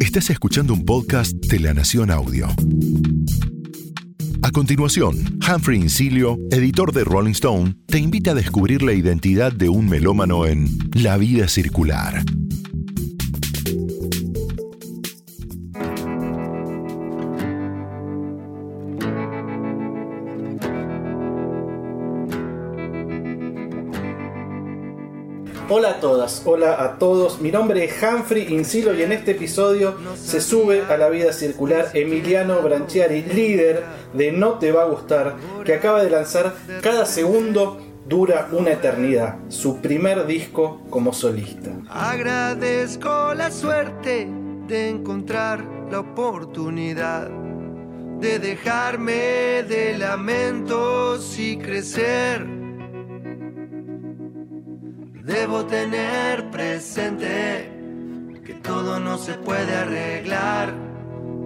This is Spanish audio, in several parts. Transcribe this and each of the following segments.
Estás escuchando un podcast de La Nación Audio. A continuación, Humphrey Incilio, editor de Rolling Stone, te invita a descubrir la identidad de un melómano en La vida circular. Hola a todas, hola a todos. Mi nombre es Humphrey Insilo y en este episodio se sube a la vida circular Emiliano Branchiari, líder de No Te Va a Gustar, que acaba de lanzar Cada Segundo Dura una Eternidad, su primer disco como solista. Agradezco la suerte de encontrar la oportunidad de dejarme de lamentos y crecer Debo tener presente que todo no se puede arreglar.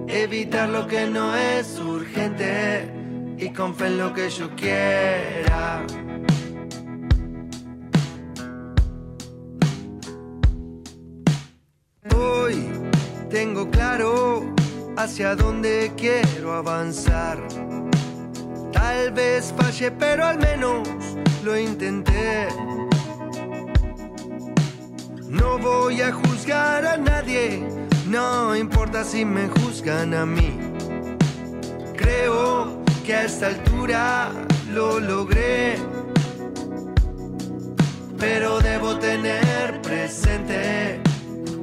Evitar lo que no es urgente y con fe en lo que yo quiera. Hoy tengo claro hacia dónde quiero avanzar. Tal vez falle, pero al menos lo intenté. No voy a juzgar a nadie, no importa si me juzgan a mí. Creo que a esta altura lo logré, pero debo tener presente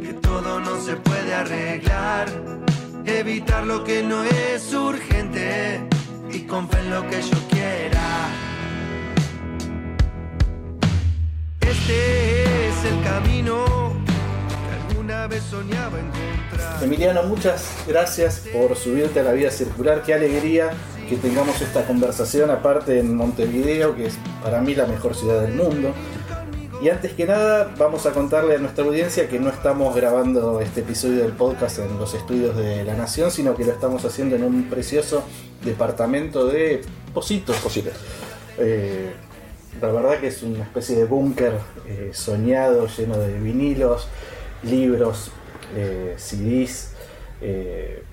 que todo no se puede arreglar. Evitar lo que no es urgente y con en lo que yo quiera. Este el camino que alguna vez soñaba encontrar. Emiliano, muchas gracias por subirte a la vida circular. Qué alegría que tengamos esta conversación aparte en Montevideo, que es para mí la mejor ciudad del mundo. Y antes que nada, vamos a contarle a nuestra audiencia que no estamos grabando este episodio del podcast en los estudios de La Nación, sino que lo estamos haciendo en un precioso departamento de Positos. Positos. Eh, la verdad que es una especie de búnker eh, soñado, lleno de vinilos, libros, eh, CDs. Eh,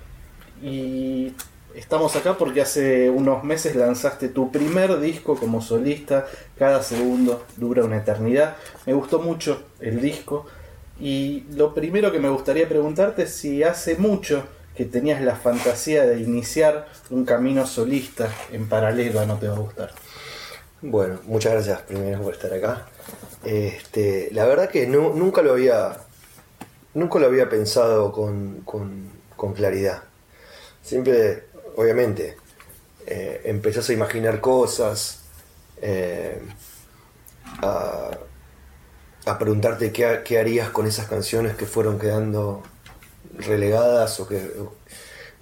y estamos acá porque hace unos meses lanzaste tu primer disco como solista. Cada segundo dura una eternidad. Me gustó mucho el disco. Y lo primero que me gustaría preguntarte es si hace mucho que tenías la fantasía de iniciar un camino solista en paralelo a No Te Va a Gustar. Bueno, muchas gracias primero por estar acá. Este, la verdad que nunca lo había. Nunca lo había pensado con, claridad. Siempre, obviamente, eh, empezás a imaginar cosas, eh, a, preguntarte qué, harías con esas canciones que fueron quedando relegadas o que,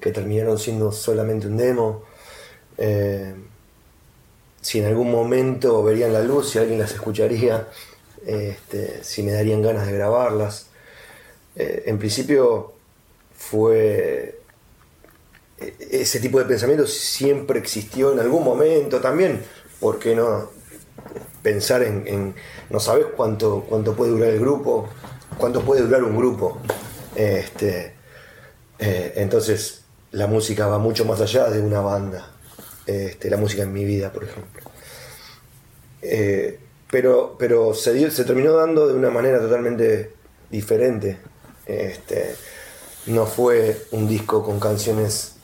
que terminaron siendo solamente un demo. Eh, si en algún momento verían la luz, si alguien las escucharía, este, si me darían ganas de grabarlas. Eh, en principio fue e-, ese tipo de pensamiento siempre existió en algún momento también, ¿por qué no pensar en, no sabes cuánto, cuánto puede durar el grupo, cuánto puede durar un grupo? Este, eh, entonces la música va mucho más allá de una banda. Este, la música en mi vida, por ejemplo. Eh, pero pero se, terminó dando de una manera totalmente diferente. Este, no fue un disco con canciones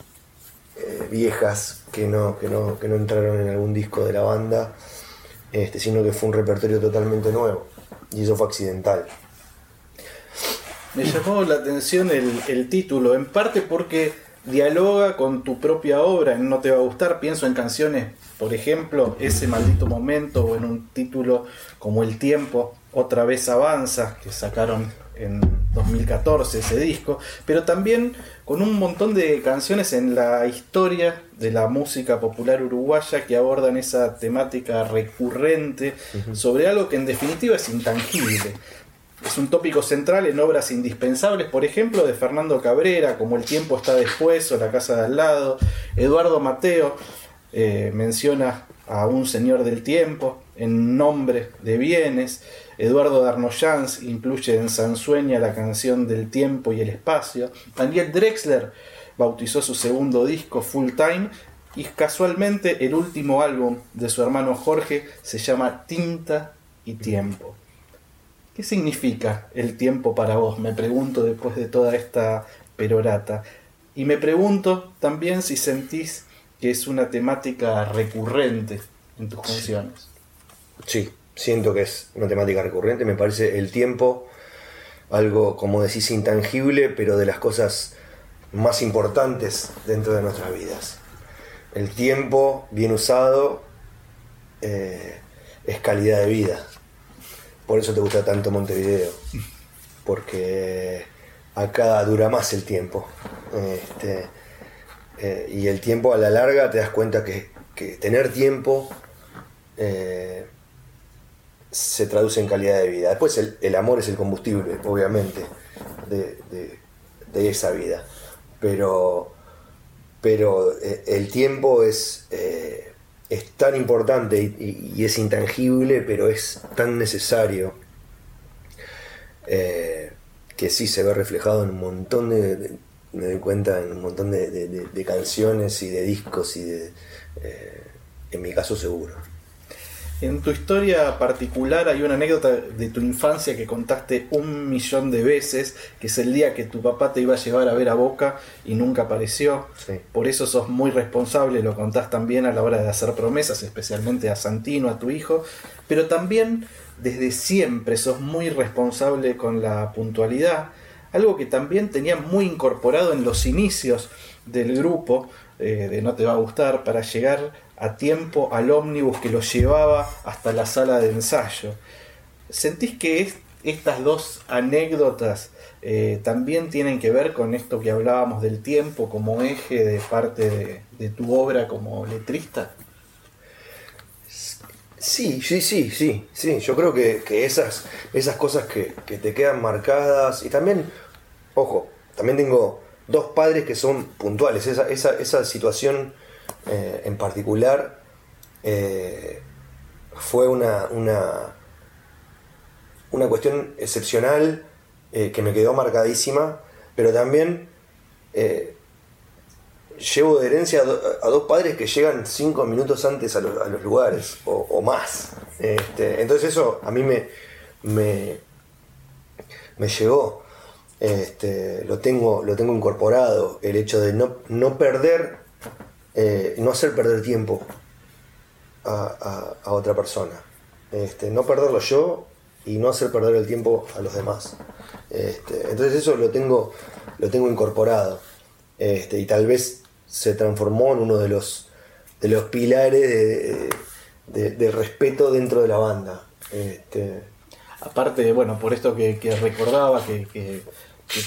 eh, viejas que no, que, no, que no entraron en algún disco de la banda, este, sino que fue un repertorio totalmente nuevo. Y eso fue accidental. Me llamó la atención el título, en parte porque dialoga con tu propia obra, no te va a gustar, pienso en canciones, por ejemplo, Ese maldito momento o en un título como El tiempo, otra vez avanza, que sacaron en 2014 ese disco, pero también con un montón de canciones en la historia de la música popular uruguaya que abordan esa temática recurrente sobre algo que en definitiva es intangible. Es un tópico central en obras indispensables, por ejemplo, de Fernando Cabrera, como El tiempo está después o La casa de al lado. Eduardo Mateo eh, menciona a un señor del tiempo en nombre de bienes. Eduardo Darnoyans incluye en Sansueña la canción del tiempo y el espacio. Daniel Drexler bautizó su segundo disco Full Time y casualmente el último álbum de su hermano Jorge se llama Tinta y Tiempo. ¿Qué significa el tiempo para vos? Me pregunto después de toda esta perorata. Y me pregunto también si sentís que es una temática recurrente en tus canciones. Sí, siento que es una temática recurrente. Me parece el tiempo algo, como decís, intangible, pero de las cosas más importantes dentro de nuestras vidas. El tiempo bien usado eh, es calidad de vida. Por eso te gusta tanto Montevideo. Porque acá dura más el tiempo. Este, eh, y el tiempo a la larga te das cuenta que, tener tiempo eh, se traduce en calidad de vida. Después el, amor es el combustible, obviamente, de, esa vida. Pero, pero eh, el tiempo es es tan importante y, es intangible, pero es tan necesario eh, que sí se ve reflejado en un montón de, me doy cuenta, en un montón de, canciones y de discos y de, eh, en mi caso seguro. En tu historia particular hay una anécdota de tu infancia que contaste un millón de veces, que es el día que tu papá te iba a llevar a ver a Boca y nunca apareció. Por eso sos muy responsable, lo contás también a la hora de hacer promesas, especialmente a Santino, a tu hijo, pero también desde siempre sos muy responsable con la puntualidad, algo que también tenía muy incorporado en los inicios del grupo, eh, de No Te Va a Gustar, para llegar a tiempo al ómnibus que lo llevaba hasta la sala de ensayo. ¿Sentís que estas dos anécdotas eh, también tienen que ver con esto que hablábamos del tiempo como eje de parte de, tu obra como letrista? Sí, sí, sí, sí, sí. Yo creo que, esas, esas cosas que, te quedan marcadas y también, ojo, también tengo dos padres que son puntuales. Esa, esa, esa situación eh, en particular eh, fue una, una, una, cuestión excepcional eh, que me quedó marcadísima, pero también llevo de herencia a, dos padres que llegan cinco minutos antes a, los lugares o, más. Este, entonces eso a mí me, me, me llegó. Este, lo, tengo, lo tengo incorporado, el hecho de no, no perder eh, no hacer perder tiempo a, otra persona. Este, no perderlo yo y no hacer perder el tiempo a los demás. Este, entonces eso lo tengo, lo tengo incorporado. Este, y tal vez se transformó en uno de los, de los pilares de, respeto dentro de la banda. Aparte, bueno, por esto que, recordaba, que,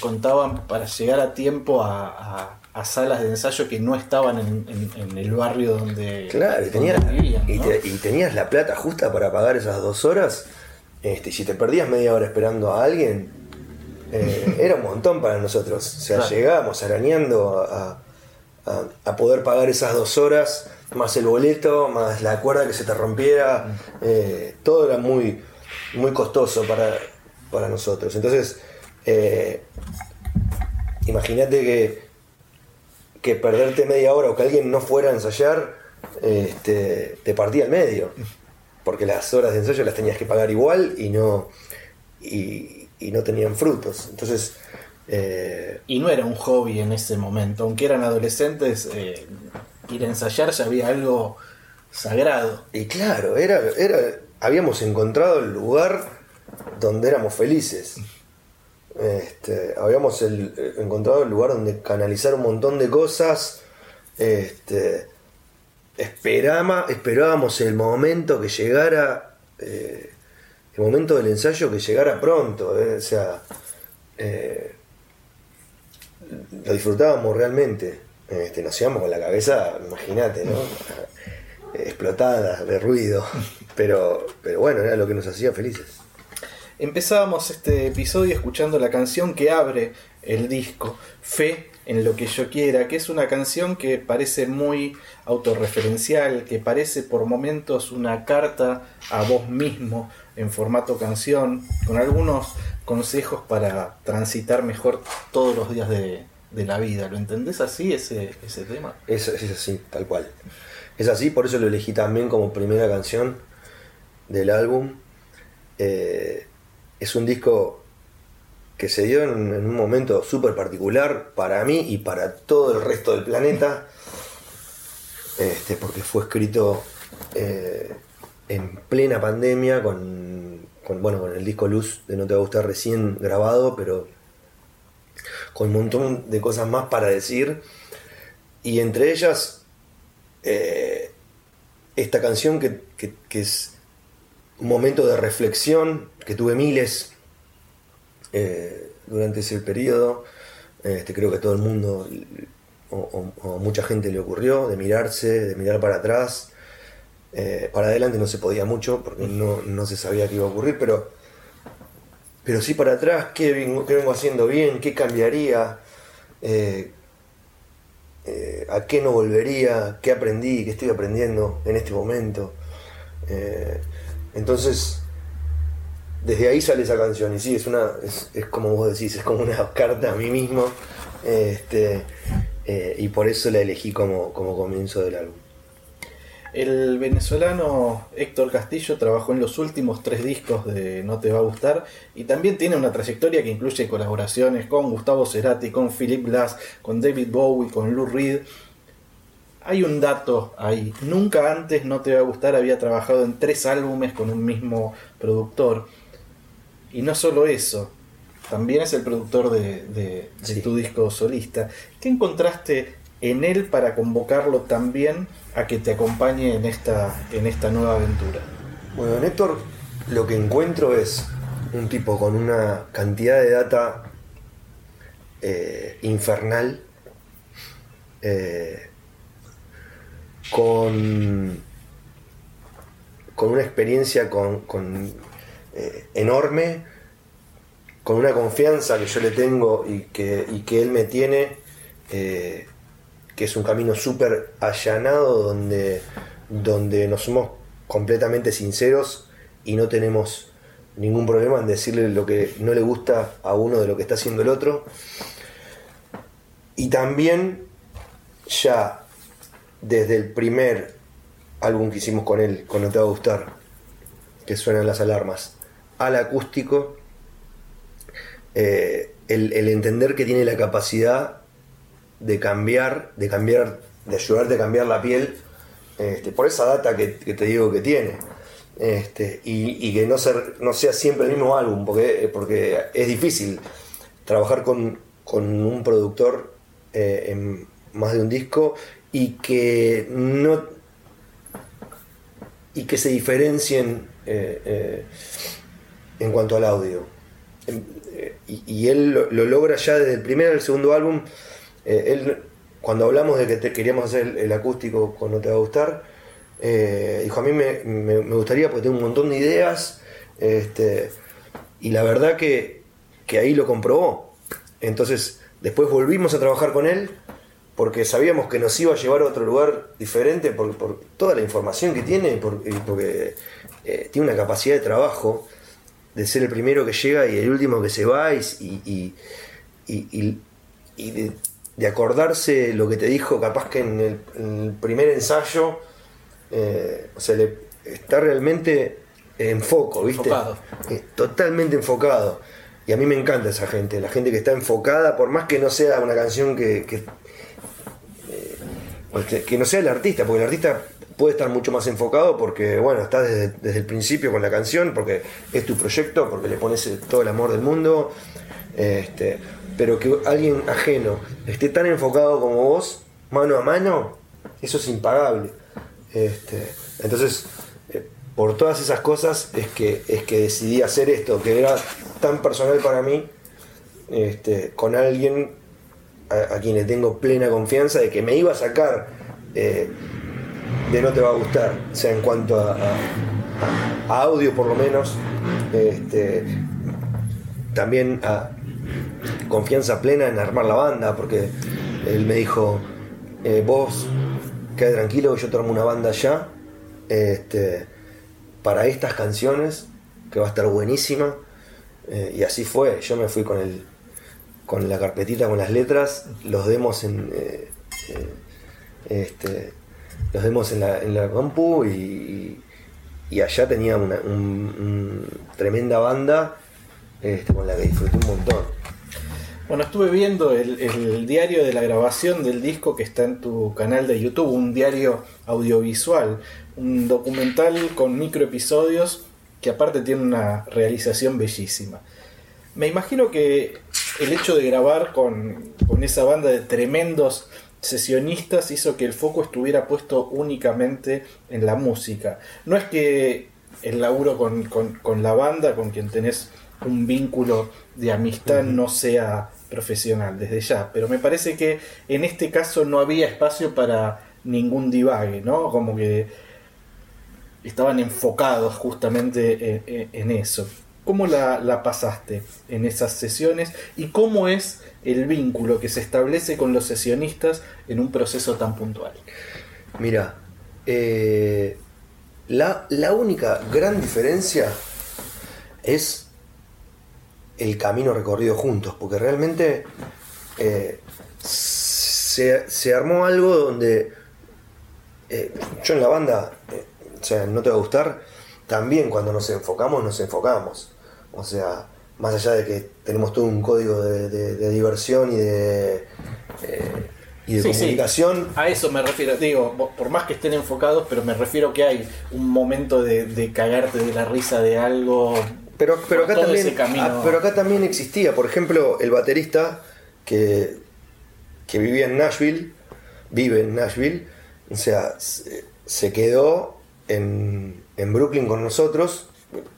contaban para llegar a tiempo a a salas de ensayo que no estaban en, el barrio donde, claro, y tenías, y, tenías la plata justa para pagar esas dos horas. Este, si te perdías media hora esperando a alguien, eh, era un montón para nosotros. O sea, llegábamos arañando a, poder pagar esas dos horas, más el boleto, más la cuerda que se te rompiera. Mm. Eh, todo era muy, muy costoso para, para nosotros. Entonces, eh, imagínate que que perderte media hora o que alguien no fuera a ensayar este, te partía al medio. Porque las horas de ensayo las tenías que pagar igual y no, y, no tenían frutos. Entonces. Eh, y no era un hobby en ese momento. Aunque eran adolescentes, eh, ir a ensayar ya había algo sagrado. Y claro, era, era, habíamos encontrado el lugar donde éramos felices. Este, habíamos encontrado el lugar donde canalizar un montón de cosas. Este, esperábamos el momento que llegara, eh, el momento del ensayo que llegara pronto. Eh, o sea, eh, lo disfrutábamos realmente. Este, nos íbamos con la cabeza, imagínate, ¿no? explotada de ruido. Pero, pero bueno, era lo que nos hacía felices. Empezábamos este episodio escuchando la canción que abre el disco, Fe en lo que yo quiera, que es una canción que parece muy autorreferencial, que parece por momentos una carta a vos mismo, en formato canción, con algunos consejos para transitar mejor todos los días de, la vida. ¿Lo entendés así ese, ese tema? Es, es así, tal cual. Es así, por eso lo elegí también como primera canción del álbum. Eh, es un disco que se dio en, un momento súper particular para mí y para todo el resto del planeta, este, porque fue escrito eh, en plena pandemia con, bueno, con el disco Luz de No Te Va a Gustar recién grabado, pero con un montón de cosas más para decir. Y entre ellas, eh, esta canción que, es un momento de reflexión, que tuve miles eh, durante ese periodo. Este, creo que todo el mundo o, o, mucha gente le ocurrió, de mirarse, de mirar para atrás, eh, para adelante no se podía mucho porque no, se sabía qué iba a ocurrir, pero, pero sí para atrás, qué vengo, haciendo bien, qué cambiaría, eh, a qué no volvería, qué aprendí, qué estoy aprendiendo en este momento. Entonces, desde ahí sale esa canción y sí, es, una, es, como vos decís, es como una carta a mí mismo este, y por eso la elegí como, como comienzo del álbum. El venezolano Héctor Castillo trabajó en los últimos tres discos de No Te Va a Gustar y también tiene una trayectoria que incluye colaboraciones con Gustavo Cerati, con Philip Glass, con David Bowie, con Lou Reed. Hay un dato ahí. Nunca antes No Te Va a Gustar había trabajado en tres álbumes con un mismo productor. Y no solo eso, también es el productor de, tu disco solista. ¿Qué encontraste en él para convocarlo también a que te acompañe en esta, en esta nueva aventura? Bueno, Héctor, lo que encuentro es un tipo con una cantidad de data eh, infernal, eh, con, con una experiencia con, eh, enorme, con una confianza que yo le tengo y que, y que él me tiene que es un camino súper allanado donde, donde nos somos completamente sinceros y no tenemos ningún problema en decirle lo que no le gusta a uno de lo que está haciendo el otro. Y también ya desde el primer álbum que hicimos con él, con No Te Va a Gustar, que suenan las alarmas, al acústico, eh, el, entender que tiene la capacidad de cambiar, de cambiar, de ayudarte a cambiar la piel este, por esa data que, te digo que tiene. Este, y, que no, ser, no sea siempre el mismo álbum, porque, porque es difícil trabajar con, un productor eh, en más de un disco y que no y que se diferencien eh, eh, en cuanto al audio. Y, él lo, lo, logra ya desde el primer al segundo álbum eh, él, cuando hablamos de que queríamos hacer el, acústico cuando te va a gustar, eh, dijo, a mí me, gustaría porque tengo un montón de ideas, este, y la verdad que, ahí lo comprobó. Entonces, después volvimos a trabajar con él porque sabíamos que nos iba a llevar a otro lugar diferente por, toda la información que tiene, porque eh, tiene una capacidad de trabajo de ser el primero que llega y el último que se va y, y, y, y de de acordarse lo que te dijo, capaz que en el, primer ensayo, eh, o sea, le, está realmente en foco, ¿viste? Enfocado. Eh, totalmente enfocado. Y a mí me encanta esa gente, la gente que está enfocada, por más que no sea una canción que, que, eh, que no sea el artista, porque el artista puede estar mucho más enfocado porque, bueno, está desde, desde, el principio con la canción, porque es tu proyecto, porque le pones todo el amor del mundo. Este, pero que alguien ajeno esté tan enfocado como vos, mano a mano, eso es impagable. Este, entonces, eh, por todas esas cosas es que, es que decidí hacer esto, que era tan personal para mí, este, con alguien a, quien le tengo plena confianza de que me iba a sacar eh, de no te va a gustar, o sea, en cuanto a, audio por lo menos, este, también a, confianza plena en armar la banda, porque él me dijo, eh, vos queda tranquilo, yo te armo una banda ya, este, para estas canciones, que va a estar buenísima. Eh, y así fue, yo me fui con el con la carpetita con las letras, los demos en eh, eh, este, los demos en la, en la compu y, y allá tenía una un- un tremenda banda este, con la que disfruté un montón. Bueno, estuve viendo el, el diario de la grabación del disco que está en tu canal de YouTube, un diario audiovisual, un documental con microepisodios que aparte tiene una realización bellísima. Me imagino que el hecho de grabar con, con esa banda de tremendos sesionistas hizo que el foco estuviera puesto únicamente en la música. No es que el laburo con, con- con la banda, con quien tenés un vínculo de amistad, no sea profesional desde ya, pero me parece que en este caso no había espacio para ningún divague, ¿no? Como que estaban enfocados justamente en, en- en eso. ¿Cómo la, pasaste en esas sesiones y cómo es el vínculo que se establece con los sesionistas en un proceso tan puntual? Mira, eh, la, única gran diferencia es el camino recorrido juntos, porque realmente eh, se, armó algo donde eh, yo en la banda, o sea, no te va a gustar, también cuando nos enfocamos, nos enfocamos. O sea, más allá de que tenemos todo un código de, de- de diversión y de, eh, y de Sí, sí. comunicación. A eso me refiero, digo, por más que estén enfocados, pero me refiero que hay un momento de, de cagarte de la risa de algo. Pero, pero, acá también, ese camino. ah, pero acá también existía, por ejemplo, el baterista que, que vivía en Nashville, vive en Nashville, o sea, se, se quedó en, en Brooklyn con nosotros,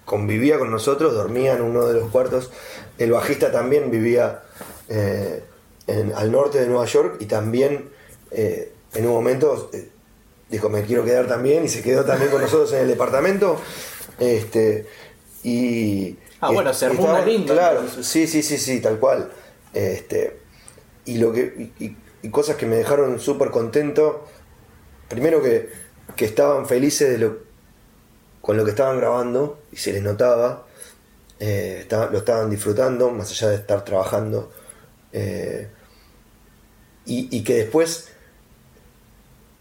convivía con nosotros, dormía en uno de los cuartos. El bajista también vivía eh, en- al norte de Nueva York y también eh, en un momento eh, dijo me quiero quedar también y se quedó también con nosotros en el departamento. Este, y, Ah, y- bueno, se armó una linda, Claro, sí, sí, sí, sí, tal cual. Este, y lo que y, y- y cosas que me dejaron súper contento. Primero que, que estaban felices de lo, con lo que estaban grabando y se les notaba. eh, lo estaban disfrutando, más allá de estar trabajando. eh, y, que después,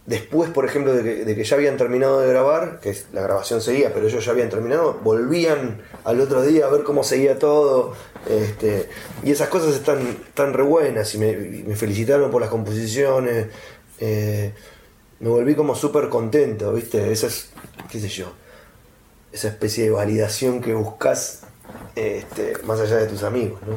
después, por ejemplo, de que, ya habían terminado de grabar, que la grabación seguía, pero ellos ya habían terminado, volvían al otro día a ver cómo seguía todo. Este, y esas cosas están, están re buenas y me, felicitaron por las composiciones. eh, me volví como súper contento, ¿viste? Esa es, qué sé yo, esa especie de validación que buscas este, más allá de tus amigos, ¿no?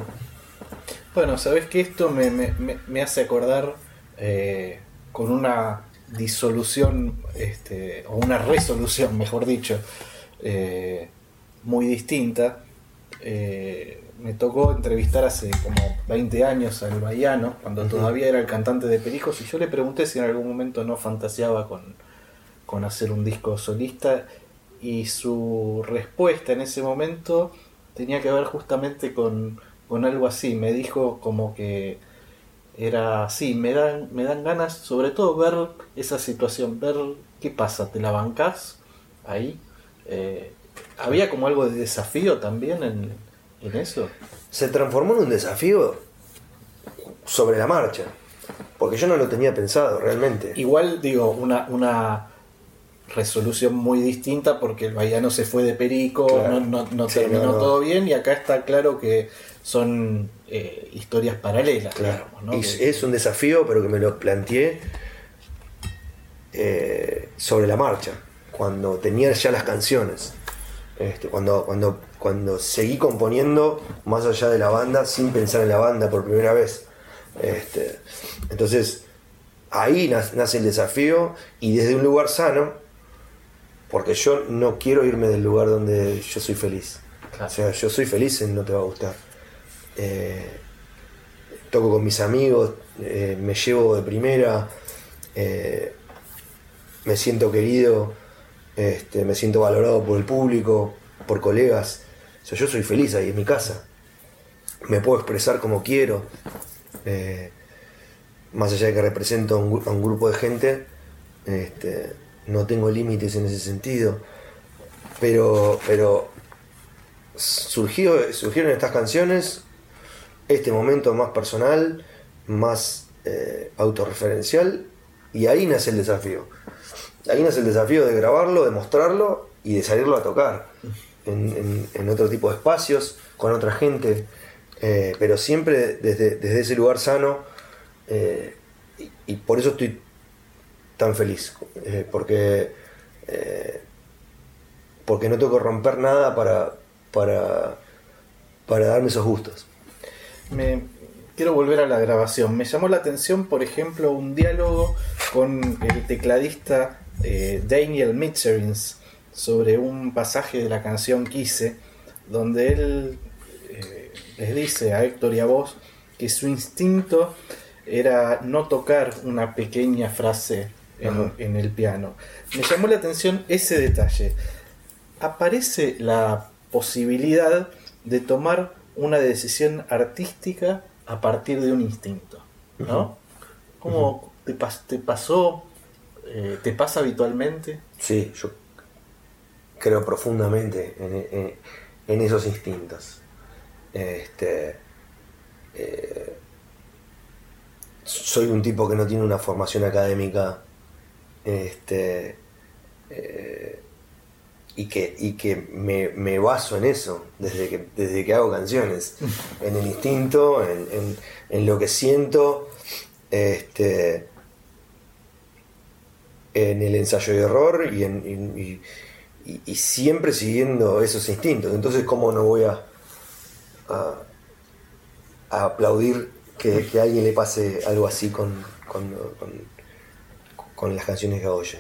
Bueno, sabes que esto me, me- me- hace acordar eh, con una disolución, este, o una resolución, mejor dicho, eh, muy distinta. Eh, me tocó entrevistar hace como 20 años al Baiano, cuando todavía era el cantante de Pericos, y yo le pregunté si en algún momento no fantaseaba con, con hacer un disco solista, y su respuesta en ese momento tenía que ver justamente con, con algo así. Me dijo como que era así, me dan, me dan ganas, sobre todo ver esa situación, ver qué pasa, ¿te la bancás ahí? Eh, ¿Había como algo de desafío también en, en eso? se transformó en un desafío sobre la marcha. Porque yo no lo tenía pensado realmente. Igual digo, una, una resolución muy distinta porque el Baiano se fue de Perico, Claro. no, no- no Sí, terminó todo bien y acá está claro que son eh, historias paralelas, Claro. digamos, ¿no? Y Que- es un desafío, pero que me lo planteé eh, sobre la marcha. Cuando tenía ya las canciones. Este, cuando, cuando, cuando seguí componiendo más allá de la banda sin pensar en la banda por primera vez. Este, entonces, ahí nace el desafío y desde un lugar sano, porque yo no quiero irme del lugar donde yo soy feliz. Claro. O sea, yo soy feliz en No Te Va a Gustar. Eh, toco con mis amigos, eh, me llevo de primera, eh, me siento querido, este, me siento valorado por el público, por colegas. O sea, yo soy feliz ahí en mi casa. Me puedo expresar como quiero. más allá de que represento a un, gru- a un grupo de gente, este, no tengo límites en ese sentido. Pero, pero surgió, surgieron estas canciones, este momento más personal, más eh, autorreferencial, y ahí nace el desafío. Ahí nace el desafío de grabarlo, de mostrarlo y de salirlo a tocar en, otro tipo de espacios, con otra gente, eh, pero siempre desde, desde, ese lugar sano. Eh, y, por eso estoy tan feliz, porque, porque no tengo que romper nada para, para, para darme esos gustos. Me, quiero volver a la grabación. Me llamó la atención, por ejemplo, un diálogo con el tecladista eh, Daniel Mitzerins sobre un pasaje de la canción Quise, donde él eh, les dice a Héctor y a vos que su instinto era no tocar una pequeña frase en, en el piano. Me llamó la atención ese detalle. Aparece la posibilidad de tomar una decisión artística a partir de un instinto, ¿no? ¿Cómo te, pasó? Eh, ¿Te pasa habitualmente? Sí, yo creo profundamente en, esos instintos. Este, eh, soy un tipo que no tiene una formación académica este, eh, y que, y que me, baso en eso desde que, desde que hago canciones, en el instinto, en, lo que siento, este, en el ensayo y error y, en, y, siempre siguiendo esos instintos. Entonces, ¿cómo no voy a, a, aplaudir que, a alguien le pase algo así con, con, con las canciones yo?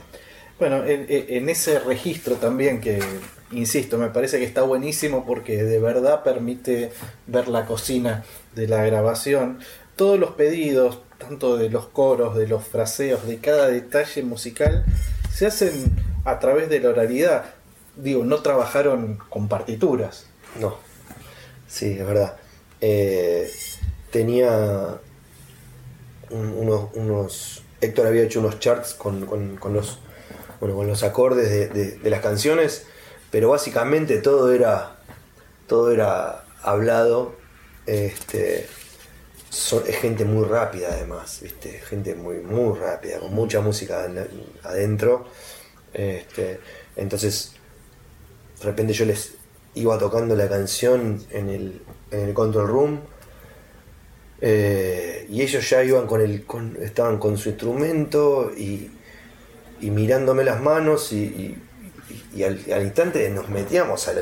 Bueno, en, ese registro también que, insisto, me parece que está buenísimo porque de verdad permite ver la cocina de la grabación. Todos los pedidos, tanto de los coros, de los fraseos, de cada detalle musical, se hacen a través de la oralidad. Digo, no trabajaron con partituras. No, sí, es verdad. Eh, tenía unos, unos, Héctor había hecho unos charts con, los bueno, con los acordes de, las canciones, pero básicamente todo era, todo era hablado. Este, es gente muy rápida además, ¿viste? gente muy, muy rápida, con mucha música adentro. Este, entonces, de repente yo les iba tocando la canción en el, en el control room. Eh, y ellos ya iban con el, estaban con su instrumento y, mirándome las manos y, al, instante nos metíamos a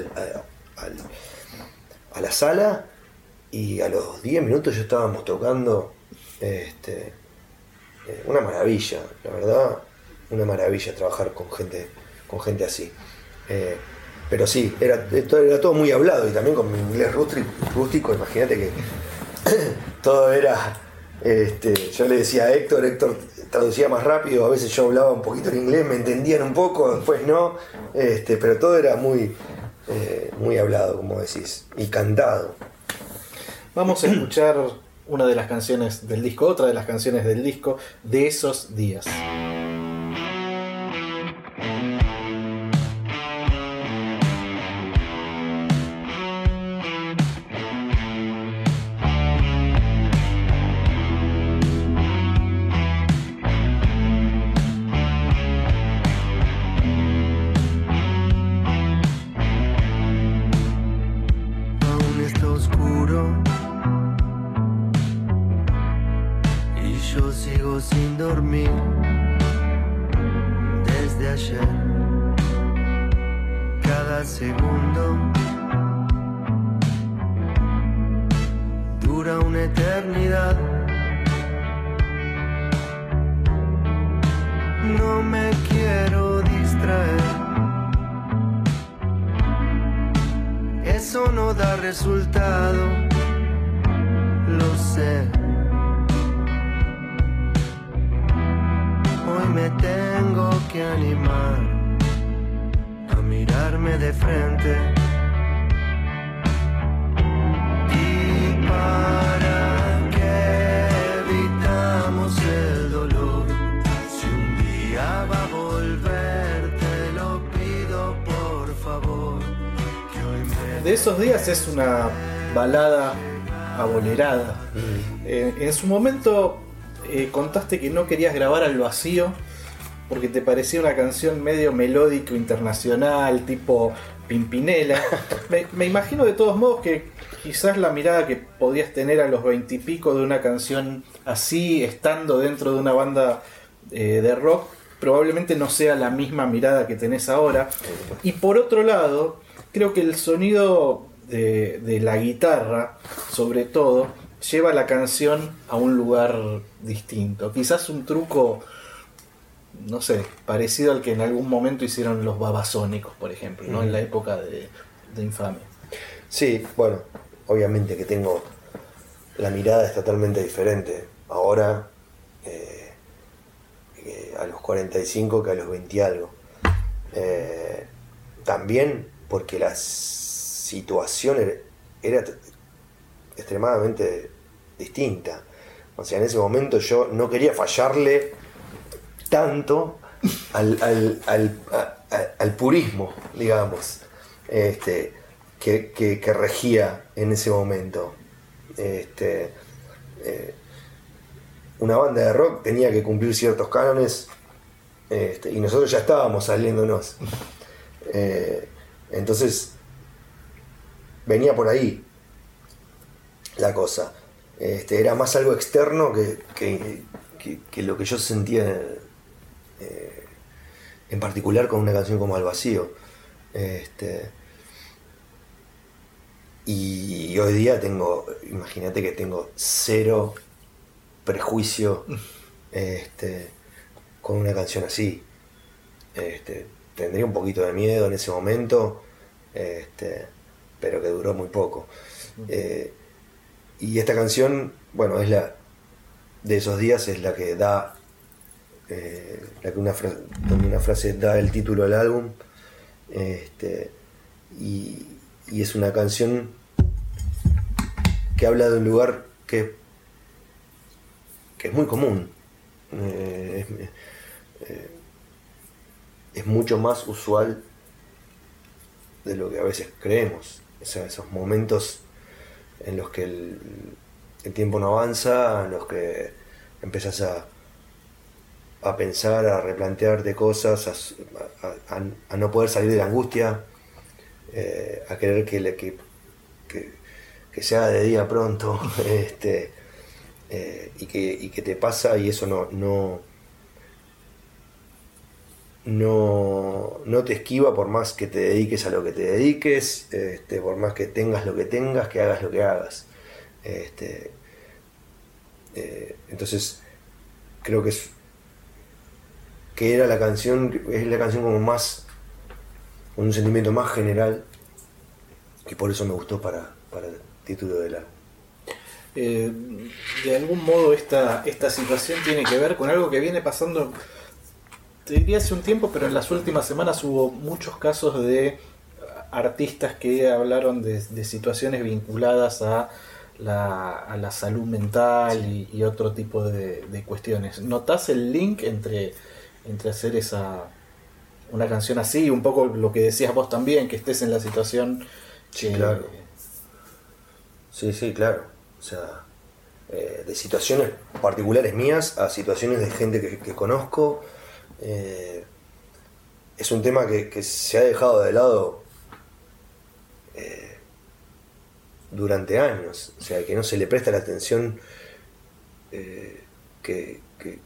la, sala y a los 10 minutos ya estábamos tocando este, eh, una maravilla, la verdad, una maravilla trabajar con gente, con gente así. Eh, pero sí, era, era todo muy hablado y también con mi inglés rústico, imagínate que todo era, este, yo le decía a Héctor, Héctor traducía más rápido, a veces yo hablaba un poquito en inglés, me entendían un poco, después no, este, pero todo era muy, eh, muy hablado, como decís, y cantado. Vamos a escuchar una de las canciones del disco, otra de las canciones del disco de esos días. Esos días es una balada abolerada. Mm. Eh, en su momento eh, contaste que no querías grabar al vacío porque te parecía una canción medio melódico internacional, tipo Pimpinela. me, me imagino de todos modos que quizás la mirada que podías tener a los veintipico de una canción así, estando dentro de una banda eh, de rock, probablemente no sea la misma mirada que tenés ahora. Y por otro lado, creo que el sonido de, de la guitarra, sobre todo, lleva la canción a un lugar distinto. Quizás un truco, no sé, parecido al que en algún momento hicieron los babasónicos, por ejemplo, ¿no? en la época de, de Infamia. Sí, bueno, obviamente que tengo. La mirada es totalmente diferente. Ahora, eh, eh, a los 45 que a los 20 y algo. Eh, también porque la situación era, extremadamente distinta. O sea, en ese momento yo no quería fallarle tanto al, al- al- al purismo, digamos, este, que, que- que regía en ese momento. Este, eh, una banda de rock tenía que cumplir ciertos cánones este, y nosotros ya estábamos saliéndonos. Eh, entonces, venía por ahí la cosa. Este, era más algo externo que, que- que- que lo que yo sentía eh, en particular con una canción como Al Vacío. Este, y hoy día tengo, imagínate que tengo cero prejuicio este, con una canción así. Este, tendría un poquito de miedo en ese momento, este, pero que duró muy poco. Eh, y esta canción, bueno, es la de esos días, es la que da, eh, la que una, fra- donde una frase da el título al álbum. Este, y, y es una canción que habla de un lugar que, que es muy común. Eh, eh, es mucho más usual de lo que a veces creemos. Sea, esos momentos en los que el, el tiempo no avanza, en los que empezás a, a pensar, a replantearte cosas, a, no poder salir de la angustia, eh, a querer que, que, que, que se haga de día pronto, este, eh, y, que, y que te pasa y eso no, no, no te esquiva por más que te dediques a lo que te dediques, este, por más que tengas lo que tengas, que hagas lo que hagas. Este, eh, entonces, creo que es que era la canción, es la canción como más, con un sentimiento más general, y por eso me gustó para, para el título del álbum. Eh, de algún modo esta, esta situación tiene que ver con algo que viene pasando, te diría hace un tiempo, pero en las últimas semanas hubo muchos casos de artistas que hablaron de, de situaciones vinculadas a la, a la salud mental y, y otro tipo de, de cuestiones. ¿Notás el link entre, entre hacer esa una canción así, un poco lo que decías vos también, que estés en la situación Sí, que- claro. Sí, sí, claro. O sea, eh, de situaciones particulares mías a situaciones de gente que, que conozco. Eh, es un tema que, se ha dejado de lado eh, durante años. O sea, que no se le presta la atención eh, que, que-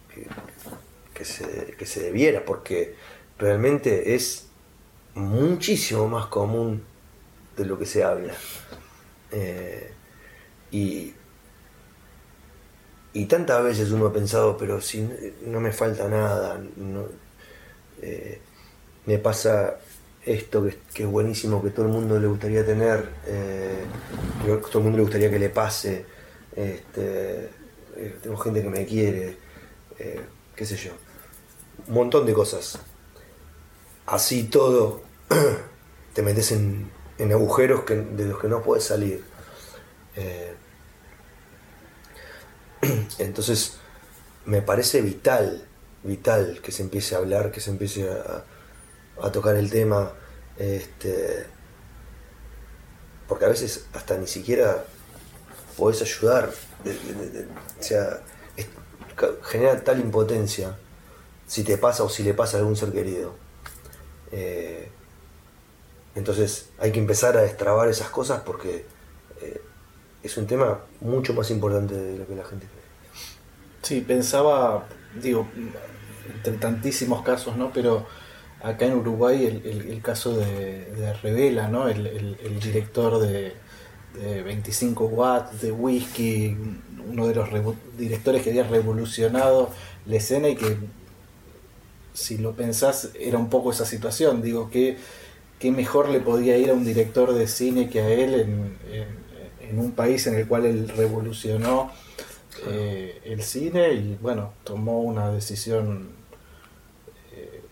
se, que se debiera, porque realmente es muchísimo más común de lo que se habla. Y, y tantas veces uno ha pensado, pero si no, me falta nada, eh, me pasa esto que, es buenísimo, que todo el mundo le gustaría tener, eh, que todo el mundo le gustaría que le pase, este, eh, tengo gente que me quiere, qué sé yo, un montón de cosas. Así todo, te metes en, en agujeros de los que no puedes salir. entonces, me parece vital, vital que se empiece a hablar, que se empiece a, tocar el tema. Este, porque a veces hasta ni siquiera podés ayudar. o sea, genera tal impotencia si te pasa o si le pasa a algún ser querido. Eh, entonces hay que empezar a destrabar esas cosas porque eh, es un tema mucho más importante de lo que la gente. Sí, pensaba, digo, entre tantísimos casos, ¿no? Pero acá en Uruguay el, el- caso de, de Revela, ¿no? El, el- director de, de 25 watts, de whisky, uno de los directores que había revolucionado la escena y que, si lo pensás, era un poco esa situación. Digo, que qué mejor le podía ir a un director de cine que a él en- en un país en el cual él revolucionó eh, el cine y bueno, tomó una decisión eh,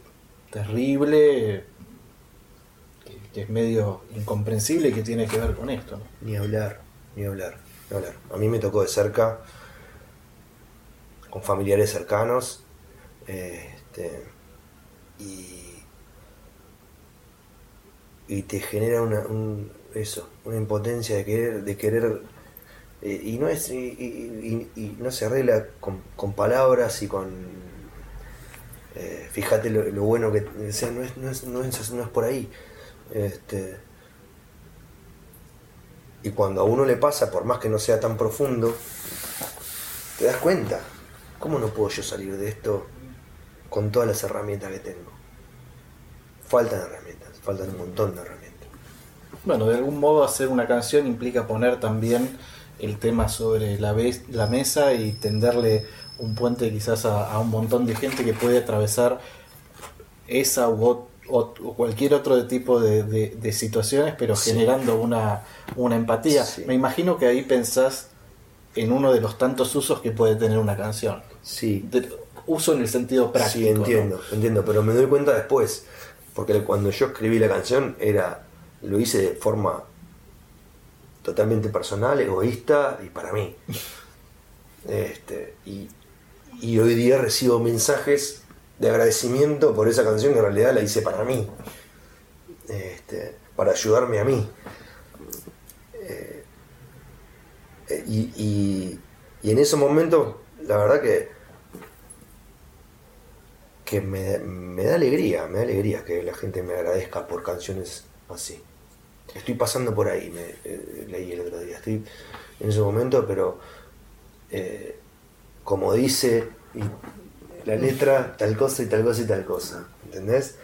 terrible que, que es medio incomprensible y que tiene que ver con esto. ¿no? Ni hablar, ni hablar, ni hablar. A mí me tocó de cerca, con familiares cercanos, eh, este, y, y te genera una, un- eso, una impotencia de querer, de querer eh, y no es y, no se arregla con, palabras y con eh, fíjate lo, lo bueno que o sea, no es, no es, no es, no es por ahí este, y cuando a uno le pasa, por más que no sea tan profundo, te das cuenta, ¿cómo no puedo yo salir de esto con todas las herramientas que tengo? Faltan herramientas, faltan un montón de herramientas. Bueno, de algún modo hacer una canción implica poner también el tema sobre la, la mesa y tenderle un puente quizás a, a un montón de gente que puede atravesar esa u, o cualquier otro tipo de, de- de situaciones, pero Sí. generando una, una empatía. Sí. Me imagino que ahí pensás en uno de los tantos usos que puede tener una canción. Sí, De- uso en el sentido práctico. sí, entiendo, entiendo, pero me doy cuenta después, porque cuando yo escribí la canción era, lo hice de forma totalmente personal, egoísta y para mí. Este, y, hoy día recibo mensajes de agradecimiento por esa canción que en realidad la hice para mí, este, para ayudarme a mí. Eh, eh, y en ese momento, la verdad que, que me, me da alegría, me da alegría que la gente me agradezca por canciones así. Estoy pasando por ahí, me eh, leí el otro día, estoy en ese momento, pero eh, como dice la letra, tal cosa y tal cosa y tal cosa, ¿entendés?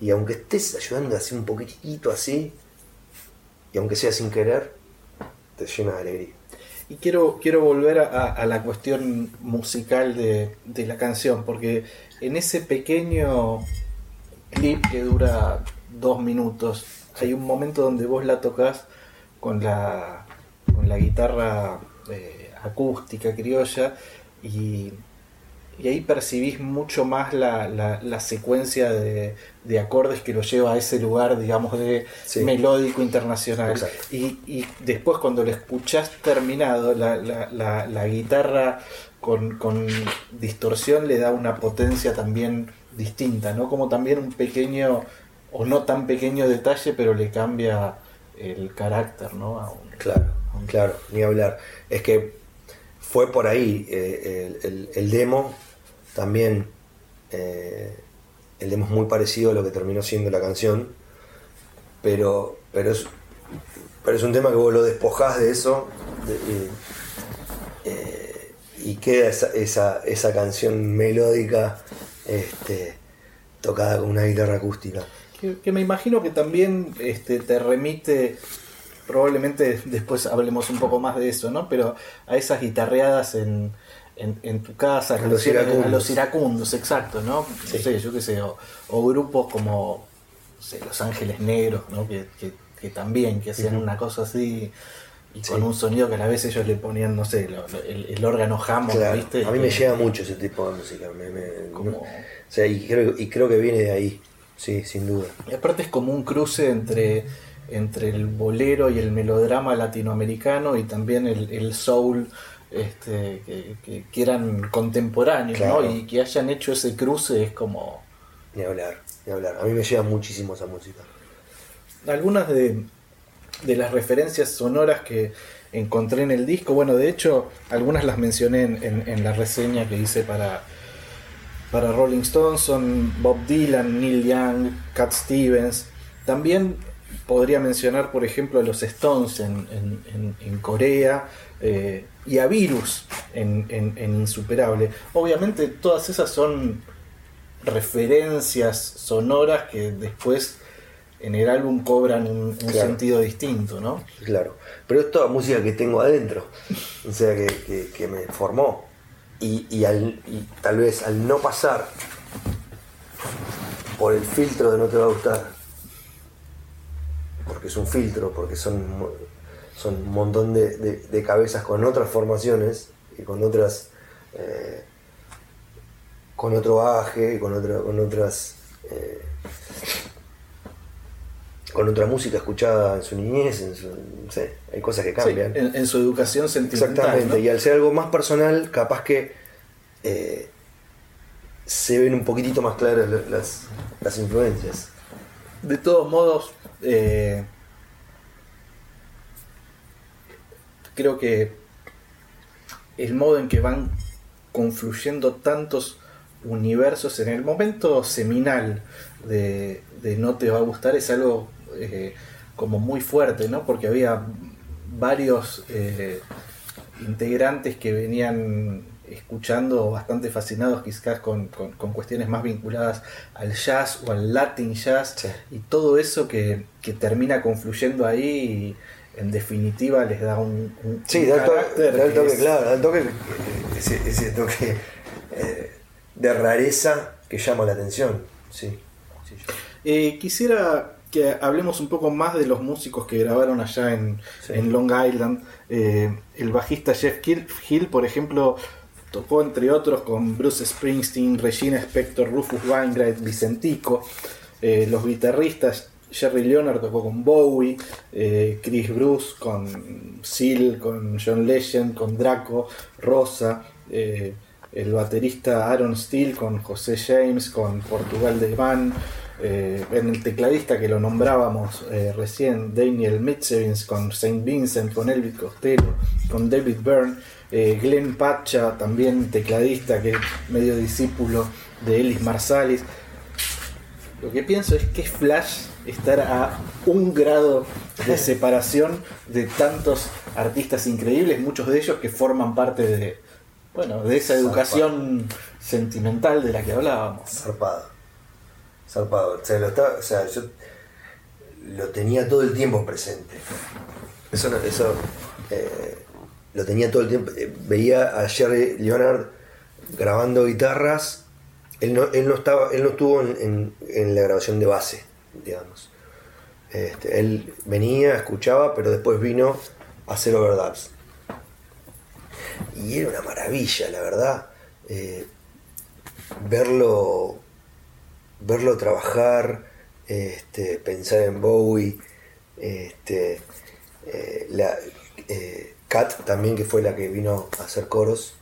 Y aunque estés ayudando así un poquitito así, y aunque sea sin querer, te llena de alegría. Y quiero, quiero volver a, a la cuestión musical de, de la canción, porque en ese pequeño clip que dura dos minutos, hay un momento donde vos la tocas con la, con la guitarra eh, acústica criolla y, y ahí percibís mucho más la, la- la secuencia de, de acordes que lo lleva a ese lugar, digamos, de Sí. melódico internacional. Y, y después cuando lo escuchás terminado, la guitarra con, con distorsión le da una potencia también distinta, ¿no? Como también un pequeño o no tan pequeño detalle, pero le cambia el carácter, ¿no? A un- Claro, claro, ni hablar. Es que fue por ahí eh, el, el- el demo, también eh, el demo es muy parecido a lo que terminó siendo la canción, pero, pero, es, pero es un tema que vos lo despojás de eso de- eh, y queda esa, esa, esa canción melódica este, tocada con una guitarra acústica. Que, que me imagino que también este, te remite, probablemente después hablemos un poco más de eso, ¿no? Pero a esas guitarreadas en, en, en tu casa, A los iracundos. a los iracundos, exacto, ¿no? Sí. No sé, yo qué sé, o, o grupos como no sé, Los Ángeles Negros, ¿no? Que, que- que también, que hacían una cosa así y Sí. con un sonido que a la vez ellos le ponían, no sé, lo- lo- el, el órgano Hammond, Claro, ¿viste? a mí me llega mucho ese tipo de música. me- me- Como- o sea, y creo, y creo que viene de ahí, sí, sin duda. Y aparte es como un cruce entre, entre el bolero y el melodrama latinoamericano y también el, el soul este, que, que- que eran contemporáneos, Claro. ¿no? Y que hayan hecho ese cruce es como... Ni hablar, ni hablar. A mí me llega muchísimo esa música. Algunas de, de las referencias sonoras que encontré en el disco. Bueno, de hecho, algunas las mencioné en, en la reseña que hice para, para Rolling Stones. Son Bob Dylan, Neil Young, Cat Stevens. También podría mencionar, por ejemplo, a los Stones en, Corea eh, y a Virus en, Insuperable. Obviamente todas esas son referencias sonoras que después en el álbum cobran un, sentido distinto, ¿no? Claro, pero es toda música que tengo adentro, o sea, que, me formó. Y, y, tal vez al no pasar por el filtro de no te va a gustar, porque es un filtro, porque son, son un montón de, cabezas con otras formaciones y con otras. Eh, con otro baje, con, otra, con otras. Eh, con otra música escuchada en su niñez, en su, hay cosas que cambian. en, su educación sentimental. Exactamente, y al ser algo más personal, capaz que eh, se ven un poquitito más claras las, las influencias. De todos modos, eh, creo que el modo en que van confluyendo tantos universos en el momento seminal de, No te va a gustar es algo eh, como muy fuerte, ¿no? Porque había varios eh, integrantes que venían escuchando bastante fascinados quizás con, cuestiones más vinculadas al jazz o al latin jazz y todo eso que, termina confluyendo ahí y en definitiva les da un, sí, da, el toque, claro, da el toque, ese, toque eh, de rareza que llama la atención. Sí. Eh, quisiera que hablemos un poco más de los músicos que grabaron allá en, Long Island. Eh, el bajista Jeff Hill, por ejemplo, Tocó entre otros con Bruce Springsteen, Regina Spector, Rufus Wainwright, Vicentico. Eh, los guitarristas Jerry Leonard tocó con Bowie, eh, Chris Bruce con Seal, con John Legend, con Draco, Rosa. El baterista Aaron Steele con José James, con Portugal de Van. En el tecladista que lo nombrábamos recién, Daniel Mitzevins con Saint Vincent, con Elvis Costello, con David Byrne. Eh, Glenn Pacha, también tecladista, que es medio discípulo de Ellis Marsalis. Lo que pienso es que es Flash estar a un grado de separación de tantos artistas increíbles, muchos de ellos que forman parte de, bueno, de esa educación sentimental de la que hablábamos. Zarpado. Zarpado. O sea, lo o sea, yo lo tenía todo el tiempo presente. Eso, eso eh, lo tenía todo el tiempo. Eh, veía a Jerry Leonard grabando guitarras. Él no, él no, estaba, él no estuvo en, la grabación de base, digamos. Este, él venía, escuchaba, pero después vino a hacer overdubs. Y era una maravilla, la verdad. Eh, verlo, verlo trabajar, este, pensar en Bowie, este, eh, la, Kat también, que fue la que vino a hacer coros,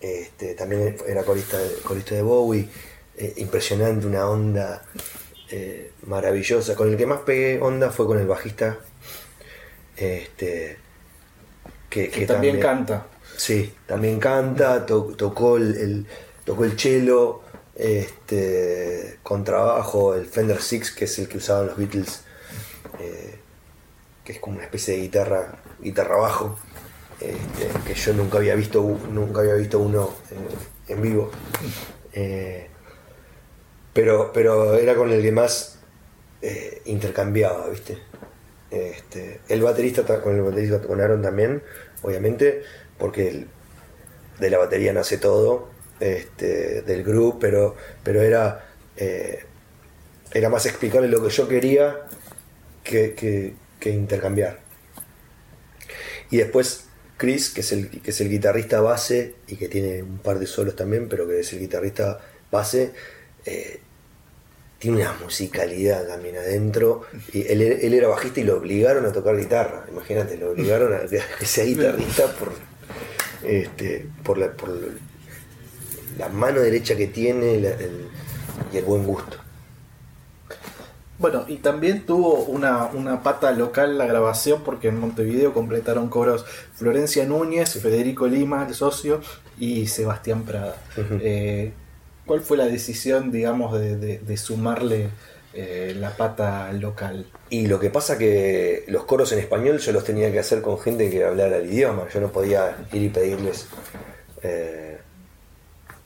este, también era corista de, corista de Bowie, eh, impresionante, una onda eh, maravillosa. Con el que más pegué onda fue con el bajista, este, que, también, canta. Sí, también canta, tocó el, tocó el cello, este, con trabajo, el Fender Six, que es el que usaban los Beatles, eh, que es como una especie de guitarra guitarra bajo, este, que yo nunca había visto, nunca había visto uno eh, en vivo. Eh, pero, pero era con el que más intercambiaba, ¿viste? Este, el baterista con el baterista con Aaron también, obviamente, porque de la batería nace todo, este, del grupo, pero, pero era, era más explicarle lo que yo quería que intercambiar. Y después Chris, que es, el, que es el guitarrista base y que tiene un par de solos también, pero que es el guitarrista base, eh, tiene una musicalidad también adentro. Y él, era bajista y lo obligaron a tocar guitarra. Imagínate, lo obligaron a que sea guitarrista por, este, por, la, por la mano derecha que tiene y el buen gusto. Bueno, y también tuvo una, una pata local la grabación porque en Montevideo completaron coros Florencia Núñez, Federico Lima, el socio, y Sebastián Prada. Eh, ¿Cuál fue la decisión, digamos, de, de- de sumarle eh, la pata local? Y lo que pasa que los coros en español yo los tenía que hacer con gente que hablara el idioma. Yo no podía ir y pedirles eh,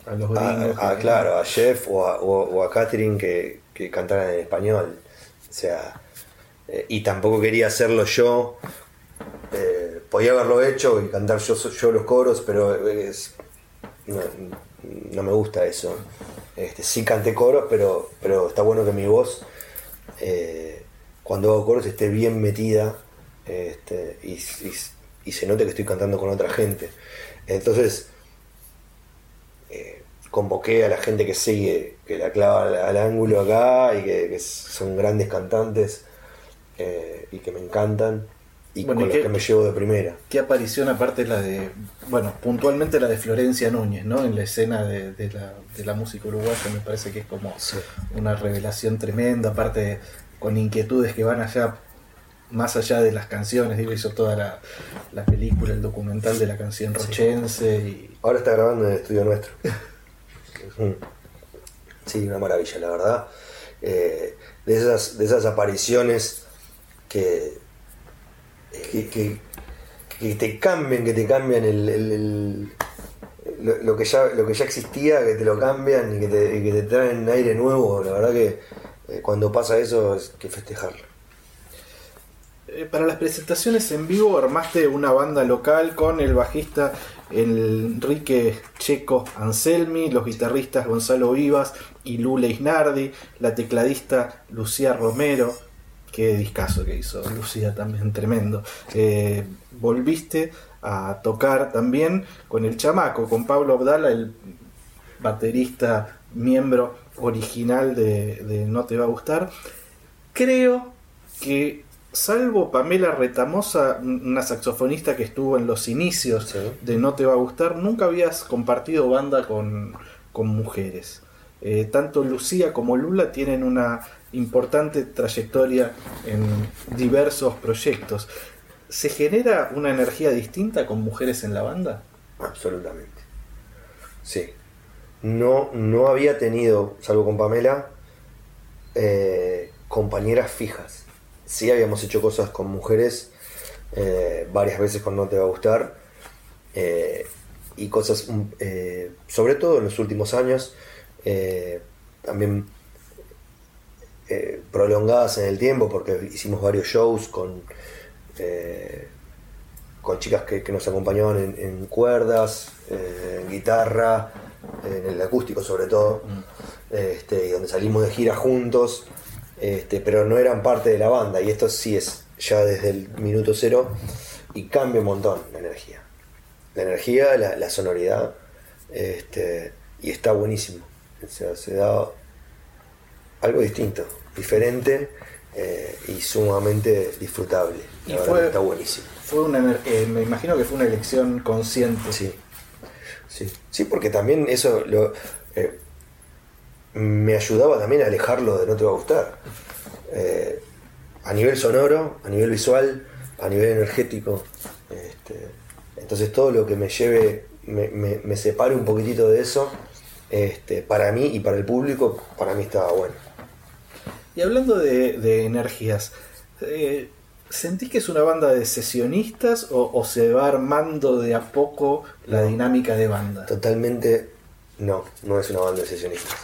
A los a, gringos. a- que- claro, a Jeff o a, o- o a Catherine que, que cantaran en español. O sea, eh, y tampoco quería hacerlo yo. Eh, podía haberlo hecho y cantar yo, yo los coros, pero es- no, no me gusta eso. Este, sí canté coros, pero, pero está bueno que mi voz, eh, cuando hago coros, esté bien metida este, y, y- y se note que estoy cantando con otra gente. Entonces, convoqué a la gente que sigue, que la clava al, al ángulo acá y que, que son grandes cantantes eh, y que me encantan y Bueno, con ¿y los qué- que me llevo de primera. ¿Qué aparición aparte la de, bueno, puntualmente la de Florencia Núñez, ¿no? En la escena de, de la, de la música uruguaya me parece que es como Sí. una revelación tremenda, aparte con inquietudes que van allá, más allá de las canciones, digo, hizo toda la, la película, el documental de la canción rochense y Ahora está grabando en el estudio nuestro. Sí, una maravilla, la verdad. Eh, de, esas, de esas apariciones que, que, que- te cambian, que te cambian el, lo, que ya, lo que ya existía, que te lo cambian y que te, que te traen aire nuevo. La verdad que eh, cuando pasa eso es que festejarlo. Eh, para las presentaciones en vivo armaste una banda local con el bajista Enrique Checo Anselmi, los guitarristas Gonzalo Vivas y Lula Isnardi, la tecladista Lucía Romero, qué discazo que hizo Lucía también, tremendo. Eh, volviste a tocar también con el chamaco, con Pablo Abdala, el baterista, miembro original de, de No Te Va a Gustar. Creo que, salvo Pamela Retamosa, una saxofonista que estuvo en los inicios Sí. de No Te Va a Gustar, nunca habías compartido banda con, con mujeres. Eh, tanto Lucía como Lula tienen una importante trayectoria en diversos proyectos. ¿Se genera una energía distinta con mujeres en la banda? Absolutamente. Sí. No, no había tenido, salvo con Pamela, eh, compañeras fijas. Sí habíamos hecho cosas con mujeres, eh, varias veces con No Te Va a Gustar, eh, y cosas, mm, eh, sobre todo en los últimos años, también prolongadas en el tiempo, porque hicimos varios shows con... con chicas que, que nos acompañaban en, en cuerdas, en guitarra, en el acústico sobre todo, este, y donde salimos de gira juntos, este, pero no eran parte de la banda, y esto sí es ya desde el minuto cero, y cambia un montón la energía. La energía, la, la sonoridad, este, y está buenísimo. O sea, se da algo distinto, diferente eh, y sumamente disfrutable. Y La fue- está buenísimo. Fue una, eh, me imagino que fue una elección consciente. Sí, sí, sí, porque también eso lo, eh, me ayudaba también a alejarlo de no te va a gustar. Eh, a nivel sonoro, a nivel visual, a nivel energético. este, entonces todo lo que me lleve, me, me, me separe un poquitito de eso, este, para mí y para el público, para mí estaba bueno. Y hablando de, de energías, eh, ¿sentís que es una banda de sesionistas o, o se va armando de a poco la No. dinámica de banda? Totalmente no, no es una banda de sesionistas.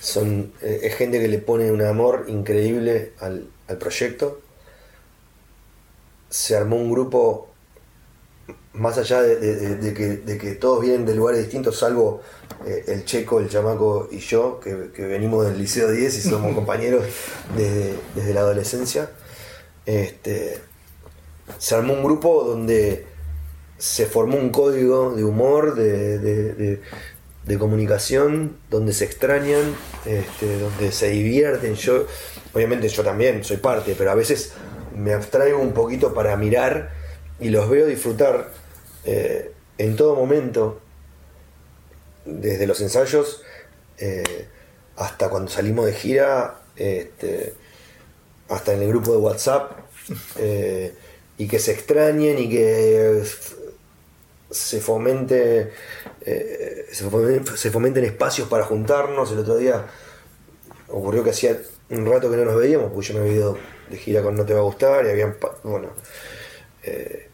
Son, eh, es gente que le pone un amor increíble al, al proyecto. Se armó un grupo, más allá de, de- de- de que, de que todos vienen de lugares distintos, salvo eh, el checo, el chamaco y yo, que, que venimos del Liceo 10 y somos compañeros desde, desde la adolescencia. Este, se armó un grupo donde se formó un código de humor, de, de- comunicación, donde se extrañan, este, donde se divierten. Yo, obviamente yo también soy parte, pero a veces me abstraigo un poquito para mirar y los veo disfrutar eh, en todo momento, desde los ensayos eh, hasta cuando salimos de gira. este, hasta en el grupo de WhatsApp, eh, y que se extrañen y que se fomente, eh, se fomen- se fomenten espacios para juntarnos. El otro día ocurrió que hacía un rato que no nos veíamos, porque yo me había ido de gira con No Te Va a Gustar y habían, bueno, eh,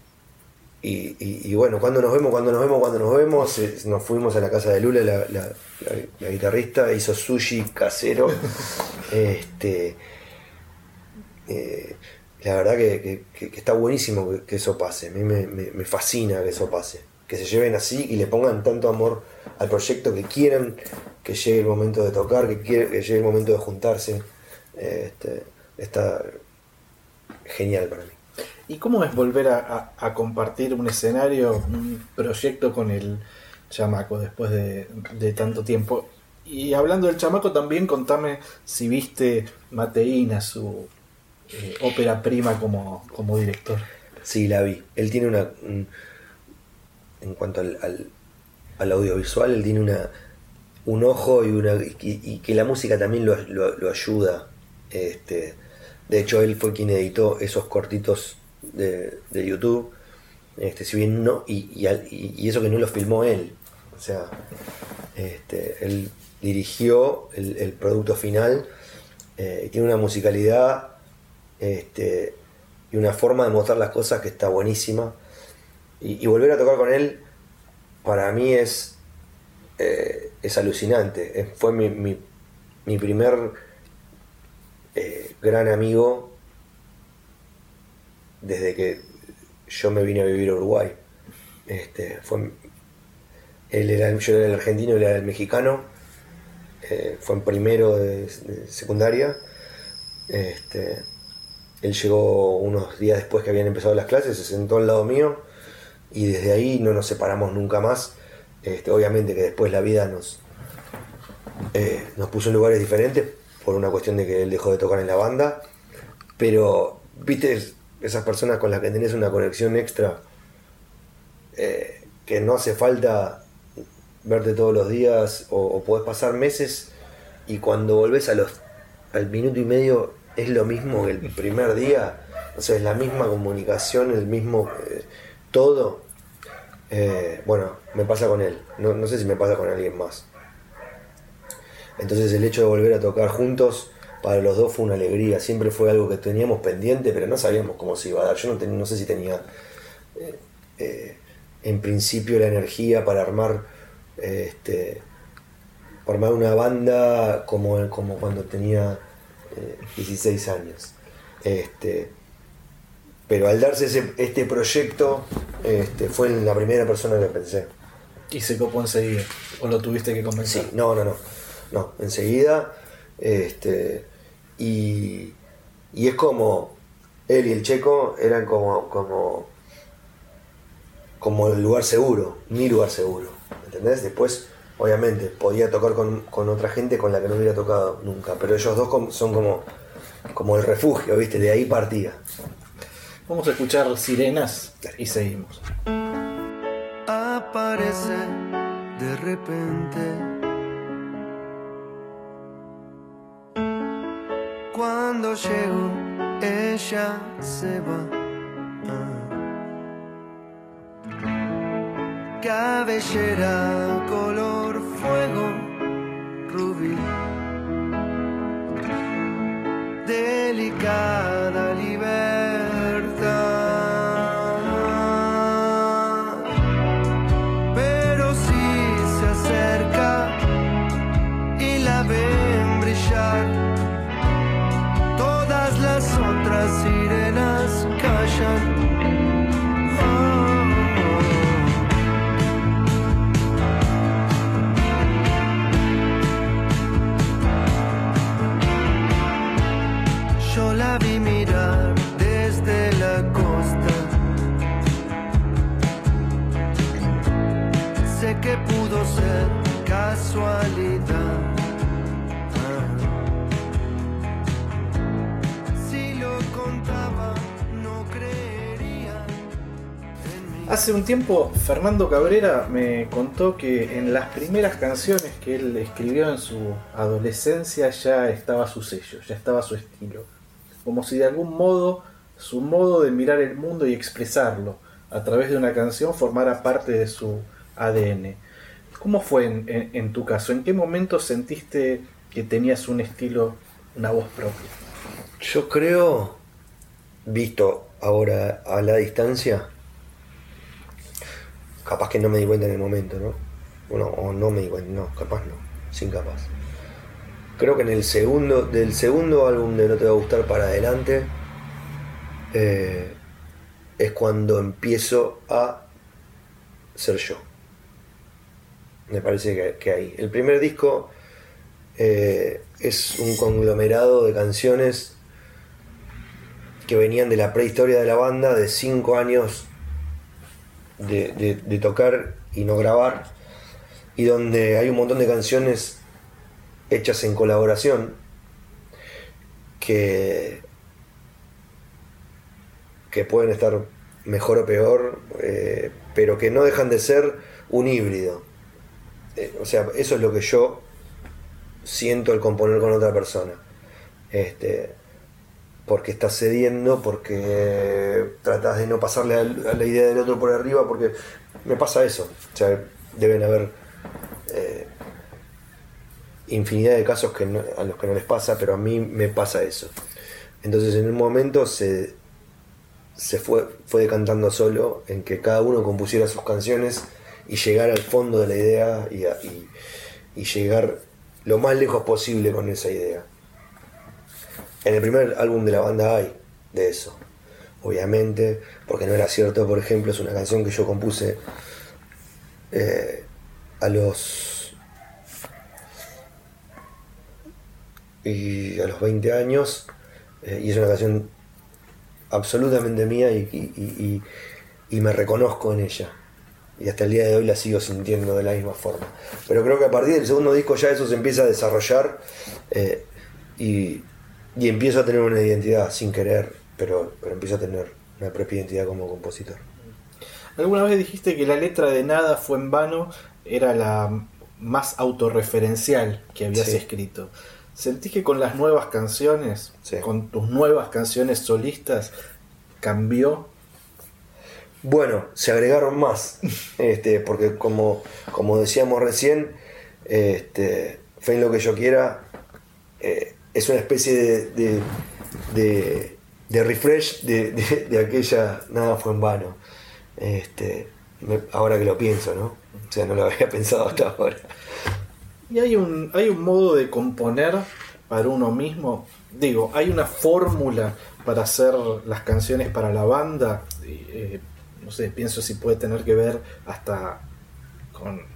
y, y- y bueno, cuando nos vemos, cuando nos vemos, cuando nos vemos, eh, nos fuimos a la casa de Lula, la, la- la- la guitarrista, hizo sushi casero. este, eh, la verdad que, está buenísimo que, eso pase, a mí me, fascina que eso pase, que se lleven así y le pongan tanto amor al proyecto que quieran que llegue el momento de tocar, que, llegue el momento de juntarse. Este, está genial para mí. ¿Y cómo es volver a compartir un escenario, un proyecto con el chamaco después de, de tanto tiempo? Y hablando del chamaco, también contame si viste Mateína, su eh, ópera prima como, como director. Sí, la vi. Él tiene una. un- en cuanto al, al- al audiovisual, él tiene una un ojo y una y, que la música también lo, lo- ayuda. Este, de hecho, él fue quien editó esos cortitos de, de YouTube. Este, si bien no, y, y eso que no lo filmó él. O sea, este, él dirigió el, el producto final eh, y tiene una musicalidad este, y una forma de mostrar las cosas que está buenísima. Y, volver a tocar con él, para mí es, eh, es alucinante. Fue mi, mi- primer eh, gran amigo desde que yo me vine a vivir a Uruguay. Este, fue, él era, yo era el argentino, él era el mexicano. Eh, fue en primero de, de secundaria. Este, él llegó unos días después que habían empezado las clases, se sentó al lado mío y desde ahí no nos separamos nunca más. Este, obviamente que después la vida nos, eh, nos puso en lugares diferentes por una cuestión de que él dejó de tocar en la banda, pero viste esas personas con las que tenés una conexión extra, eh, que no hace falta verte todos los días o, o podés pasar meses y cuando volvés a los, al minuto y medio es lo mismo que el primer día, o sea, es la misma comunicación, el mismo eh, todo. Eh, bueno, me pasa con él, no, no sé si me pasa con alguien más. Entonces el hecho de volver a tocar juntos para los dos fue una alegría, siempre fue algo que teníamos pendiente, pero no sabíamos cómo se iba a dar. Yo no, no sé si tenía eh, en principio la energía para armar este, armar una banda como, como cuando tenía eh, 16 años. Este, pero al darse ese- este proyecto, este, fue la primera persona que pensé. Y se copó enseguida. ¿O lo tuviste que convencer? Sí, no, no, no. No, enseguida. Este, y, y es como. Él y el checo eran como. como. como el lugar seguro, mi lugar seguro. ¿Entendés? Después, obviamente, podía tocar con, con otra gente con la que no hubiera tocado nunca. Pero ellos dos son como. como el refugio, ¿viste? De ahí partía. Vamos a escuchar sirenas y seguimos. aparece de repente. Cuando llego, ella se va. Ah. Cabellera color Delicada que pudo ser casualidad. Hace un tiempo Fernando Cabrera me contó que en las primeras canciones que él escribió en su adolescencia ya estaba su sello, ya estaba su estilo. como si de algún modo su modo de mirar el mundo y expresarlo a través de una canción formara parte de su ADN. ¿Cómo fue en, tu caso? ¿En qué momento sentiste que tenías un estilo, una voz propia? Yo creo, visto ahora a la distancia, capaz que no me di cuenta en el momento, ¿no? Bueno, o no me di cuenta, no, capaz no, sin capaz. Creo que en el segundo, del segundo álbum de No Te Va a Gustar para adelante, eh, es cuando empiezo a ser yo. Me parece que, ahí. El primer disco eh, es un conglomerado de canciones que venían de la prehistoria de la banda, de cinco años de, tocar y no grabar, y donde hay un montón de canciones hechas en colaboración que, que pueden estar mejor o peor, eh, pero que no dejan de ser un híbrido. Eh, o sea, eso es lo que yo siento al componer con otra persona. Este, porque estás cediendo, porque tratas de no pasarle a la idea del otro por arriba, porque me pasa eso. O sea, deben haber eh, infinidad de casos que a los que no les pasa, pero a mí me pasa eso. Entonces en un momento se, se fue, fue decantando solo en que cada uno compusiera sus canciones y llegar al fondo de la idea y llegar lo más lejos posible con esa idea. En el primer álbum de la banda hay de eso, obviamente, porque no era cierto, por ejemplo, es una canción que yo compuse eh, a los y a los 20 años eh, y es una canción absolutamente mía y, me reconozco en ella y hasta el día de hoy la sigo sintiendo de la misma forma pero creo que a partir del segundo disco ya eso se empieza a desarrollar eh, y, y empiezo a tener una identidad sin querer, pero, pero empiezo a tener una propia identidad como compositor. Alguna vez dijiste que la letra de Nada fue en vano era la más autorreferencial que habías escrito. ¿Sentís que con las nuevas canciones, con tus nuevas canciones solistas, cambió? Bueno, se agregaron más, este, porque como, como decíamos recién, este, en lo que yo quiera eh, es una especie de, de, refresh de, aquella Nada fue en vano. Este, ahora que lo pienso, ¿no? O sea, no lo había pensado hasta ahora. Y hay un, hay un modo de componer para uno mismo. Digo, hay una fórmula para hacer las canciones para la banda. Eh, no sé, pienso si puede tener que ver hasta con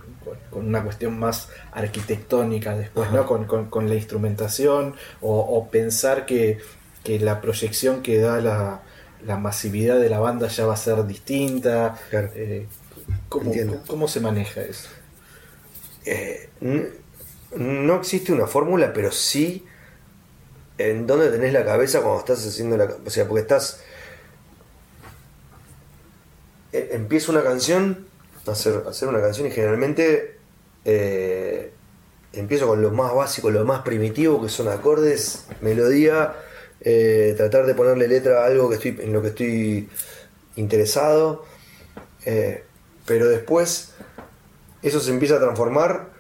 con una cuestión más arquitectónica después, ¿no? Con, la instrumentación o, pensar que, la proyección que da la, masividad de la banda ya va a ser distinta. Eh, ¿cómo, se maneja eso? Eh, no existe una fórmula, pero sí en dónde tenés la cabeza cuando estás haciendo la... O sea, porque estás... E, empieza una canción hacer, una canción y generalmente eh, empiezo con lo más básico, lo más primitivo, que son acordes, melodía, eh, tratar de ponerle letra a algo que estoy, en lo que estoy interesado, eh, pero después eso se empieza a transformar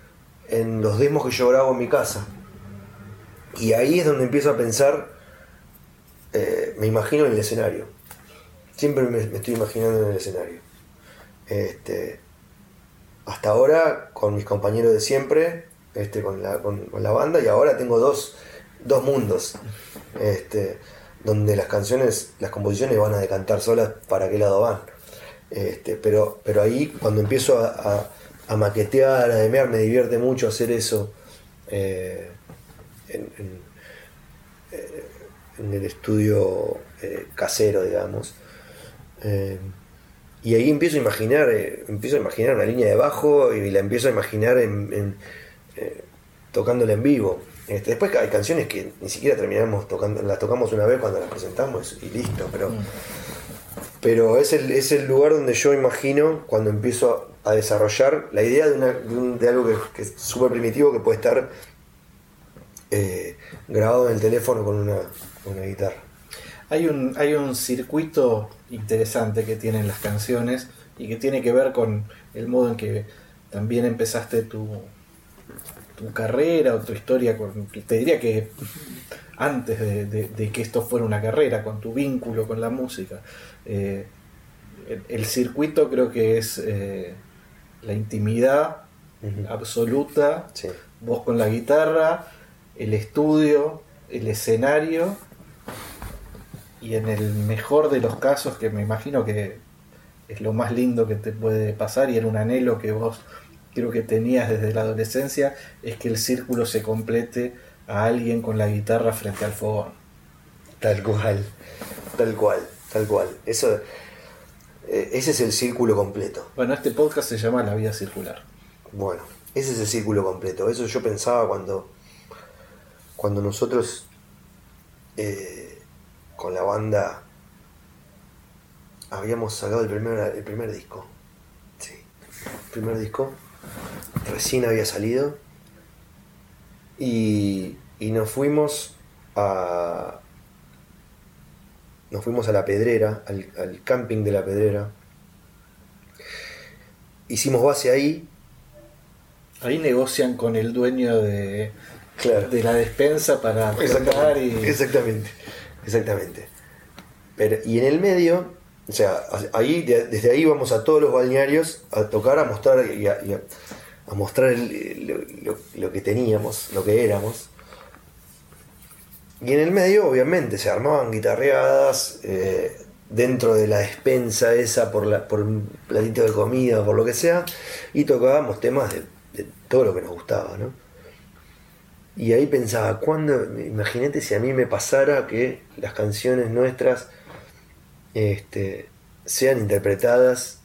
en los demos que yo grabo en mi casa. Y ahí es donde empiezo a pensar, me imagino en el escenario. Siempre me estoy imaginando en el escenario. Este, hasta ahora con mis compañeros de siempre, este, con, la, con, la banda, y ahora tengo dos, mundos, este, donde las canciones, las composiciones van a decantar solas para qué lado van. Este, pero, pero ahí cuando empiezo a, maquetear, a demear, me divierte mucho hacer eso eh, en, el estudio eh, casero, digamos. Eh, y ahí empiezo a imaginar, eh, empiezo a imaginar una línea de bajo y la empiezo a imaginar en, eh, tocándola en vivo. Este, después hay canciones que ni siquiera terminamos tocando, las tocamos una vez cuando las presentamos y listo, pero, mm. pero es, el, es el lugar donde yo imagino cuando empiezo a, desarrollar la idea de, algo que, es súper primitivo que puede estar eh, grabado en el teléfono con una, una guitarra. Hay un, hay un circuito interesante que tienen las canciones y que tiene que ver con el modo en que también empezaste tu, tu carrera o tu historia con, te diría que antes de, que esto fuera una carrera, con tu vínculo con la música. Eh, el, circuito creo que es eh, la intimidad absoluta, vos con la guitarra, el estudio, el escenario y en el mejor de los casos, que me imagino que es lo más lindo que te puede pasar y era un anhelo que vos creo que tenías desde la adolescencia, es que el círculo se complete a alguien con la guitarra frente al fogón. Tal cual, tal cual, tal cual. Eso, eh, ese es el círculo completo. Bueno, este podcast se llama La Vida Circular. Bueno, ese es el círculo completo. Eso yo pensaba cuando, cuando nosotros eh, con la banda habíamos sacado el primer, el primer disco. Sí, el primer disco recién había salido. Y, nos fuimos a. Nos fuimos a la pedrera, al, camping de la pedrera. Hicimos base ahí. Ahí negocian con el dueño de, de la despensa para exactamente, y... exactamente, exactamente. Pero, y en el medio o sea, ahí, desde ahí vamos a todos los balnearios a tocar, a mostrar y a, mostrar lo, que teníamos, lo que éramos. Y en el medio, obviamente, se armaban guitarreadas eh, dentro de la despensa esa por, la, por un platito de comida o por lo que sea, y tocábamos temas de, de todo lo que nos gustaba, ¿no? Y ahí pensaba, ¿cuándo? Imagínate si a mí me pasara que las canciones nuestras este, sean interpretadas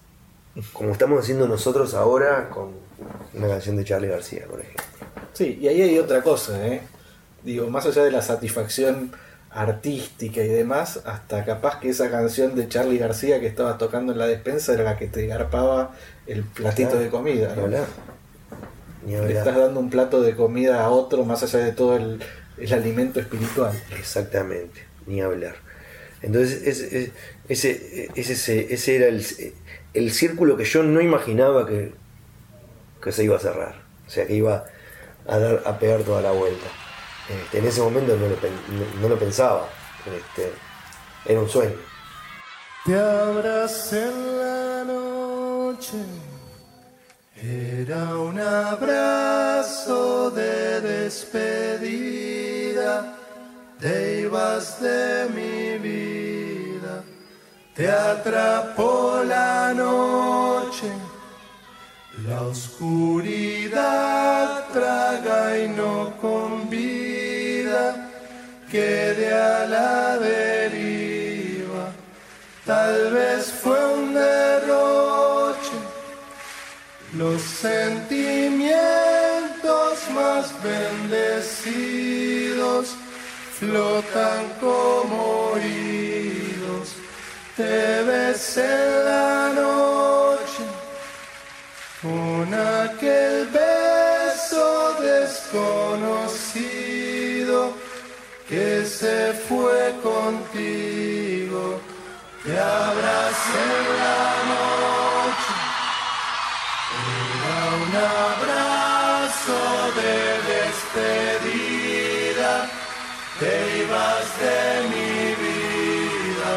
como estamos haciendo nosotros ahora con una canción de Charlie García, por ejemplo. Sí, y ahí hay otra cosa, ¿eh? Digo, más allá de la satisfacción artística y demás, hasta capaz que esa canción de Charlie García que estabas tocando en la despensa era la que te garpaba el platito de comida. Le estás dando un plato de comida a otro más allá de todo el, el alimento espiritual. Exactamente, ni hablar. Entonces, ese, ese, ese era el, círculo que yo no imaginaba que, que se iba a cerrar. O sea, que iba a, dar, a pegar toda la vuelta. Este, en ese momento no lo, no, lo pensaba. Este, era un sueño. Te abracé en la noche. Era un abrazo de despedida te ibas de mi vida, te atrapó la noche, la oscuridad traga y no convida, quede a la deriva, tal vez fue los sentimientos más bendecidos flotan como oídos, te ves en la noche con aquel beso desconocido que se fue contigo, te abracé en la noche, un abrazo de despedida te ibas de mi vida,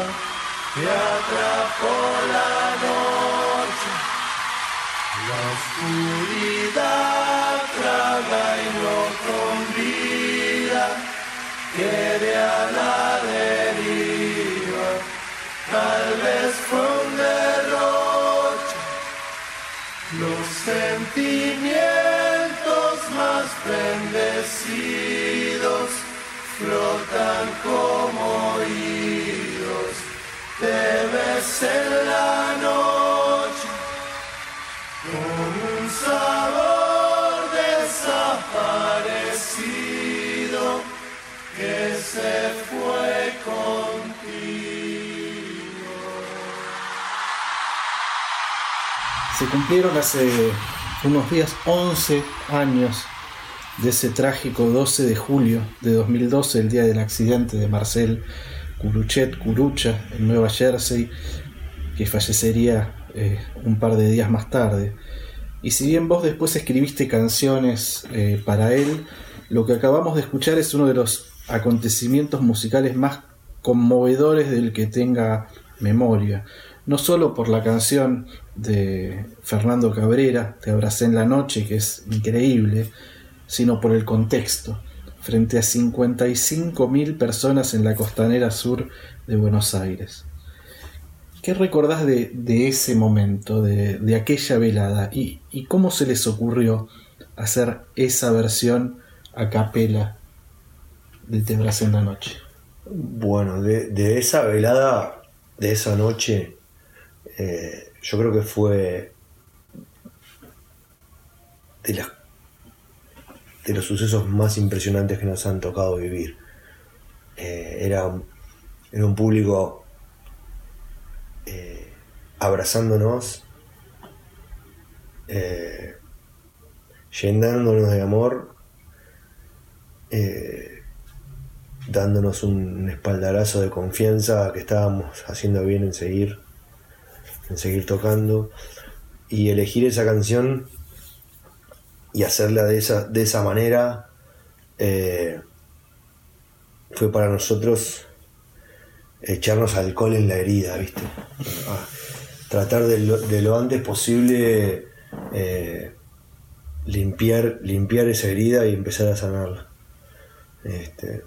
te atrapó la noche, la oscuridad traga y no convida, quede bendecidos flotan como oídos, te ves en la noche con un sabor desaparecido que se fue contigo. Se cumplieron hace unos días 11 años de ese trágico 12 de julio de 2012, el día del accidente de Marcel, Curuchet Curucha en Nueva Jersey, que fallecería eh, un par de días más tarde. Y si bien vos después escribiste canciones eh, para él, lo que acabamos de escuchar es uno de los acontecimientos musicales más conmovedores del que tenga memoria. No solo por la canción de Fernando Cabrera, Te abracé en la noche, que es increíble, sino por el contexto. Frente a 55.000 personas en la costanera sur de Buenos Aires. ¿Qué recordás de, ese momento, de, aquella velada? Y, cómo se les ocurrió hacer esa versión a capela de Te en la noche? Bueno, de, esa velada, de esa noche, eh, yo creo que fue de, las, de los sucesos más impresionantes que nos han tocado vivir. Eh, era, era un público eh, abrazándonos, eh, llenándonos de amor, dándonos un espaldarazo de confianza que estábamos haciendo bien en seguir, en seguir tocando y elegir esa canción y hacerla de esa, de esa manera fue para nosotros echarnos alcohol en la herida, ¿viste? Ah, tratar de lo, antes posible eh, limpiar, limpiar esa herida y empezar a sanarla. Este,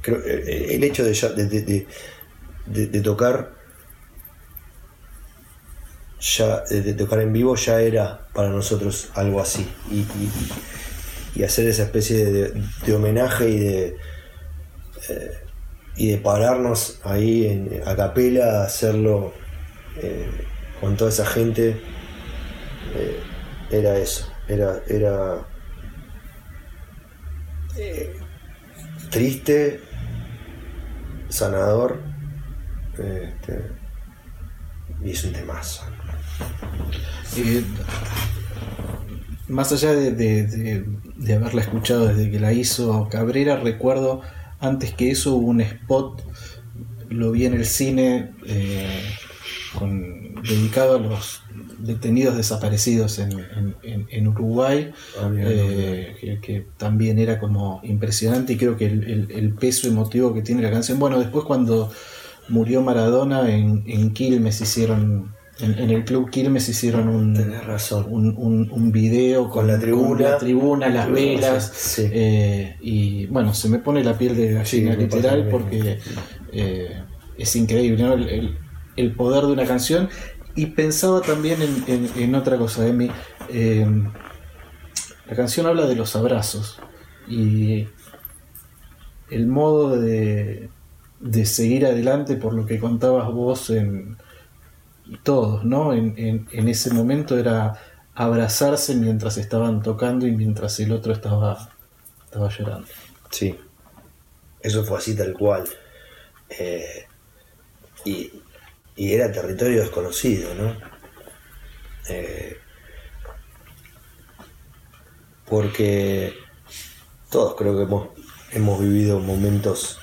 creo, eh, el hecho de, de, tocar ya de tocar en vivo ya era para nosotros algo así y, hacer esa especie de, homenaje y de eh, y de pararnos ahí en, a capela, hacerlo eh, con toda esa gente, eh, era eso, era, era triste, sanador, este, y es un temazo. Más allá de, de, haberla escuchado desde que la hizo Cabrera, recuerdo antes que eso hubo un spot, lo vi en el cine, eh, dedicado a los detenidos desaparecidos en, Uruguay, ah, eh, que, también era como impresionante y creo que el, peso emotivo que tiene la canción. Bueno, después cuando murió Maradona en, en Quilmes hicieron en, el Club Quilmes hicieron un, un, un, video con, la tribuna, tribuna las velas. Eh, y bueno, se me pone la piel de gallina literal porque eh, es increíble el, poder de una canción. Y pensaba también en, otra cosa, Emi. Eh, la canción habla de los abrazos y el modo de, de seguir adelante por lo que contabas vos en todos, ¿no? En, ese momento era abrazarse mientras estaban tocando y mientras el otro estaba, estaba llorando. Sí, eso fue así tal cual. Eh, y, era territorio desconocido, ¿no? Eh, porque todos creo que hemos, hemos vivido momentos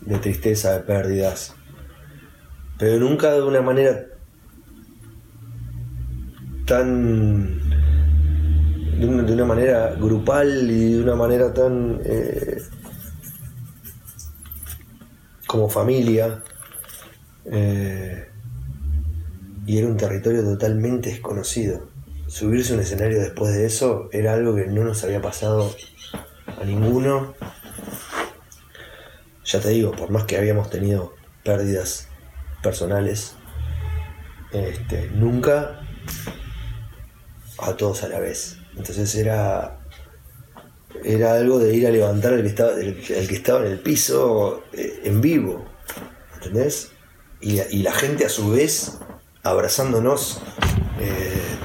de tristeza, de pérdidas, pero nunca de una manera tan de una, manera grupal y de una manera tan eh, como familia eh, y era un territorio totalmente desconocido. Subirse a un escenario después de eso era algo que no nos había pasado a ninguno. Ya te digo por más que habíamos tenido pérdidas personales, este, nunca a todos a la vez. Entonces era, era algo de ir a levantar al que estaba, que estaba en el piso eh, en vivo, ¿entendés? Y, la gente a su vez abrazándonos. Eh,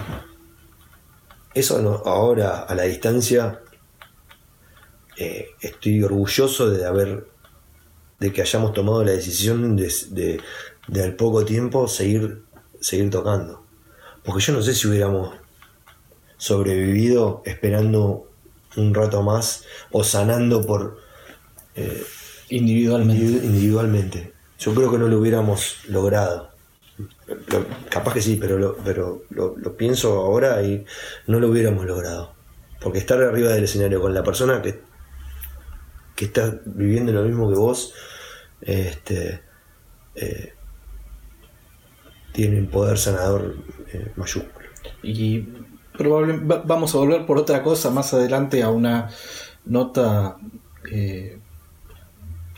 eso ahora a la distancia eh, estoy orgulloso de haber de que hayamos tomado la decisión de, de al poco tiempo seguir, seguir tocando. Porque yo no sé si hubiéramos sobrevivido esperando un rato más o sanando por, eh, Individualmente. individualmente. Yo creo que no lo hubiéramos logrado. Lo- capaz que sí, pero, lo, pero lo, lo pienso ahora y no lo hubiéramos logrado. Porque estar arriba del escenario con la persona que, que está viviendo lo mismo que vos, este, eh, tiene un poder sanador eh, mayúsculo. Y probablemente vamos a volver por otra cosa más adelante a una nota eh,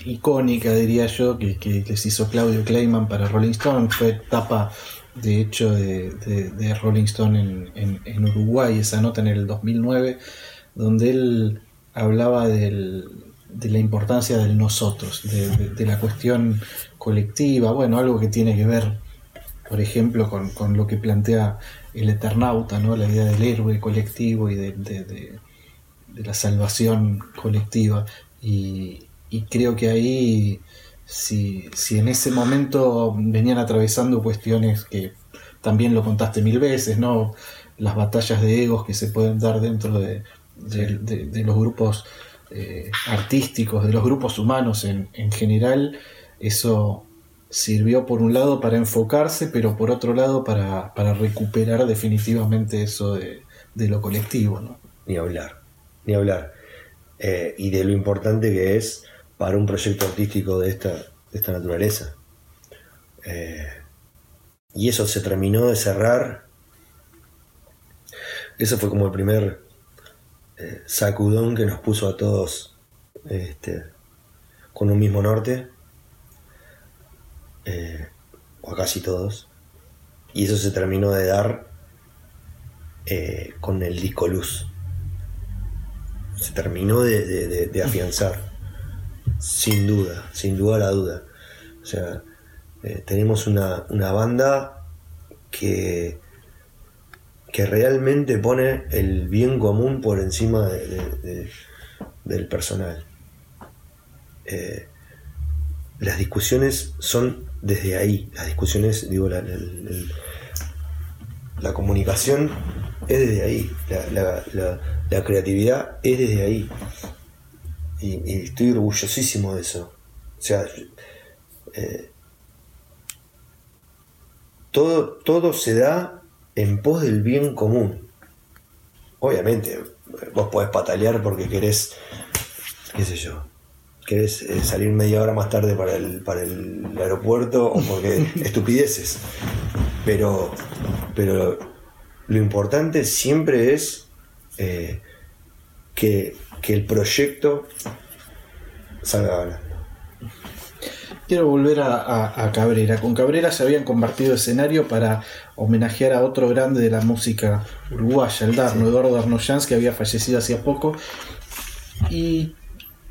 icónica, diría yo, que, que les hizo Claudio Kleiman para Rolling Stone. Fue tapa, de hecho, de, Rolling Stone en, en- Uruguay, esa nota en el 2009, donde él hablaba del- de la importancia del nosotros, de la cuestión colectiva, bueno, algo que tiene que ver por ejemplo, con, con lo que plantea el Eternauta, ¿no? la idea del héroe colectivo y de, de- de- de la salvación colectiva. Y, y creo que ahí, si, si en ese momento venían atravesando cuestiones que también lo contaste mil veces, ¿no? las batallas de egos que se pueden dar dentro de, de- de- de los grupos eh, artísticos, de los grupos humanos en, en general, eso sirvió por un lado para enfocarse, pero por otro lado para, para recuperar definitivamente eso de, de lo colectivo. ¿no? Ni hablar, ni hablar. Eh, y de lo importante que es para un proyecto artístico de esta, de esta naturaleza. Eh, y eso se terminó de cerrar. Eso fue como el primer eh, sacudón que nos puso a todos este, con un mismo norte. Eh, o a casi todos. Y eso se terminó de dar eh, con el disco Luz. Se terminó de, afianzar. Sin duda, sin duda la duda. O sea, eh, tenemos una, una banda que, que realmente pone el bien común por encima de- de- de- del personal. Eh, las discusiones son desde ahí. Las discusiones, digo, la, la- comunicación es desde ahí. La, creatividad es desde ahí. Y, y estoy orgullosísimo de eso. O sea, eh, todo, todo se da en pos del bien común. Obviamente, vos podés patalear porque querés, qué sé yo, querés eh, salir media hora más tarde para el, para el aeropuerto o porque estupideces. Pero, pero lo importante siempre es eh, que, que el proyecto salga ganando. Quiero volver a, a- a Cabrera. Con Cabrera se habían convertido escenario para homenajear a otro grande de la música uruguaya, el Darno, Eduardo Darnoyans, que había fallecido hacía poco. Y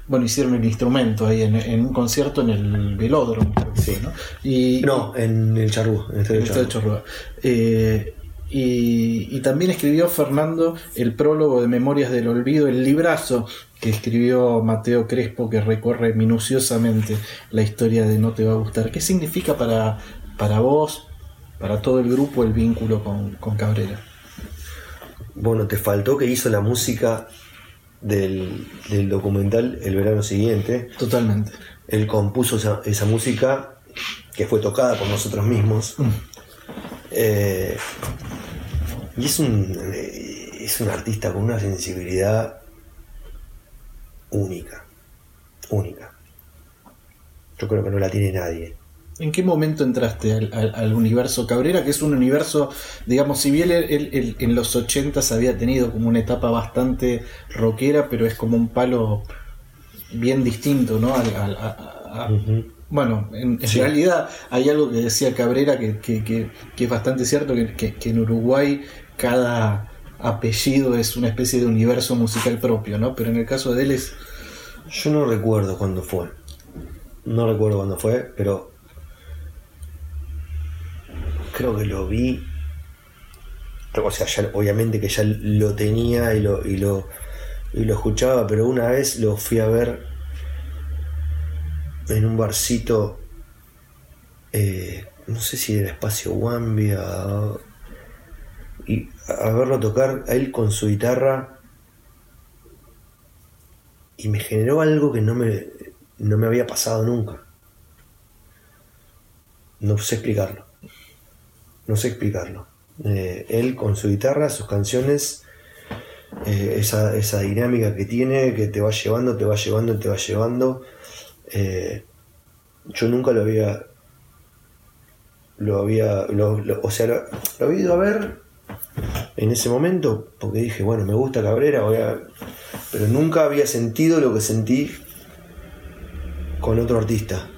bueno, hicieron el instrumento ahí en, en un concierto en el velódromo. fue, ¿no? Y, No, en el charrúa, en el estadio El Estadio Charrúa. Eh, y, y también escribió Fernando el prólogo de Memorias del Olvido, el librazo que escribió Mateo Crespo, que recorre minuciosamente la historia de No Te Va a Gustar. ¿Qué significa para, para vos, para todo el grupo, el vínculo con, con Cabrera? Bueno, te faltó que hizo la música del, del documental el verano siguiente. Totalmente. Él compuso esa, esa música que fue tocada por nosotros mismos. Eh, y es un, eh, es un artista con una sensibilidad única. Única. Yo creo que no la tiene nadie. ¿En qué momento entraste al, al- al universo Cabrera? Que es un universo, digamos, si bien él, él- él en los 80 había tenido como una etapa bastante rockera, pero es como un palo bien distinto, ¿no? Al- a- bueno, en, en Sí. realidad hay algo que decía Cabrera que, que- que- que es bastante cierto, que en Uruguay cada apellido es una especie de universo musical propio, ¿no? Pero en el caso de él es... Yo no recuerdo cuándo fue. No recuerdo cuándo fue, pero creo que lo vi. O sea, ya- obviamente que ya lo tenía y lo, y lo, y lo escuchaba, pero una vez lo fui a ver en un barcito, eh, no sé si era Espacio Wambia, y a verlo tocar a él con su guitarra y me generó algo que no me no me había pasado nunca. No sé explicarlo. No sé explicarlo. Eh, él con su guitarra, sus canciones, eh, esa, esa, dinámica que tiene, que te va llevando, te va llevando, te va llevando. Eh, yo nunca lo había. Lo había. o sea, lo, había ido a ver en ese momento porque dije, bueno, me gusta Cabrera, voy a, pero nunca había sentido lo que sentí con otro artista,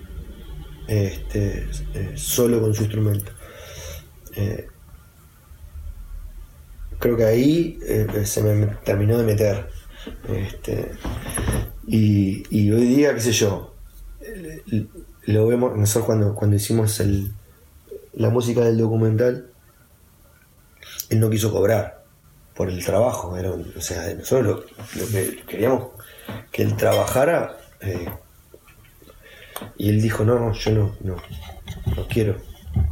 este, solo con su instrumento. Eh, creo que ahí eh, se me terminó de meter. Este, y, hoy día, qué sé yo, lo vemos, nosotros cuando, cuando hicimos la música del documental, él no quiso cobrar por el trabajo. Era, o sea, nosotros lo, que queríamos que él trabajara y él dijo, no, yo no, no, no quiero.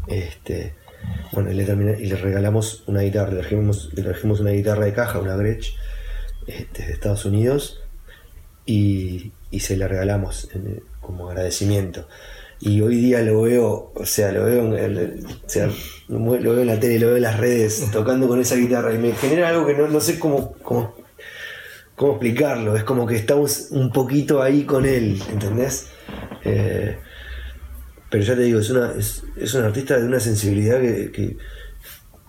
Este, bueno, y le, y le regalamos una guitarra, le trajimos, le trajimos una guitarra de caja, una Gretsch, este, de Estados Unidos, y, se la regalamos como agradecimiento. Y hoy día lo veo, o sea, lo veo en, lo veo en la tele, lo veo en las redes, tocando con esa guitarra, y me genera algo que no, no sé cómo, cómo, cómo explicarlo. Es como que estamos un poquito ahí con él, ¿entendés? Eh, pero ya te digo, es, una, es, un artista de una sensibilidad que,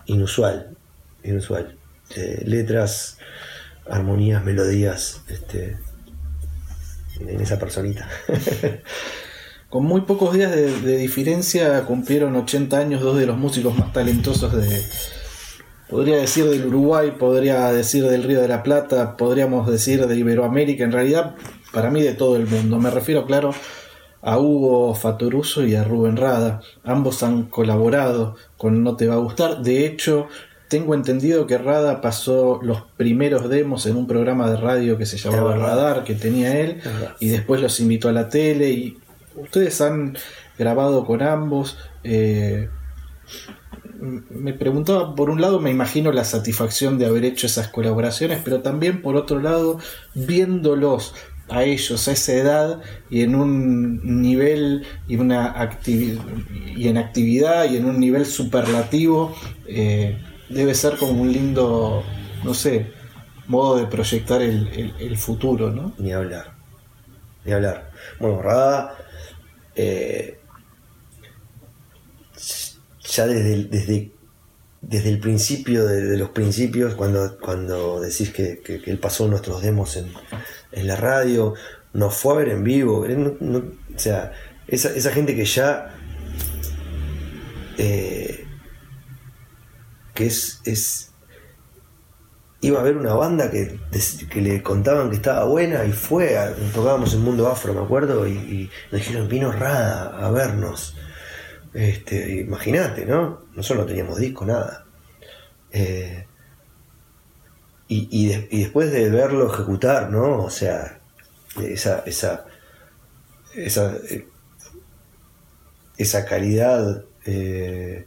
inusual, inusual. Eh, letras, armonías, melodías, este, en esa personita. Con muy pocos días de, diferencia cumplieron 80 años dos de los músicos más talentosos de, podría decir del Uruguay, podría decir del Río de la Plata, podríamos decir de Iberoamérica, en realidad para mí de todo el mundo. Me refiero, claro, a Hugo Fatoruso y a Rubén Rada. Ambos han colaborado con No Te Va a Gustar. De hecho, tengo entendido que Rada pasó los primeros demos en un programa de radio que se llamaba Radar, que tenía él, y después los invitó a la tele. Y ustedes han grabado con ambos. Eh, me preguntaba, por un lado me imagino la satisfacción de haber hecho esas colaboraciones, pero también por otro lado, viéndolos a ellos a esa edad y en un nivel y una y en actividad y en un nivel superlativo eh, debe ser como un lindo no sé modo de proyectar el, futuro no ni hablar ni hablar. Bueno eh, ya desde, desde desde el principio de, los principios, cuando, cuando decís que, él pasó nuestros demos en, en, la radio, nos fue a ver en vivo, o sea, esa, gente que ya... Eh, que es, iba a ver una banda que, que, le contaban que estaba buena y fue, tocábamos en Mundo Afro, me acuerdo, y, y nos dijeron, vino Rada a vernos. Este, Imagínate, ¿no? Nosotros no teníamos disco, nada. Eh, y, después de verlo ejecutar, ¿no? O sea, esa, esa, esa, eh, esa calidad, eh,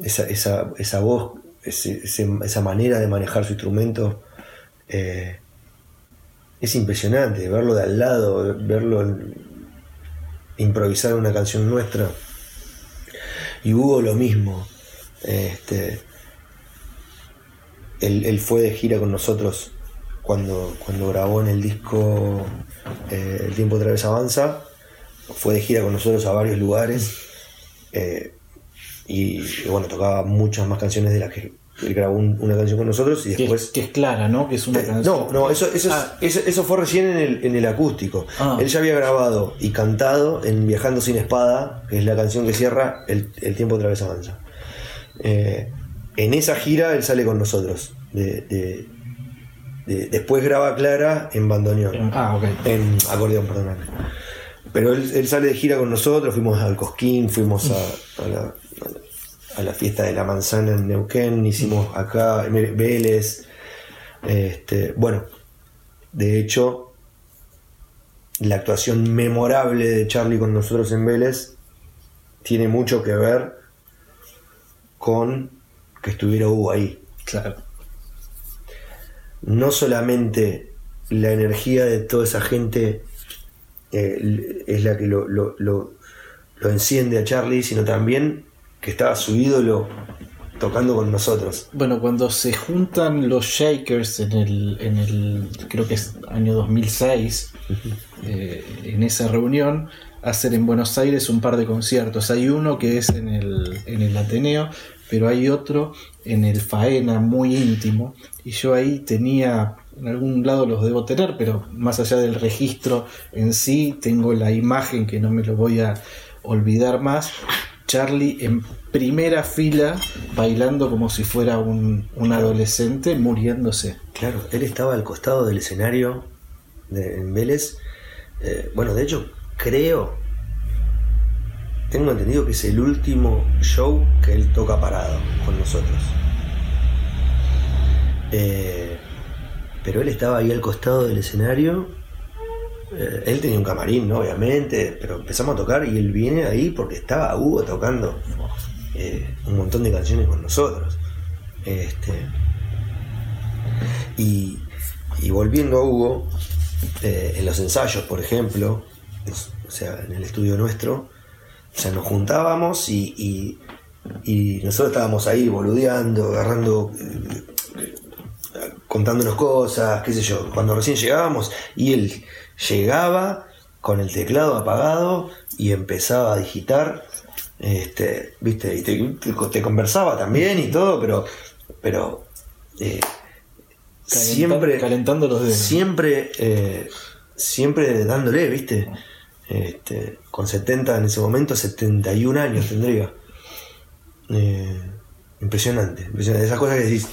esa, esa, esa, voz, esa manera de manejar su instrumento, es impresionante. Verlo de al lado, verlo improvisar una canción nuestra y Hugo lo mismo. Este, él, fue de gira con nosotros cuando, cuando grabó en el disco eh, El tiempo otra vez avanza. Fue de gira con nosotros a varios lugares. Eh, y, bueno, tocaba muchas más canciones de las que él grabó una canción con nosotros y después. Que, es clara, ¿no? Que es una canción. No, no, eso, eso, ah. eso, fue recién en el, en el acústico. Ah. Él ya había grabado y cantado en Viajando sin Espada, que es la canción que cierra El, tiempo otra vez avanza. Eh, en esa gira él sale con nosotros. De, después graba Clara en bandoneón. Ah, ok. En acordeón, perdón. Pero él, sale de gira con nosotros, fuimos al Cosquín, fuimos a la a la fiesta de la manzana en Neuquén, hicimos acá Vélez. Este, bueno, de hecho, la actuación memorable de Charlie con nosotros en Vélez tiene mucho que ver con que estuviera Hugo ahí. Claro. No solamente la energía de toda esa gente eh, es la que lo, lo- lo- lo enciende a Charlie, sino también que estaba su ídolo tocando con nosotros. Bueno, cuando se juntan los Shakers en el, en el creo que es año 2006, eh, en esa reunión, hacen en Buenos Aires un par de conciertos. Hay uno que es en el, en el Ateneo, pero hay otro en el Faena, muy íntimo. Y yo ahí tenía, en algún lado los debo tener, pero más allá del registro en sí, tengo la imagen que no me lo voy a olvidar más. Charlie en primera fila, bailando como si fuera un, un adolescente, muriéndose. Claro, él estaba al costado del escenario de, en Vélez. Eh, bueno, de hecho, creo, tengo entendido que es el último show que él toca parado con nosotros. Eh, pero él estaba ahí al costado del escenario. Eh, él tenía un camarín, ¿no? obviamente, pero empezamos a tocar y él viene ahí porque estaba Hugo tocando eh, un montón de canciones con nosotros. Este, y, y volviendo a Hugo, en los ensayos, por ejemplo, o sea, en el estudio nuestro, o sea, nos juntábamos y, y- y nosotros estábamos ahí boludeando, agarrando, eh, contándonos cosas, qué sé yo, cuando recién llegábamos, y él llegaba con el teclado apagado y empezaba a digitar, este, viste, y te, te- te conversaba también y todo, pero, pero eh, Calenta- siempre calentando los dedos. siempre eh, siempre dándole viste este, con 70 en ese momento 71 años tendría Eh, impresionante, impresionante esas cosas que decís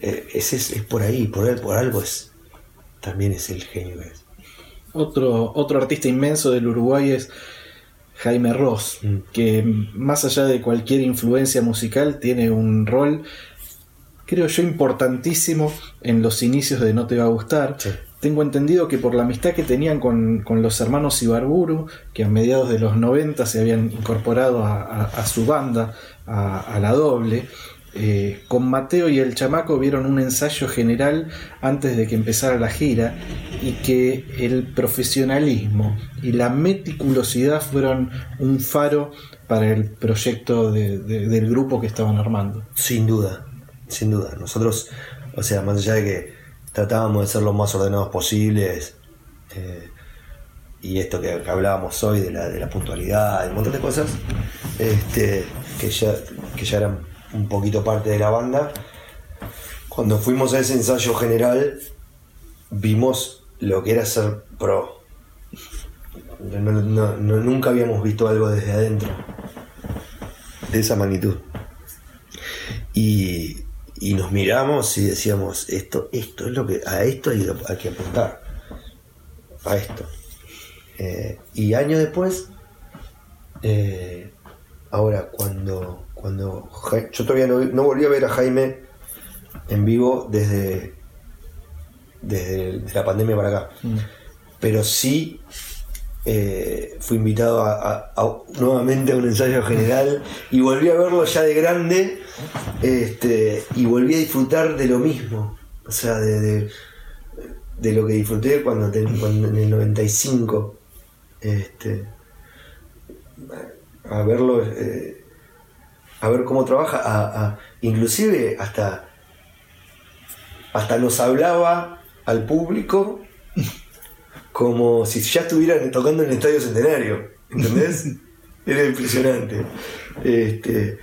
eh, es, es, es por ahí por él por algo es también es el genio que es Otro, otro artista inmenso del Uruguay es Jaime Ross, Mm. que más allá de cualquier influencia musical tiene un rol, creo yo, importantísimo en los inicios de No Te Va a Gustar. Sí. Tengo entendido que por la amistad que tenían con, con los hermanos Ibarburu, que a mediados de los 90 se habían incorporado a, su banda, a, la doble, eh, con Mateo y el chamaco vieron un ensayo general antes de que empezara la gira y que el profesionalismo y la meticulosidad fueron un faro para el proyecto de- de- del grupo que estaban armando. sin duda sin duda nosotros o sea más allá de que tratábamos de ser lo más ordenados posibles eh, y esto que, hablábamos hoy de la, puntualidad, de un montón de cosas, este, que, ya, que ya eran un poquito parte de la banda. Cuando fuimos a ese ensayo general, vimos lo que era ser pro. No- nunca habíamos visto algo desde adentro, de esa magnitud. Y, y nos miramos y decíamos, esto, esto es lo que, a esto hay, hay que apuntar, a esto. Eh, y años después, eh, ahora cuando, cuando yo todavía no, no volví a ver a Jaime en vivo desde, desde la pandemia para acá, pero sí eh, fui invitado a, nuevamente a un ensayo general y volví a verlo ya de grande este, y volví a disfrutar de lo mismo, o sea, de, lo que disfruté cuando, en el 95 este, a verlo, eh, a ver cómo trabaja, a- inclusive hasta, hasta nos hablaba al público como si ya estuvieran tocando en el Estadio Centenario, ¿entendés? Era impresionante. Este,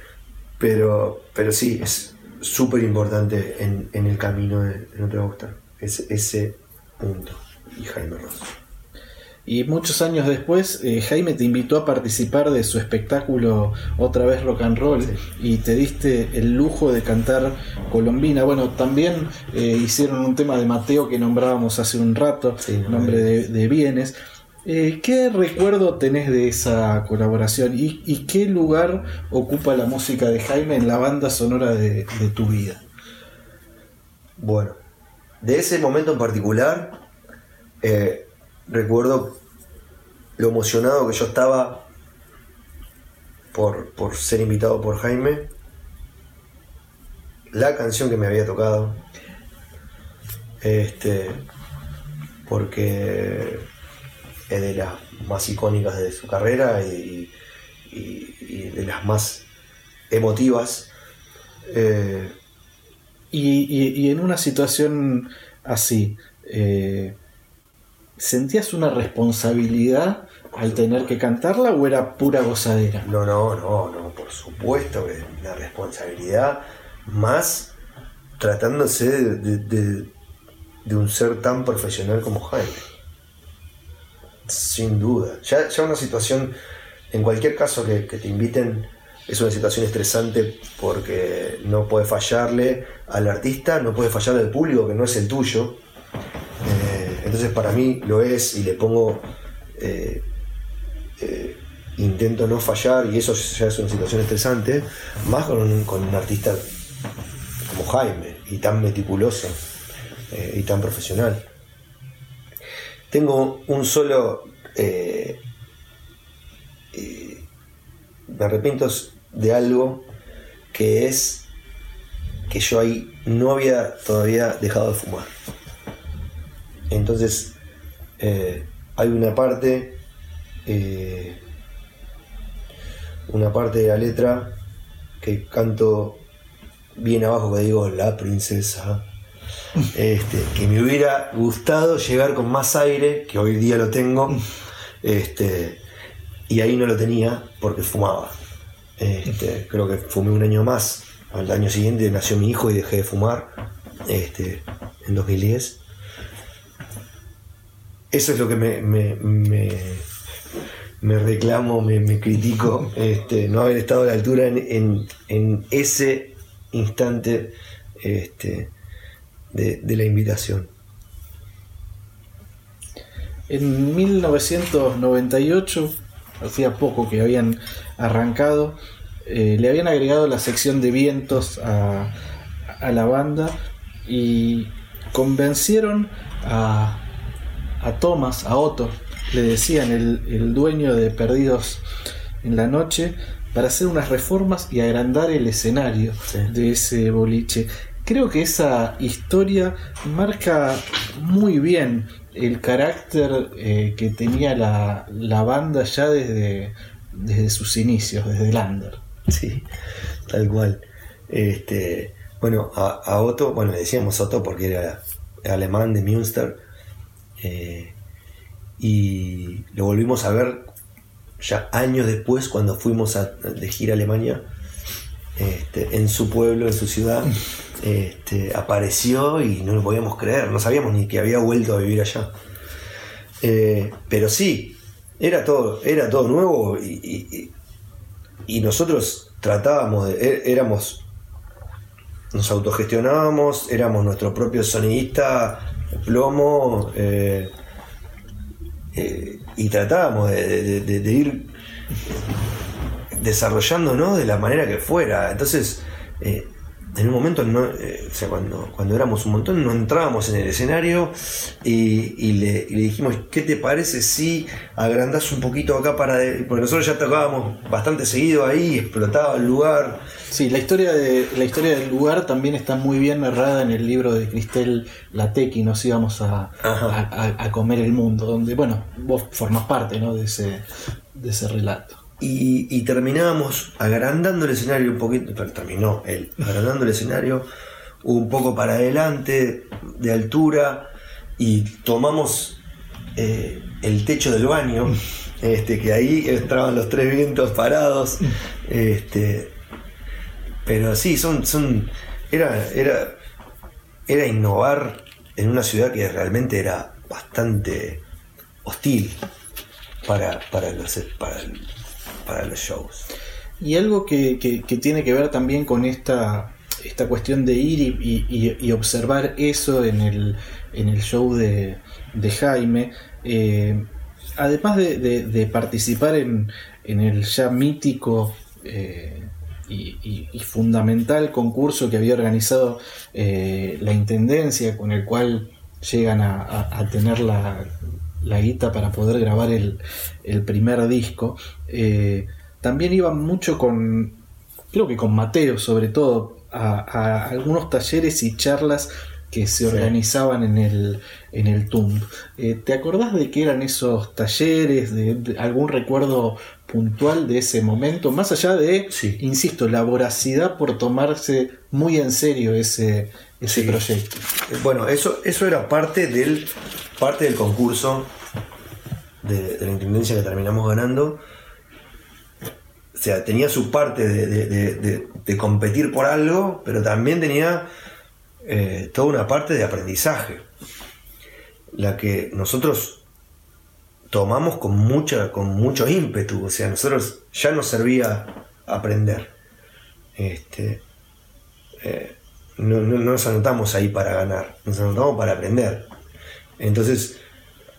pero, pero sí, es súper importante en, en el camino de No Te Va a Gustar, ese, ese punto. Y Jaime Ross. Y muchos años después, eh, Jaime te invitó a participar de su espectáculo Otra vez Rock and Roll Sí. y te diste el lujo de cantar Colombina. Bueno, también eh, hicieron un tema de Mateo que nombrábamos hace un rato, Sí, nombre de, de bienes. Eh, ¿Qué recuerdo tenés de esa colaboración y, y qué lugar ocupa la música de Jaime en la banda sonora de, de tu vida? Bueno, de ese momento en particular, eh, recuerdo lo emocionado que yo estaba por, por ser invitado por Jaime, la canción que me había tocado, este, porque es de las más icónicas de su carrera y, y- de las más emotivas. Eh, Y, y- y en una situación así, eh, ¿sentías una responsabilidad al tener que cantarla o era pura gozadera? no, no, no, no, por supuesto que la responsabilidad más tratándose de un ser tan profesional como Jaime. Sin duda. Ya, ya una situación, en cualquier caso que, que te inviten, es una situación estresante porque no puede fallarle al artista, no puede fallarle al público que no es el tuyo. Entonces para mí lo es y le pongo, eh, eh, intento no fallar y eso ya es una situación estresante, más con un, artista como Jaime y tan meticuloso eh, y tan profesional. Tengo un solo... me arrepiento de algo que es que yo ahí no había todavía dejado de fumar. Entonces eh, hay una parte, eh, una parte de la letra que canto bien abajo que digo la princesa. Este, que me hubiera gustado llegar con más aire, que hoy día lo tengo, este, y ahí no lo tenía porque fumaba. Este, creo que fumé un año más. Al año siguiente nació mi hijo y dejé de fumar este, en 2010. Eso es lo que me, me, me- reclamo, me, critico, este, no haber estado a la altura en, en- ese instante este, de, de la invitación. En 1998, hacía poco que habían arrancado, eh, le habían agregado la sección de vientos a, a la banda y convencieron a, a Thomas, a Otto, le decían el, el dueño de Perdidos en la Noche, para hacer unas reformas y agrandar el escenario Sí. de ese boliche. Creo que esa historia marca muy bien el carácter eh, que tenía la, la banda ya desde, desde sus inicios, desde el under. Sí, tal cual. Este, bueno, a, a Otto, bueno, le decíamos Otto porque era alemán de Münster. Eh, y lo volvimos a ver ya años después cuando fuimos de gira a Alemania. este, en su pueblo, en su ciudad, este, apareció y no lo podíamos creer, no sabíamos ni que había vuelto a vivir allá. Eh, pero sí, era todo, era todo nuevo y, y- nosotros tratábamos de, é- éramos, nos autogestionábamos, éramos nuestro propio sonidista, plomo, eh, eh, y tratábamos de, ir desarrollándonos de la manera que fuera. Entonces, eh, en un momento, no, eh, o sea, cuando, cuando éramos un montón, no entrábamos en el escenario y, y le, y le dijimos, ¿qué te parece si agrandás un poquito acá para... de-?" Porque nosotros ya tocábamos bastante seguido ahí, explotaba el lugar. Sí, la historia, de, la historia del lugar también está muy bien narrada en el libro de Cristel Latequi, Nos íbamos a, Ajá. a- a- a comer el mundo, donde, bueno, vos formás parte ¿no? de, ese, de ese relato. Y, y terminábamos agrandando el escenario un poquito, pero terminó él, agrandando el escenario un poco para adelante, de altura, y tomamos eh, el techo del baño, este, que ahí estaban los tres vientos parados. Este, pero sí, son, son. Era, era, era innovar en una ciudad que realmente era bastante hostil para, para, los, para, para los shows. Y algo que, tiene que ver también con esta, esta cuestión de ir y, observar eso en el, en el show de, Jaime, eh, además de, participar en, en el ya mítico eh, y, fundamental concurso que había organizado eh, la Intendencia, con el cual llegan a tener la, la guita para poder grabar el, el primer disco, eh, también iban mucho con, creo que con Mateo sobre todo, a, a algunos talleres y charlas que se organizaban en el, en el TUMB. Eh, ¿Te acordás de qué eran esos talleres, de, algún recuerdo puntual de ese momento? Más allá de, insisto, la voracidad por tomarse muy en serio ese, ese proyecto. Bueno, eso, eso era parte del, parte del concurso de, la intendencia que terminamos ganando. O sea, tenía su parte de competir por algo, pero también tenía eh, toda una parte de aprendizaje, la que nosotros tomamos con, mucha, con mucho ímpetu, o sea, nosotros ya nos servía aprender. Este, eh, no, nos anotamos ahí para ganar, nos anotamos para aprender. Entonces,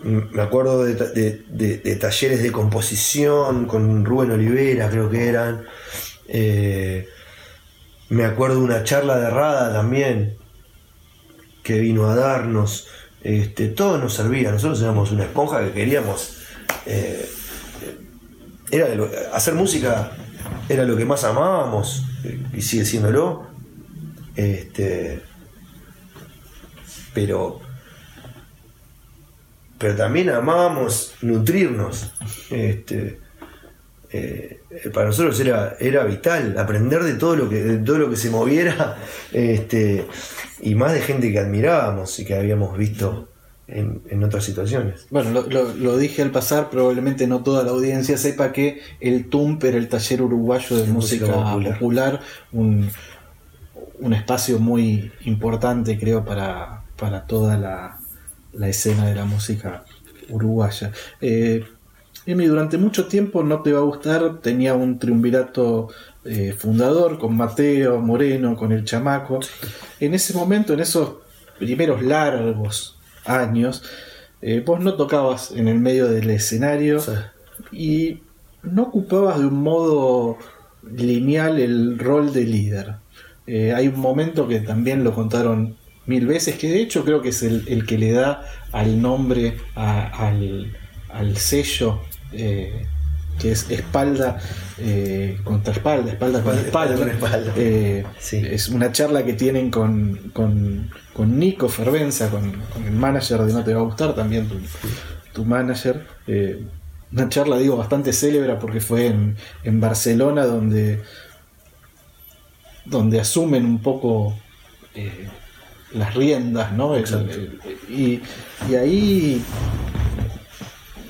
me acuerdo de, talleres de composición con Rubén Olivera, creo que eran. Eh, me acuerdo de una charla de Rada también, que vino a darnos, este, todo nos servía, nosotros éramos una esponja que queríamos, eh, era hacer música era lo que más amábamos y sigue siéndolo, este, pero, pero también amábamos nutrirnos. Este, eh, para nosotros era, era vital aprender de todo lo que, de todo lo que se moviera este, y más de gente que admirábamos y que habíamos visto en, otras situaciones. Bueno, lo, dije al pasar, probablemente no toda la audiencia sepa que el TUMP era el taller uruguayo de música, popular, un, espacio muy importante creo para, para toda la, escena de la música uruguaya. Eh, Emi, durante mucho tiempo no te va a gustar, tenía un triunvirato eh, fundador con Mateo, Moreno, con el chamaco. En ese momento, en esos primeros largos años, eh, vos no tocabas en el medio del escenario y no ocupabas de un modo lineal el rol de líder. Eh, hay un momento que también lo contaron mil veces, que de hecho creo que es el, que le da al nombre al, al sello eh, que es espalda eh, contra espalda, espalda con espalda. Eh, es una charla que tienen con, con, Nico Fervenza, con, el manager de No Te Va a Gustar, también tu, manager. una charla, digo, bastante célebre porque fue en, Barcelona donde, donde asumen un poco las riendas, ¿no? y, y ahí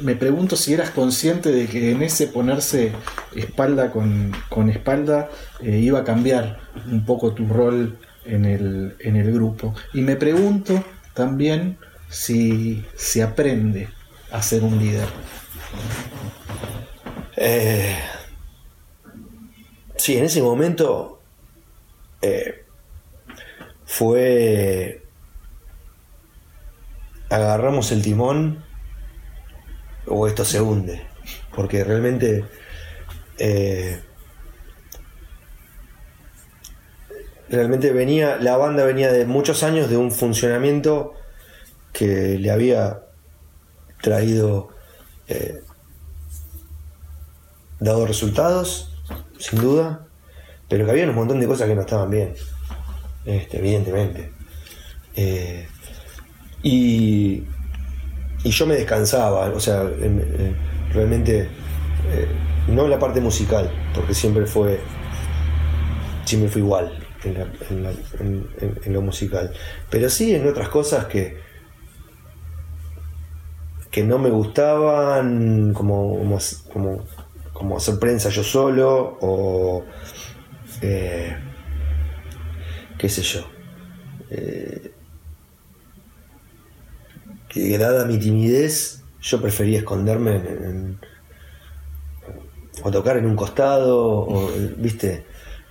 me pregunto si eras consciente de que en ese ponerse espalda con, espalda eh, iba a cambiar un poco tu rol en el, en el grupo. Y me pregunto también si se aprende a ser un líder. Eh, sí, en ese momento eh, fue... Agarramos el timón o esto se hunde. Porque realmente eh, realmente venía, la banda venía de muchos años de un funcionamiento que le había traído, eh, dado resultados, sin duda, pero que había un montón de cosas que no estaban bien, este, evidentemente. Eh, y y yo me descansaba, o sea, eh, realmente eh, no en la parte musical, porque siempre fue, siempre fue igual en, lo musical, pero sí en otras cosas que, que no me gustaban, como, como, como, hacer prensa yo solo, o qué sé yo que dada mi timidez, yo prefería esconderme o tocar en un costado, o, viste,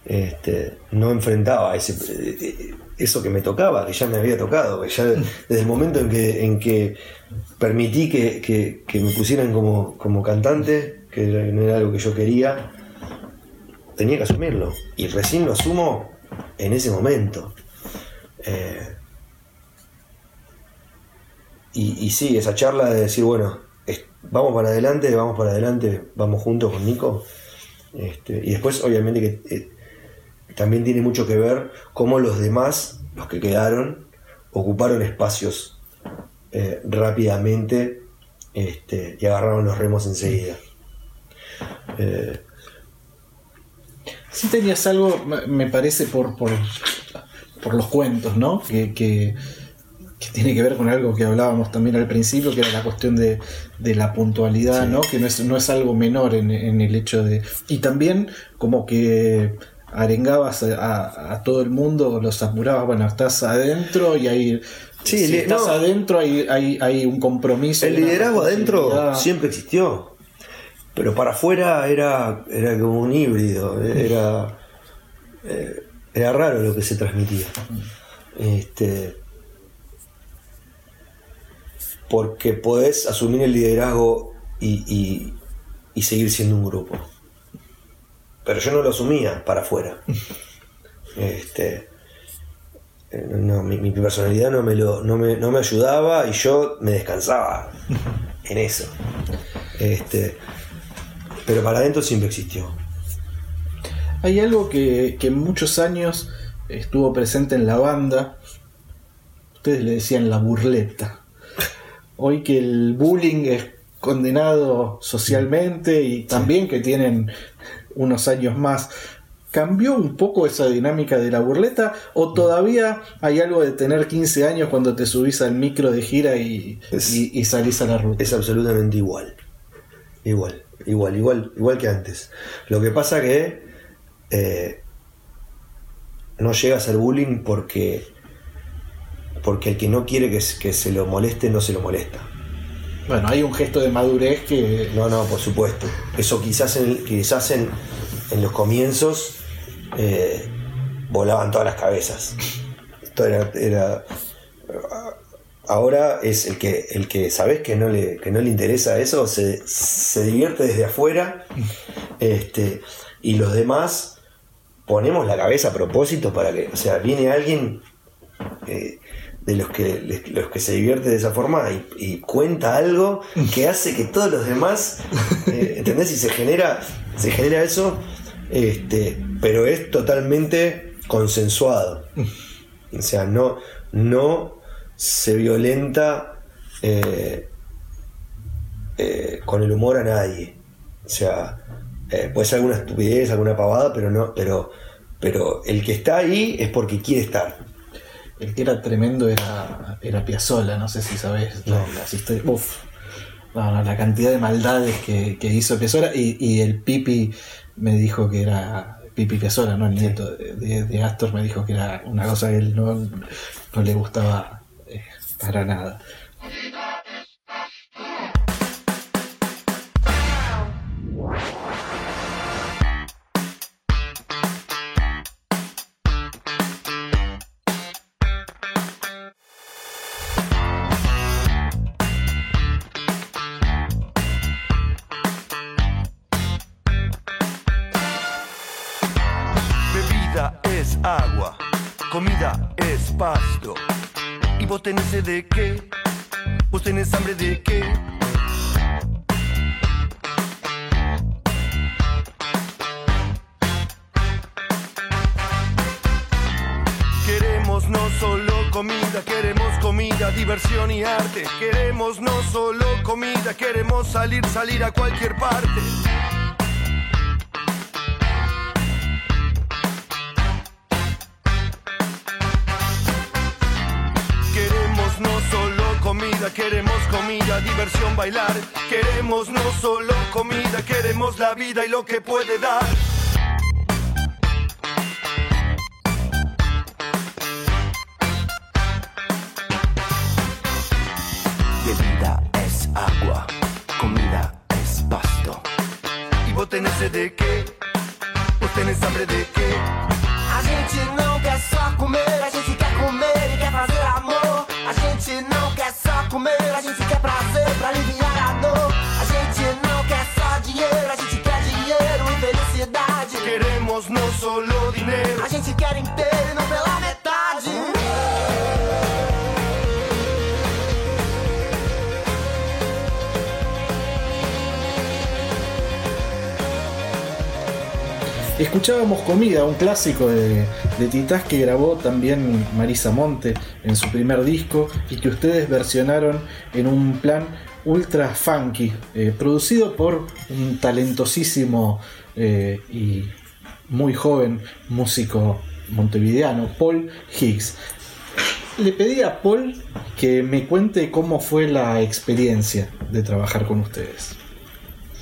este, no enfrentaba ese, eso que me tocaba, que ya me había tocado, ya desde el momento en que, en que permití que, me pusieran como, como cantante, que no era algo que yo quería, tenía que asumirlo. Y recién lo asumo en ese momento. Eh, y, sí, esa charla de decir, bueno, vamos para adelante, vamos para adelante, vamos juntos con Nico. Este, y después, obviamente, que eh, también tiene mucho que ver cómo los demás, los que quedaron, ocuparon espacios eh, rápidamente este, y agarraron los remos enseguida. Sí tenías algo, me- parece, por, por, por los cuentos, ¿no? Que, que- que tiene que ver con algo que hablábamos también al principio, que era la cuestión de, de la puntualidad, ¿no? Que no es, no es algo menor en, en el hecho de... Y también como que arengabas a, a- a todo el mundo, los apurabas, bueno, estás adentro y hay... Sí, si estás no. adentro hay, hay, hay un compromiso. el liderazgo adentro siempre existió, pero para afuera era, era como un híbrido, era, eh, era raro lo que se transmitía. Este, porque podés asumir el liderazgo y, y- y seguir siendo un grupo. Pero yo no lo asumía para afuera. Este, eh, no, mi, mi personalidad no me, lo, no, me, no me ayudaba y yo me descansaba en eso. Este, pero para adentro siempre existió. Hay algo que, que muchos años estuvo presente en la banda. Ustedes le decían la burleta. Hoy que el bullying es condenado socialmente y también que tienen unos años más. ¿Cambió un poco esa dinámica de la burleta? ¿O todavía hay algo de tener 15 años cuando te subís al micro de gira y, Es- y- y salís a la ruta? Es absolutamente igual. Igual, igual, igual, igual que antes. Lo que pasa que eh, no llega a ser bullying porque porque el que no quiere que, se- que se lo moleste no se lo molesta. Bueno, hay un gesto de madurez que No, no, por supuesto. Eso quizás en, quizás en, en los comienzos eh, volaban todas las cabezas. Esto era, era- ahora es el que el que sabes que no le, que no le interesa eso, se, se divierte desde afuera. Este, y los demás ponemos la cabeza a propósito para que, o sea, viene alguien eh, de los que, los que se divierte de esa forma y, y cuenta algo que hace que todos los demás, eh, ¿entendés? Y se genera, se genera eso, este, pero es totalmente consensuado. O sea, no, no se violenta eh, eh, con el humor a nadie. O sea, eh, puede ser alguna estupidez, alguna pavada, pero no, pero, pero el que está ahí es porque quiere estar. El que era tremendo era, era Piazzolla, no sé si sabes No. las historias. Uf. No, no, la cantidad de maldades que, que hizo Piazzolla y, y el Pipi me dijo que era Pipi Piazzolla, no el nieto de, de- de Astor, me dijo que era una cosa que él no, no le gustaba para nada. Un clásico de, de Titás que grabó también Marisa Monte en su primer disco y que ustedes versionaron en un plan ultra funky, eh, producido por un talentosísimo eh, y muy joven músico montevideano, Paul Higgs. Le pedí a Paul que me cuente cómo fue la experiencia de trabajar con ustedes.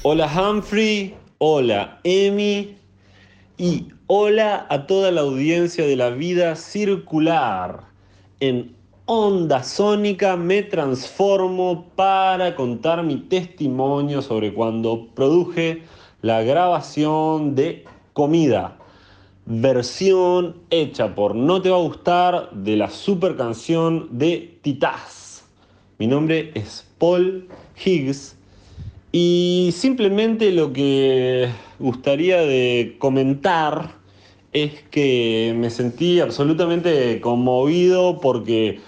Hola Humphrey, hola Emi y hola a toda la audiencia de la vida circular. En Onda Sónica me transformo para contar mi testimonio sobre cuando produje la grabación de Comida, versión hecha por No Te Va a Gustar de la super canción de Titás. Mi nombre es Paul Higgs y simplemente lo que gustaría de comentar es que me sentí absolutamente conmovido porque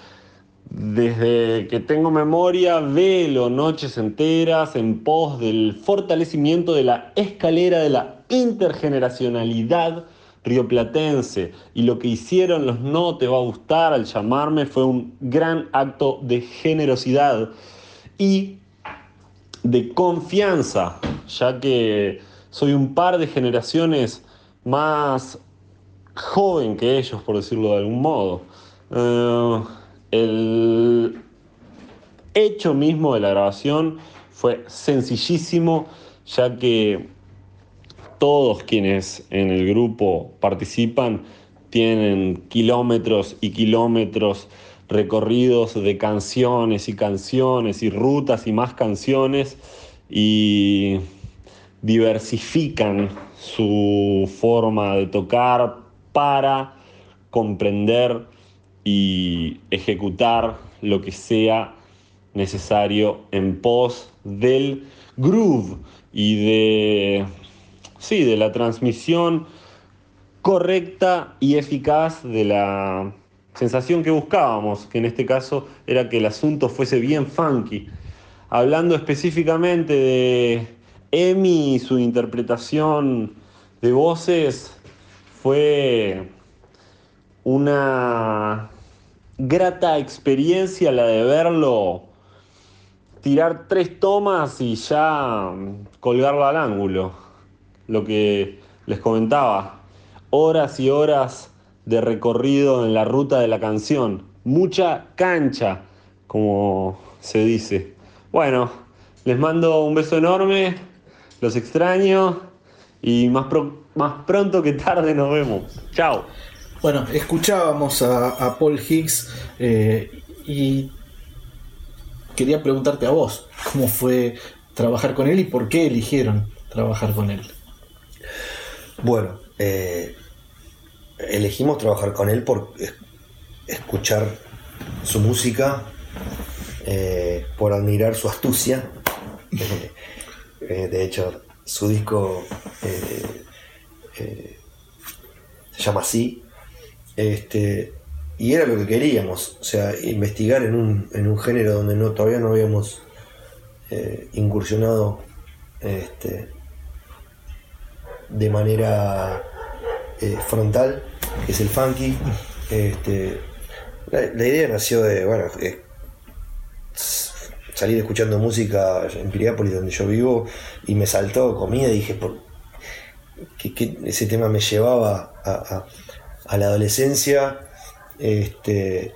desde que tengo memoria velo noches enteras en pos del fortalecimiento de la escalera de la intergeneracionalidad rioplatense. Y lo que hicieron los no te va a gustar al llamarme fue un gran acto de generosidad y de confianza, ya que soy un par de generaciones más joven que ellos, por decirlo de algún modo. Eh, el hecho mismo de la grabación fue sencillísimo, ya que todos quienes en el grupo participan tienen kilómetros y kilómetros recorridos de canciones y canciones y rutas y más canciones y diversifican su forma de tocar para comprender y ejecutar lo que sea necesario en pos del groove y de sí, de la transmisión correcta y eficaz de la sensación que buscábamos, que en este caso era que el asunto fuese bien funky. Hablando específicamente de Emi su interpretación de voces, fue una grata experiencia la de verlo tirar tres tomas y ya colgarlo al ángulo. Lo que les comentaba, horas y horas de recorrido en la ruta de la canción, mucha cancha, como se dice. Bueno, les mando un beso enorme, los extraño y más, más pronto que tarde nos vemos. Chao. Bueno, escuchábamos a, Paul Higgs eh, y quería preguntarte a vos, ¿cómo fue trabajar con él y por qué eligieron trabajar con él? Bueno, eh, elegimos trabajar con él por escuchar su música, eh, por admirar su astucia. de hecho, su disco se llama así, este, y era lo que queríamos, o sea, investigar en un, en un género donde no, todavía no habíamos eh, incursionado este, de manera eh, frontal, que es el funky. Este, la, idea nació de, bueno, salir escuchando música en Piriápolis, donde yo vivo, y me saltó comida y dije, por, que, ese tema me llevaba a a la adolescencia, este,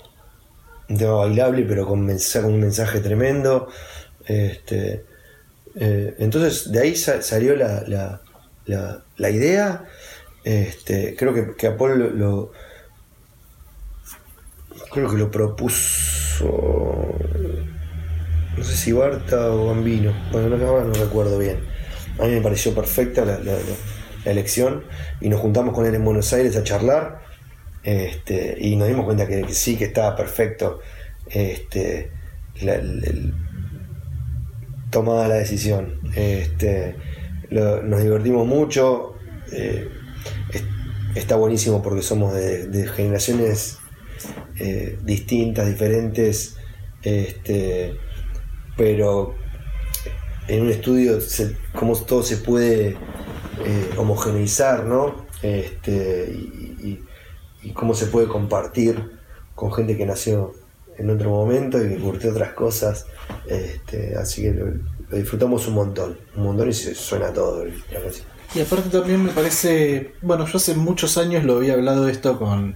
un tema bailable, pero con, un mensaje tremendo. Este, eh, entonces, de ahí salió la, idea. Este, creo que, que Apolo lo, creo que lo propuso no sé si Barta o Bambino, bueno, no, no recuerdo bien. A mí me pareció perfecta la, la elección y nos juntamos con él en Buenos Aires a charlar este, y nos dimos cuenta que, sí, que estaba perfecto este, tomada la decisión. Este, nos divertimos mucho, eh, está buenísimo porque somos de, generaciones eh, distintas, diferentes, pero en un estudio como todo se puede eh, homogeneizar, ¿no? este, y, y- y cómo se puede compartir con gente que nació en otro momento y que curtió otras cosas. Este, así que lo, disfrutamos un montón, un montón y se suena todo la canción. Y aparte también me parece, bueno, yo hace muchos años lo había hablado esto con,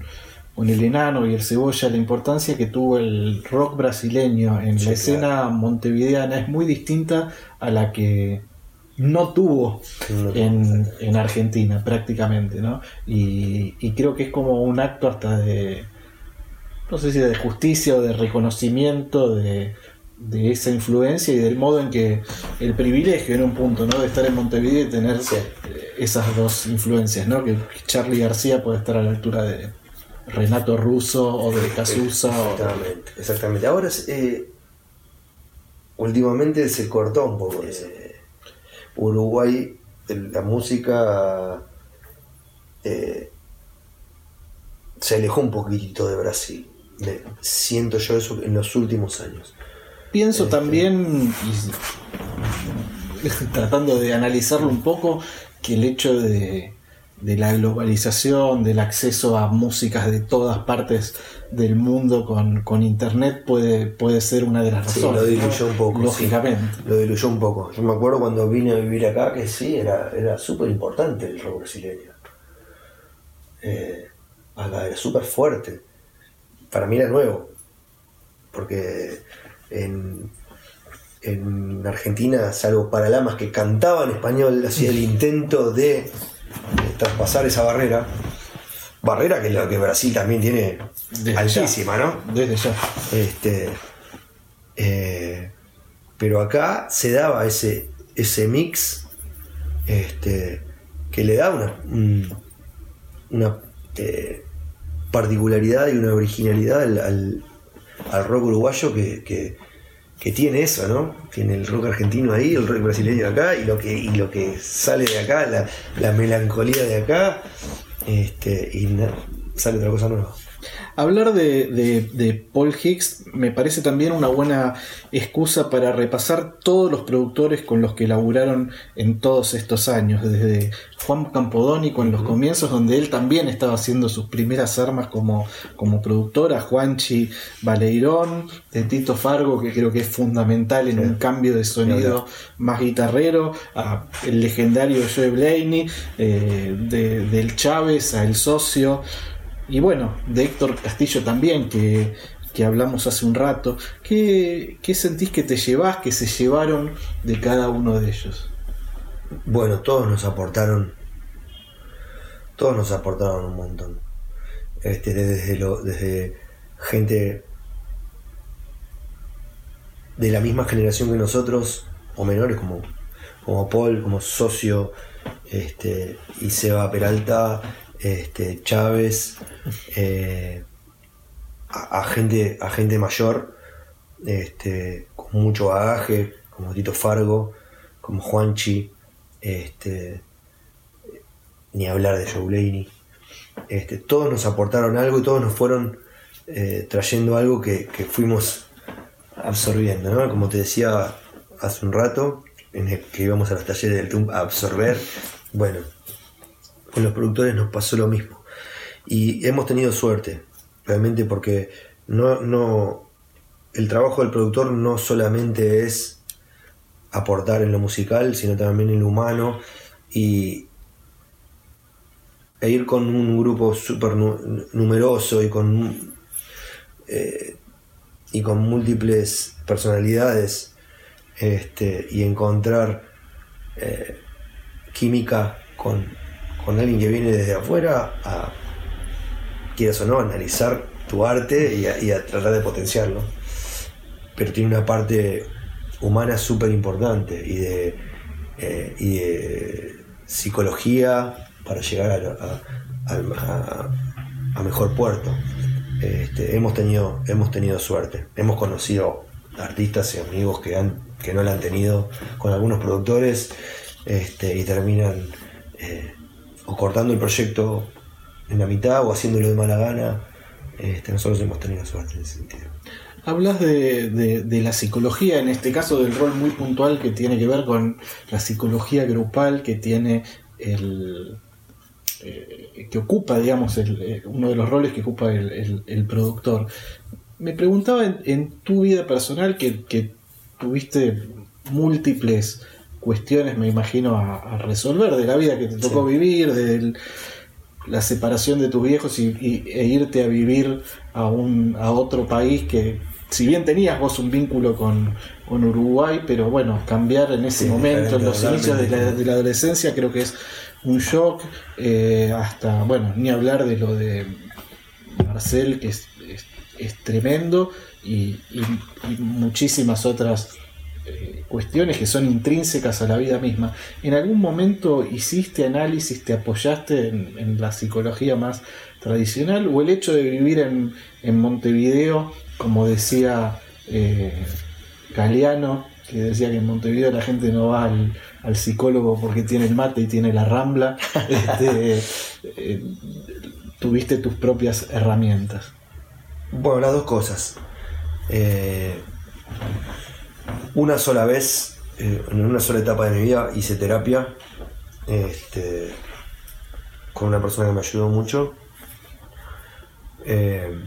con el enano y el cebolla, la importancia que tuvo el rock brasileño en Sí, la escena montevideana es muy distinta a la que no tuvo No en, en Argentina prácticamente, ¿no? Y, y creo que es como un acto hasta de, no sé si de justicia o de reconocimiento de, de esa influencia y del modo en que el privilegio en un punto, ¿no? De estar en Montevideo y tener Sí. esas dos influencias, ¿no? Que Charlie García puede estar a la altura de Renato Russo o de Casusa o Exactamente, exactamente. Ahora eh, últimamente se cortó un poco eso. Uruguay, la música eh, se alejó un poquitito de Brasil. Siento yo eso en los últimos años. Pienso Este. también, y tratando de analizarlo un poco, que el hecho de, de la globalización, del acceso a músicas de todas partes del mundo con, con internet puede, puede ser una de las Sí, razones. lo diluyó un poco. sí. Lógicamente. Lo diluyó un poco. Yo me acuerdo cuando vine a vivir acá que sí, era, era súper importante el rock brasileño. Eh, acá era súper fuerte. Para mí era nuevo. Porque en, en Argentina, salvo Paralamas que cantaba en español, hacía el intento de traspasar esa barrera. Barrera que lo que Brasil también tiene Desde altísima, ¿no? Desde ya. Este, eh, pero acá se daba ese, ese mix este, que le da una, un- una eh, particularidad y una originalidad al, al- al rock uruguayo que, que- que tiene eso, ¿no? Tiene el rock argentino ahí, el rock brasileño acá y lo que, y lo que sale de acá, la, la melancolía de acá, este, y sale otra cosa nueva. Hablar de, de- de Paul Hicks me parece también una buena excusa para repasar todos los productores con los que laburaron en todos estos años, desde Juan Campodónico en los comienzos, donde él también estaba haciendo sus primeras armas como, como productor, a Juanchi Baleirón, de Tito Fargo, que creo que es fundamental en un cambio de sonido más guitarrero, a el legendario Joe Blaney, eh, de- del Chávez, a El Socio, y bueno, de Héctor Castillo también, que, que hablamos hace un rato. ¿Qué, ¿Qué sentís que te llevás, que se llevaron de cada uno de ellos? Bueno, todos nos aportaron. Todos nos aportaron un montón. Este, desde, lo, desde gente de la misma generación que nosotros, o menores como, como Paul, como socio, este, y Seba Peralta, este, Chávez, eh, a, gente, a gente mayor, este, con mucho bagaje, como Tito Fargo, como Juanchi, este, ni hablar de Joe Blaney. Este, todos nos aportaron algo y todos nos fueron eh, trayendo algo que, que fuimos absorbiendo, ¿no? Como te decía hace un rato, en el que íbamos a los talleres del TUM a absorber, bueno, con los productores nos pasó lo mismo. Y hemos tenido suerte, realmente porque no, no, el trabajo del productor no solamente es aportar en lo musical, sino también en lo humano y e ir con un grupo súper nu- numeroso y con eh, y con múltiples personalidades este, y encontrar eh, química con, con alguien que viene desde afuera a quieras o no analizar tu arte y a, tratar de potenciarlo pero tiene una parte humana súper importante y de, eh, y de psicología para llegar a, mejor puerto. Este, hemos, tenido, hemos tenido suerte, hemos conocido artistas y amigos que no la han tenido con algunos productores este, y terminan eh, o cortando el proyecto en la mitad o haciéndolo de mala gana. Este, nosotros hemos tenido suerte en ese sentido. Hablas de, la psicología, en este caso del rol muy puntual que tiene que ver con la psicología grupal que tiene el, eh, que ocupa, digamos, eh, uno de los roles que ocupa el, productor. Me preguntaba en, tu vida personal que tuviste múltiples cuestiones, me imagino, a, a resolver de la vida que te tocó vivir, de la separación de tus viejos y, y- e irte a vivir a, un, a otro país que, si bien tenías vos un vínculo con, con Uruguay, pero bueno, cambiar en ese Sí, momento, en los inicios de la, totalmente. de la adolescencia, creo que es un shock, eh, hasta, bueno, ni hablar de lo de Marcel, que es, es- es tremendo, y, y- y muchísimas otras eh, cuestiones que son intrínsecas a la vida misma. ¿En algún momento hiciste análisis, te apoyaste en, en la psicología más tradicional o el hecho de vivir en, en Montevideo, como decía eh, Galeano, que decía que en Montevideo la gente no va al, al psicólogo porque tiene el mate y tiene la rambla, este, eh, tuviste tus propias herramientas? Bueno, las dos cosas. Eh, una sola vez, eh, en una sola etapa de mi vida, hice terapia este, con una persona que me ayudó mucho. Eh,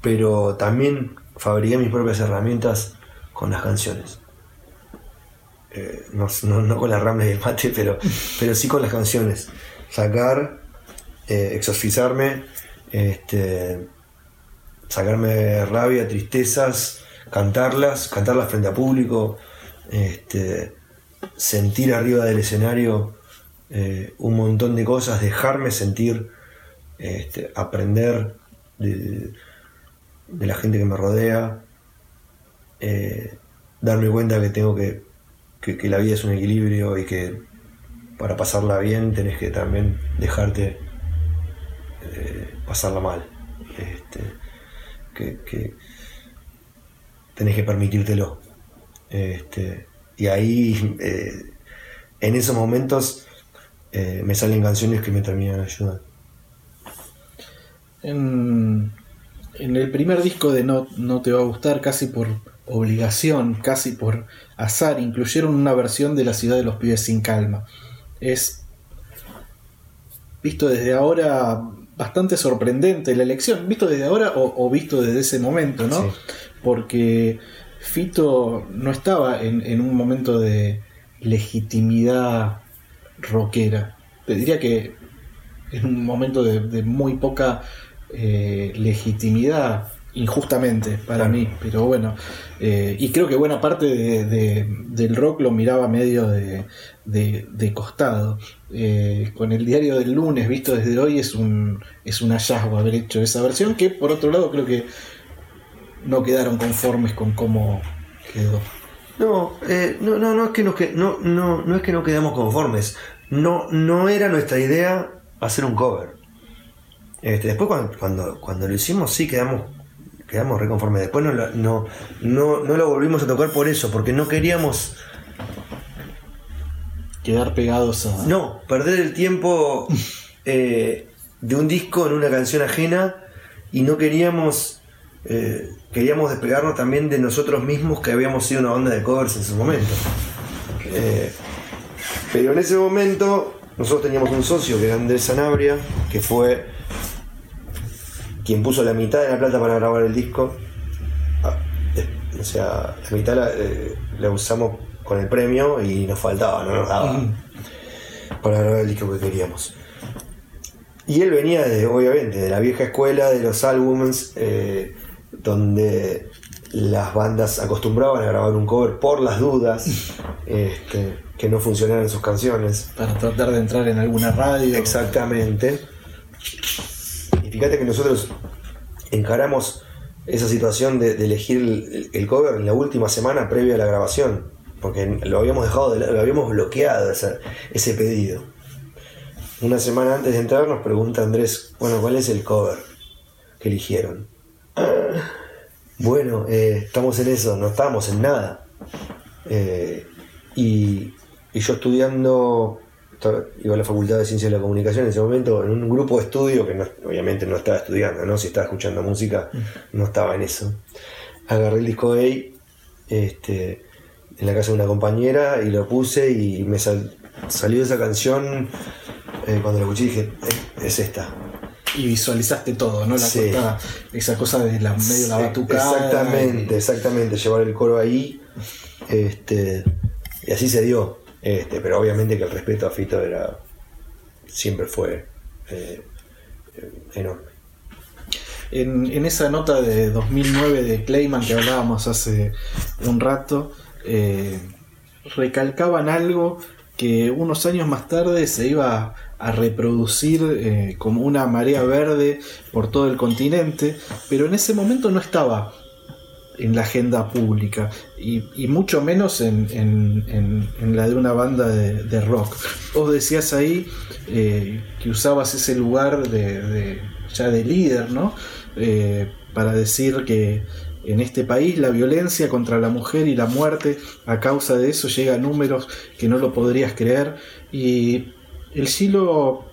pero también fabriqué mis propias herramientas con las canciones. Eh, no, con las ramas del mate, pero, pero sí con las canciones. Sacar, exorcizarme, este, sacarme rabia, tristezas, cantarlas, cantarlas frente a público, este, sentir arriba del escenario eh, un montón de cosas, dejarme sentir, este, aprender de, la gente que me rodea, eh, darme cuenta que tengo que, que, la vida es un equilibrio y que para pasarla bien tenés que también dejarte eh, pasarla mal. Este, que tenés que permitírtelo. Este, y ahí, eh, en esos momentos, eh, me salen canciones que me terminan ayudando. En, en el primer disco de no, no Te Va a Gustar, casi por obligación, casi por azar, incluyeron una versión de La Ciudad de los Pibes sin Calma. Es, visto desde ahora, bastante sorprendente la elección, visto desde ahora o, o visto desde ese momento, ¿no? Sí. Porque Fito no estaba en, en un momento de legitimidad rockera. Te diría que en un momento de, de muy poca eh, legitimidad, injustamente para mí, pero bueno, eh, y creo que buena parte de- de- del rock lo miraba medio de, de- de costado. Eh, con el diario del lunes, visto desde hoy, es un, es un hallazgo haber hecho esa versión, que por otro lado creo que no quedaron conformes con cómo quedó. No, eh, no, no, no es que nos que, no, no, no es que no quedamos conformes. No, no era nuestra idea hacer un cover. Este, después cuando, cuando, cuando lo hicimos sí quedamos, quedamos reconformes. Después no, lo- no, no, no lo volvimos a tocar por eso, porque no queríamos Quedar pegados a... No, perder el tiempo eh, de un disco en una canción ajena y no queríamos eh, queríamos despegarnos también de nosotros mismos que habíamos sido una banda de covers en su momento. Eh, pero en ese momento nosotros teníamos un socio que era Andrés Sanabria, que fue quien puso la mitad de la plata para grabar el disco. Ah, eh, O sea, la mitad la, usamos con el premio y nos faltaba, no nos daba para grabar el disco que queríamos. Y él venía de, obviamente, de la vieja escuela de los álbumes, eh, donde las bandas acostumbraban a grabar un cover por las dudas, este, que no funcionaran sus canciones. Para tratar de entrar en alguna radio. Exactamente. Y fíjate que nosotros encaramos esa situación de, de elegir el, el cover en la última semana previa a la grabación, porque lo habíamos dejado, de, lo habíamos bloqueado ese, ese pedido. Una semana antes de entrar nos pregunta Andrés, bueno, ¿cuál es el cover que eligieron? "Ah, bueno, eh, estamos en eso, no estamos en nada. Eh, y, yo estudiando, iba a la Facultad de Ciencias de la Comunicación en ese momento, en un grupo de estudio que no- obviamente no estaba estudiando, ¿no? si estaba escuchando música, no estaba en eso. Agarré el disco A este, en la casa de una compañera y lo puse y me sal- salió esa canción eh, cuando la escuché dije, "Eh, es esta. Y visualizaste todo, ¿no? La Sí. cosa- esa cosa de la medio la Sí, batucada. Exactamente, exactamente, llevar el coro ahí. Este, y así se dio. Este, pero obviamente que el respeto a Fito era. siempre fue eh, eh, enorme. En, en esa nota de 2009 de Clayman que hablábamos hace un rato, eh, recalcaban algo que unos años más tarde se iba a reproducir eh, como una marea verde por todo el continente, pero en ese momento no estaba en la agenda pública y, mucho menos en, en- la de una banda de, rock. Vos decías ahí eh, que usabas ese lugar de, de- ya de líder, ¿no? Eh, para decir que en este país la violencia contra la mujer y la muerte a causa de eso llega a números que no lo podrías creer y el Silo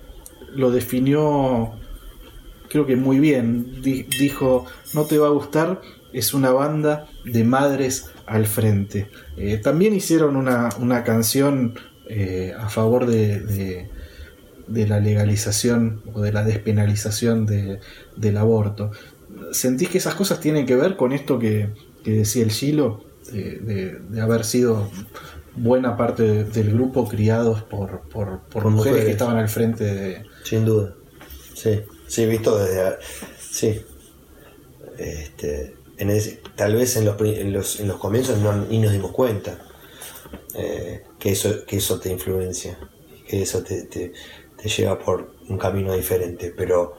lo definió creo que muy bien. Di- dijo, no te va a gustar, es una banda de madres al frente. Eh, también hicieron una, una canción eh, a favor de, de- la legalización o de la despenalización de- del aborto. ¿Sentís que esas cosas tienen que ver con esto que, que decía el de- de haber sido buena parte de- del grupo criados por, por- por Por mujeres, que estaban al frente de... Sin duda. Sí, sí, visto desde. Sí. Este, en ese- tal vez en los, en los, en los comienzos no, ni nos dimos cuenta eh, que, eso, que eso te influencia, que eso te, te- te lleva por un camino diferente, pero,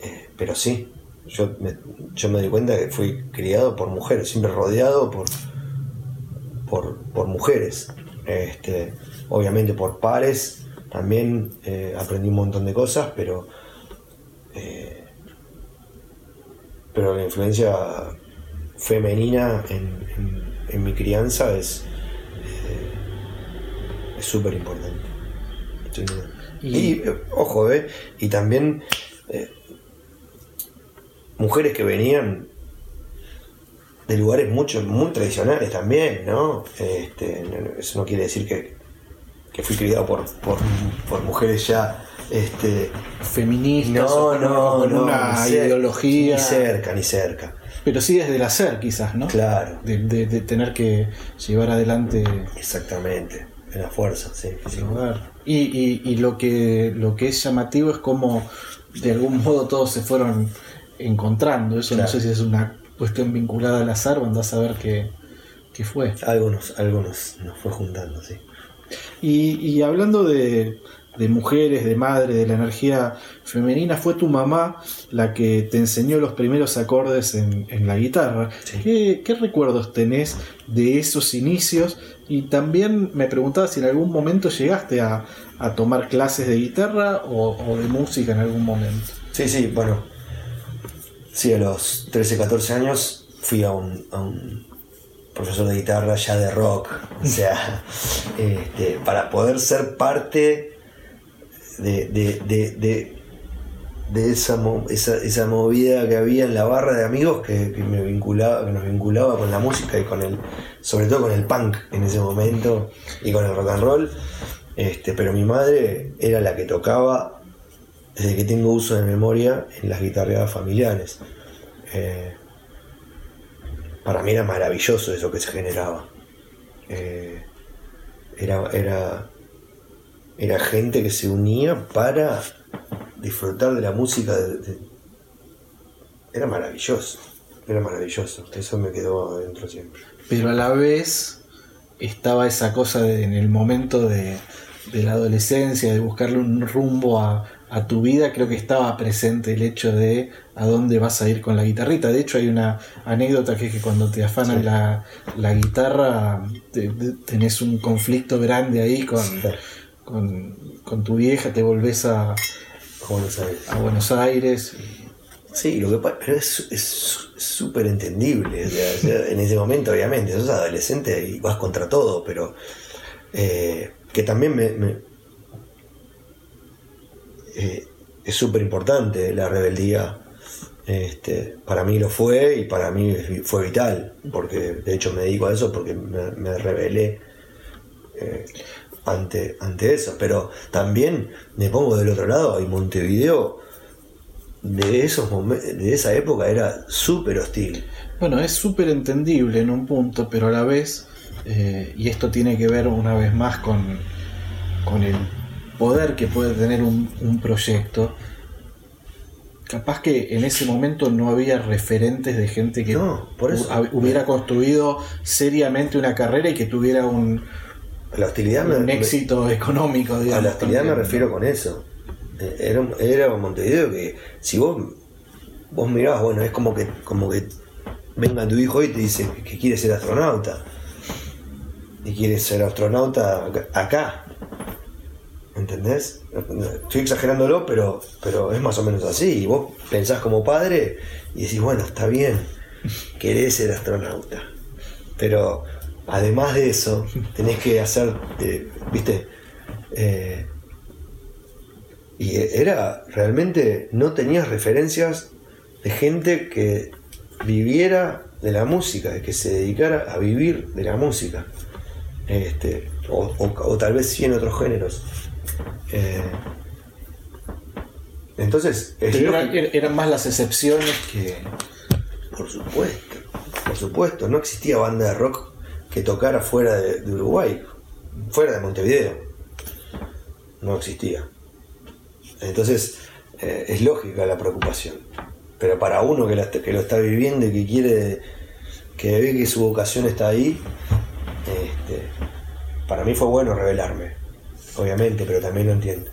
eh, pero sí, yo me, yo me di cuenta que fui criado por mujeres, siempre rodeado por, por, por mujeres. Este, obviamente por pares también eh, aprendí un montón de cosas, pero eh, pero la influencia femenina en, en- en mi crianza es eh, es súper importante. Y- Y, ojo, eh, y también mujeres que venían de lugares mucho, muy tradicionales también, ¿no? Este, no- no- eso no quiere decir que, que fui criado por, por, por mujeres ya este, feministas o con- o con una ni ideología. Ni cerca, ni cerca. Pero sí desde el hacer, quizás, ¿no? Claro, De, de- de tener que llevar adelante exactamente. En la fuerza, sí. sí. Y, y- y lo que lo que es llamativo es como de algún modo todos se fueron encontrando. Eso Claro. no sé si es una cuestión vinculada al azar andás a ver qué, qué fue. Algo nos, algo nos, nos fue juntando, sí. Y, y hablando de, de mujeres, de madre, de la energía femenina, fue tu mamá la que te enseñó los primeros acordes en, en la guitarra. Sí. ¿Qué, qué recuerdos tenés de esos inicios? Y también me preguntaba si en algún momento llegaste a, a tomar clases de guitarra o, o de música en algún momento. Sí, sí, bueno. Sí, a los 13, 14 años fui a un, a un profesor de guitarra ya de rock. O sea, este, para poder ser parte de, de, de, de- de esa, esa, esa movida que había en la barra de amigos que, que me vinculaba, que nos vinculaba con la música y con el, sobre todo con el punk en ese momento y con el rock and roll. Este, pero mi madre era la que tocaba desde que tengo uso de memoria en las guitarreadas familiares. Eh, para mí era maravilloso eso que se generaba. Eh, era, era, era gente que se unía para disfrutar de la música. Era maravilloso, era maravilloso. Eso me quedó adentro siempre. Pero a la vez estaba esa cosa de- en el momento de, de la adolescencia, de buscarle un rumbo a, a tu vida, creo que estaba presente el hecho de a dónde vas a ir con la guitarrita. De hecho, hay una anécdota que es que cuando te afanan Sí. la, la guitarra, te- te- tenés un conflicto grande ahí con, con, con tu vieja, te volvés a, Buenos Aires. Sí, lo que pasa, pero es es súper entendible. o sea, en ese momento, obviamente, sos adolescente y vas contra todo, pero eh, que también me, me- eh, es súper importante la rebeldía. Este, para mí lo fue y para mí fue vital, porque de hecho me dedico a eso porque me, rebelé. eh, ante, ante eso. Pero también me pongo del otro lado y Montevideo de, esos de esa época era súper hostil. Bueno, es súper entendible en un punto, pero a la vez, eh, y esto tiene que ver una vez más con, con el poder que puede tener un, un proyecto, capaz que en ese momento no había referentes de gente que No, por eso. hu- hubiera construido seriamente una carrera y que tuviera un, La hostilidad un me- éxito económico. a la hostilidad me refiero con eso. Eh, Era, un- era un Montevideo que si vos vos mirabas, bueno, es como que como que venga tu hijo y te dice que quiere ser astronauta. Y quiere ser astronauta acá. ¿Entendés? Estoy exagerándolo, pero, pero es más o menos así. Y vos pensás como padre y decís, bueno, está bien, querés ser astronauta. Pero además de eso, tenés que hacer, viste, Eh, y era realmente, no tenías referencias de gente que viviera de la música, de que se dedicara a vivir de la música. Este, o- o tal vez sí en otros géneros. Eh, entonces, er- eran más las excepciones que. por supuesto, por supuesto, no existía banda de rock que tocara fuera de, de Uruguay, fuera de Montevideo. No existía. Entonces, eh, es lógica la preocupación. Pero para uno que, la- que lo está viviendo y que quiere, que ve que su vocación está ahí, este, para mí fue bueno revelarme, obviamente, pero también lo entiendo.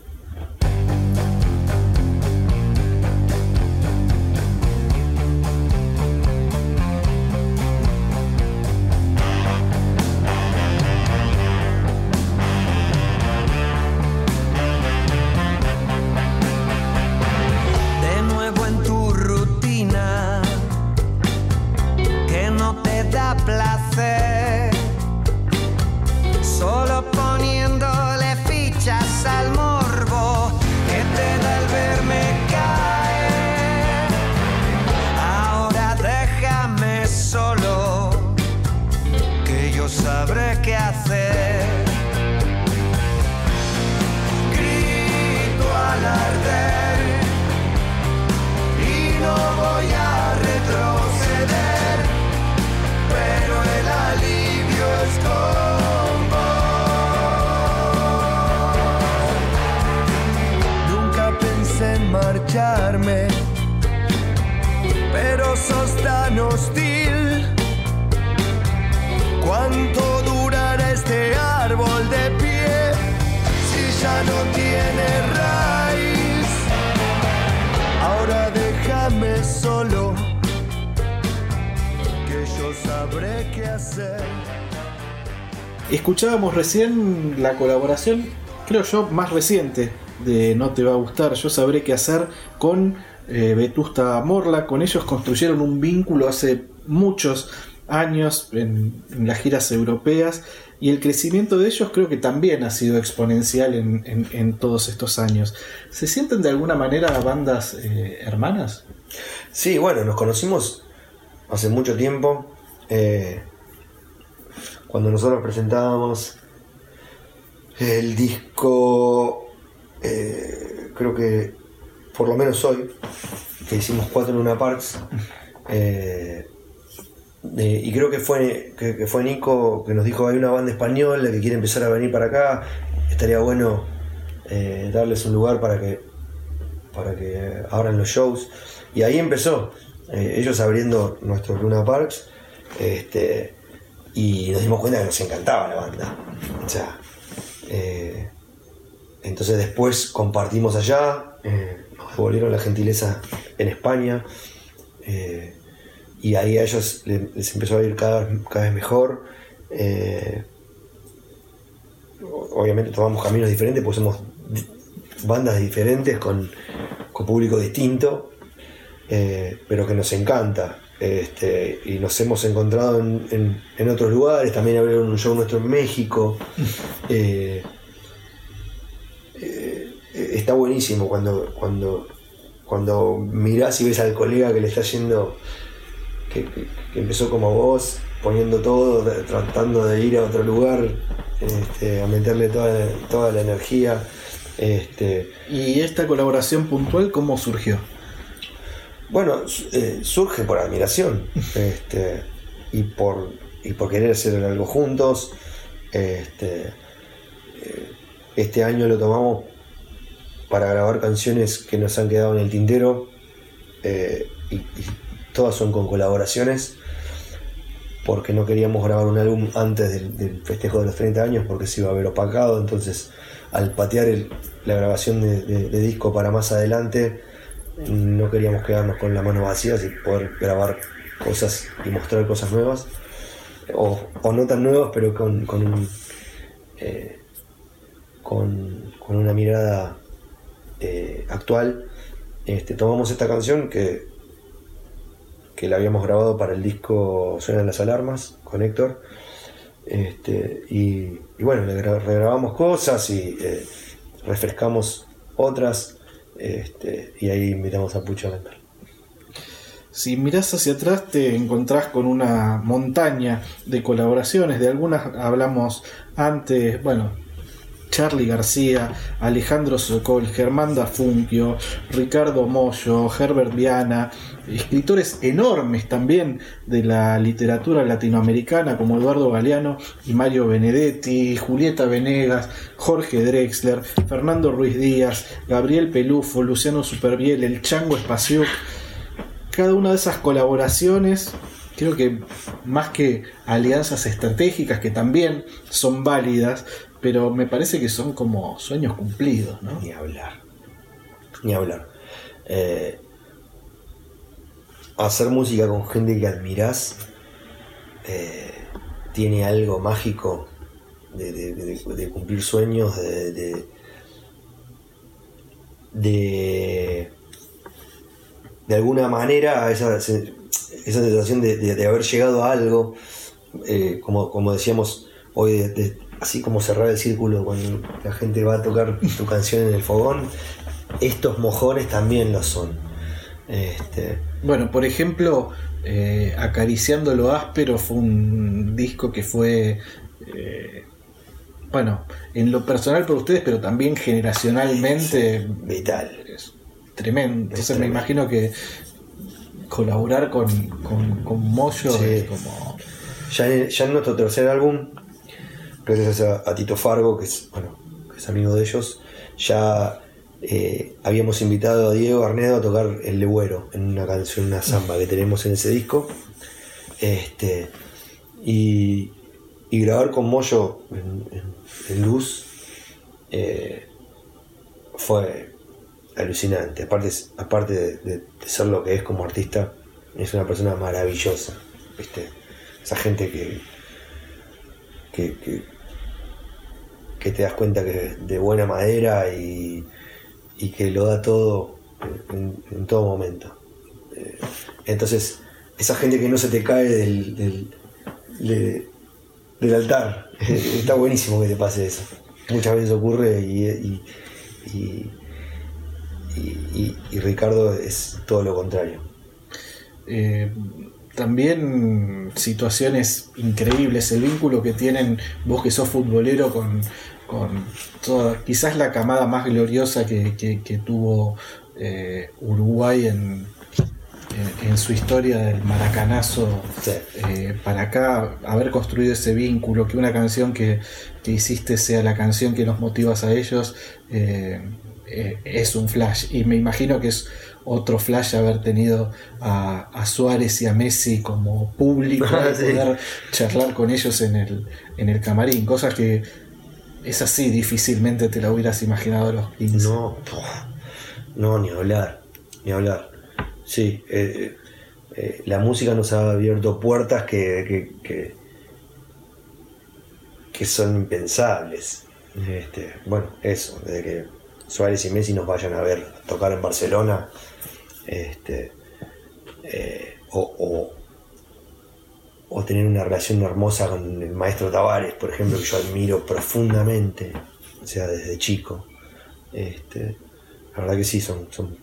Recién la colaboración, creo yo, más reciente de No Te Va a Gustar, Yo Sabré Qué Hacer con eh, Vetusta Morla. Con ellos construyeron un vínculo hace muchos años en, las giras europeas y el crecimiento de ellos creo que también ha sido exponencial en, en- en todos estos años. ¿Se sienten de alguna manera bandas eh, hermanas? Sí, bueno, nos conocimos hace mucho tiempo. eh, cuando nosotros presentábamos el disco, eh, creo que por lo menos hoy, que hicimos cuatro en una Parks. eh, eh, y creo que fue, que, fue Nico que nos dijo hay una banda española que quiere empezar a venir para acá. Estaría bueno darles un lugar para que para que abran los shows. Y ahí empezó, ellos abriendo nuestros Luna Parks, este, y nos dimos cuenta que nos encantaba la banda. O sea, eh, entonces después compartimos allá, eh, nos devolvieron la gentileza en España, eh, y ahí a ellos le- les empezó a ir cada, vez- mejor. obviamente tomamos caminos diferentes, pues somos bandas diferentes con, público distinto, pero que nos encanta. Este, y nos hemos encontrado en, en- en otros lugares, también abrieron un show nuestro en México. Eh, eh, está buenísimo cuando, cuando, cuando mirás y ves al colega que le está yendo, que, que- que empezó como vos, poniendo todo, tra- tratando de ir a otro lugar este, a meterle toda, toda la energía. Este, ¿Y esta colaboración puntual cómo surgió? Bueno, eh, surge por admiración este, y, por, y por querer hacer algo juntos. Este, eh, este año lo tomamos para grabar canciones que nos han quedado en el tintero eh, y, todas son con colaboraciones porque no queríamos grabar un álbum antes del, festejo de los 30 años porque se iba a ver opacado. Entonces, al patear el- la grabación de disco para más adelante, no queríamos quedarnos con la mano vacía y poder grabar cosas y mostrar cosas nuevas. O, no tan nuevas, pero con, con, un, eh, con, una mirada eh, actual. Este, tomamos esta canción que, que la habíamos grabado para el disco Suenan las Alarmas con Héctor. Este, y, bueno, le gra- regrabamos cosas y eh, refrescamos otras. Este, y ahí invitamos a Pucho a cantar. Si mirás hacia atrás te encontrás con una montaña de colaboraciones, de algunas hablamos antes, bueno, Charlie García, Alejandro Sokol, Germán Dafunquio, Ricardo Mollo, Herbert Viana, escritores enormes también de la literatura latinoamericana como Eduardo Galeano y Mario Benedetti, Julieta Venegas, Jorge Drexler, Fernando Ruiz Díaz, Gabriel Pelufo, Luciano Superviel, El Chango Espaciuc, cada una de esas colaboraciones, creo que más que alianzas estratégicas, que también son válidas, pero me parece que son como sueños cumplidos, ¿no? Ni hablar. Ni hablar. Eh, hacer música con gente que admirás eh, tiene algo mágico de, cumplir sueños, de, de, alguna manera esa, esa sensación de, haber llegado a algo, eh, como, como decíamos hoy, de- así como cerrar el círculo cuando la gente va a tocar tu canción en el fogón, estos mojones también lo son. Este, Bueno, por ejemplo, eh, Acariciando lo áspero fue un disco que fue, eh, bueno, en lo personal por ustedes, pero también generacionalmente vital. es tremendo. Entonces me imagino que colaborar con, con, con Moyo Sí. es como... Ya en, ya en nuestro tercer álbum, gracias a, Tito Fargo, que es, bueno, es amigo de ellos, ya eh, habíamos invitado a Diego Arnedo a tocar El Legüero en una canción, una samba que tenemos en ese disco. Este, y, y grabar con Moyo en, Luz eh, fue alucinante. Aparte, aparte de, ser lo que es como artista, es una persona maravillosa. ¿viste? Esa gente que, que, que te das cuenta que es de buena madera y, y que lo da todo en, todo momento. Eh, entonces, esa gente que no se te cae del, del, de- del altar, está buenísimo que te pase eso. Muchas veces ocurre y- y- y Ricardo es todo lo contrario. Eh, también situaciones increíbles, el vínculo que tienen vos que sos futbolero con, con toda, quizás la camada más gloriosa que, que- que tuvo eh, Uruguay en, en- en su historia del maracanazo Sí. eh, para acá, haber construido ese vínculo, que una canción que, que hiciste sea la canción que nos motivas a ellos, eh, eh, es un flash. Y me imagino que es otro flash haber tenido a, a Suárez y a Messi como público y Sí. poder charlar con ellos en el, en el camarín, cosas que es así, difícilmente te la hubieras imaginado a los 15. No, no, ni hablar, ni hablar. Sí, eh, eh, la música nos ha abierto puertas que, que, que, que son impensables. Este, bueno, eso, desde que Suárez y Messi nos vayan a ver tocar en Barcelona, este, eh, o, o, o tener una relación hermosa con el maestro Tavares, por ejemplo, que yo admiro profundamente, o sea, desde chico. Este, la verdad que sí, son, son,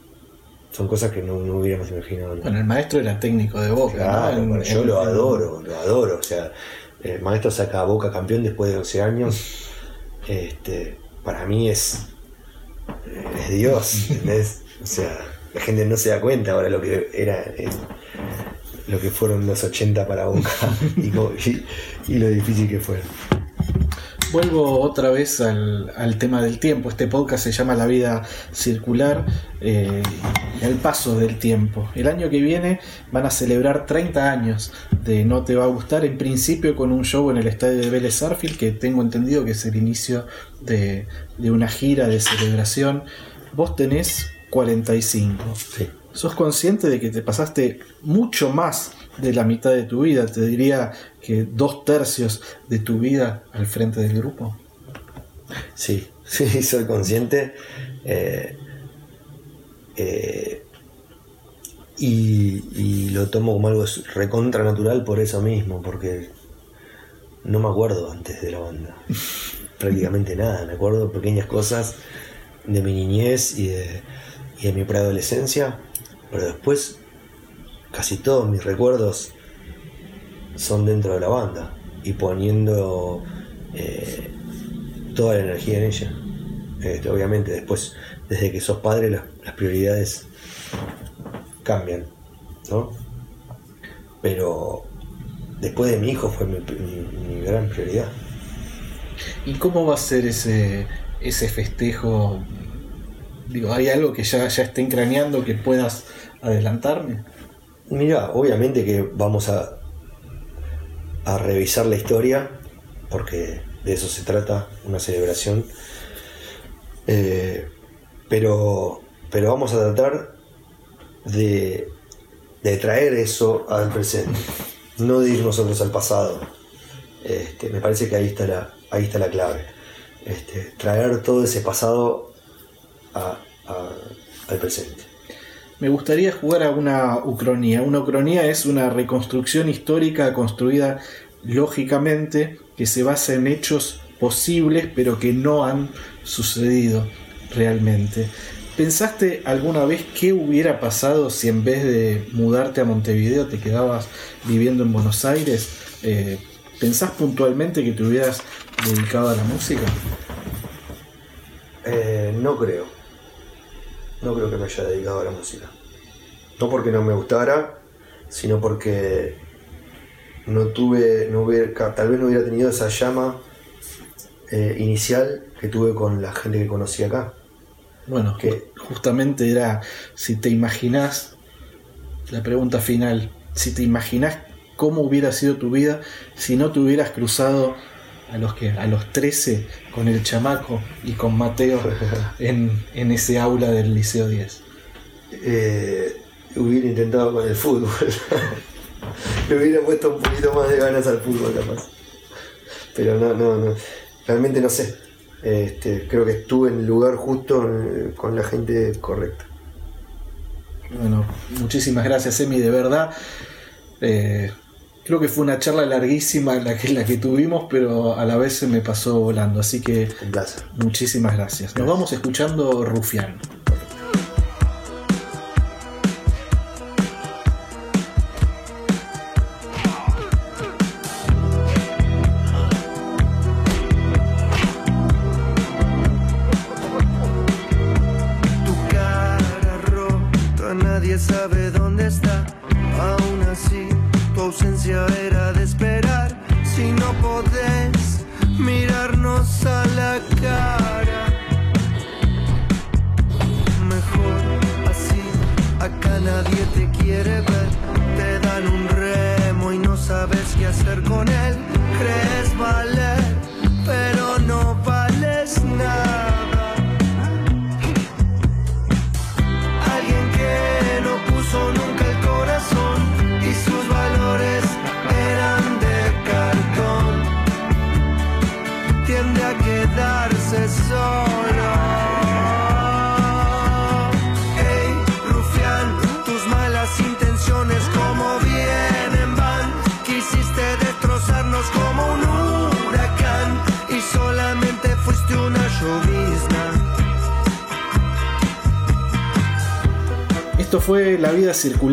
son cosas que no, no hubiéramos imaginado. Bueno, el maestro era técnico de Boca, Claro, ¿no? En- bueno, yo lo adoro, lo adoro. O sea, el maestro saca a Boca campeón después de 12 años, este, para mí es, es Dios, ¿entendés? O sea, la gente no se da cuenta ahora lo que era eh, lo que fueron los 80 para Boca y, lo difícil que fue. Vuelvo otra vez al, al tema del tiempo. Este podcast se llama La vida circular, eh, el paso del tiempo. El año que viene van a celebrar 30 años de No Te Va a Gustar, en principio con un show en el estadio de Vélez Arfield, que tengo entendido que es el inicio de, de una gira de celebración. Vos tenés 45. Sí. ¿Sos consciente de que te pasaste mucho más de la mitad de tu vida? Te diría que dos tercios de tu vida al frente del grupo. Sí, sí, soy consciente. eh, eh, y, y lo tomo como algo recontra natural por eso mismo, porque no me acuerdo antes de la banda. Prácticamente nada, me acuerdo pequeñas cosas de mi niñez y de, y de mi preadolescencia, pero después casi todos mis recuerdos son dentro de la banda y poniendo eh, toda la energía en ella. Este, obviamente después, desde que sos padre, las, las prioridades cambian, ¿no? Pero después de mi hijo fue mi, mi- mi gran prioridad. ¿Y cómo va a ser ese, ese festejo? Digo, ¿hay algo que ya, ya estén craneando que puedas adelantarme? Mira, obviamente que vamos a, a revisar la historia, porque de eso se trata, una celebración. Eh, pero, pero vamos a tratar de, de traer eso al presente, no de ir nosotros al pasado. Este, me parece que ahí está la, ahí está la clave. Este, traer todo ese pasado al presente. Me gustaría jugar a una ucronía. Una ucronía es una reconstrucción histórica construida lógicamente que se basa en hechos posibles pero que no han sucedido realmente. ¿Pensaste alguna vez qué hubiera pasado si en vez de mudarte a Montevideo te quedabas viviendo en Buenos Aires? Eh, ¿Pensás puntualmente que te hubieras dedicado a la música? Eh, no creo. No creo que me haya dedicado a la música. No porque no me gustara, sino porque no tuve, no hubiera, tal vez no hubiera tenido esa llama eh, inicial que tuve con la gente que conocí acá. Bueno, ¿Qué? justamente era si te imaginás, la pregunta final, si te imaginás cómo hubiera sido tu vida si no te hubieras cruzado a los que a los 13 con el chamaco y con Mateo en, en ese aula del Liceo 10. Eh, hubiera intentado con el fútbol. Le hubiera puesto un poquito más de ganas al fútbol, capaz. Pero no, no, no. Realmente no sé. Este, creo que estuve en el lugar justo eh, con la gente correcta. Bueno, muchísimas gracias, Emi, de verdad. Eh, creo que fue una charla larguísima la que, la que tuvimos, pero a la vez se me pasó volando. Así que Un placer. muchísimas gracias. Nos vamos escuchando Rufián.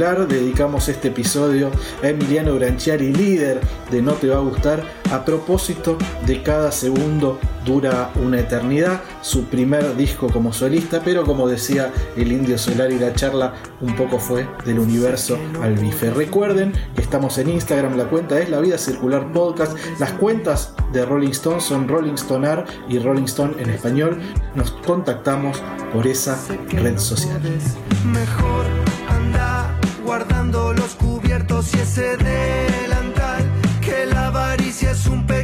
Dedicamos este episodio a Emiliano Branchiari, líder de No Te Va a Gustar, A propósito de cada segundo dura una eternidad, su primer disco como solista, pero como decía el Indio Solar y la charla, un poco fue del universo al bife. Recuerden que estamos en Instagram, la cuenta es La Vida Circular Podcast, las cuentas de Rolling Stone son Rolling Stonear y Rolling Stone en español. Nos contactamos por esa red social. Mejor y ese delantal, que la avaricia es un pecado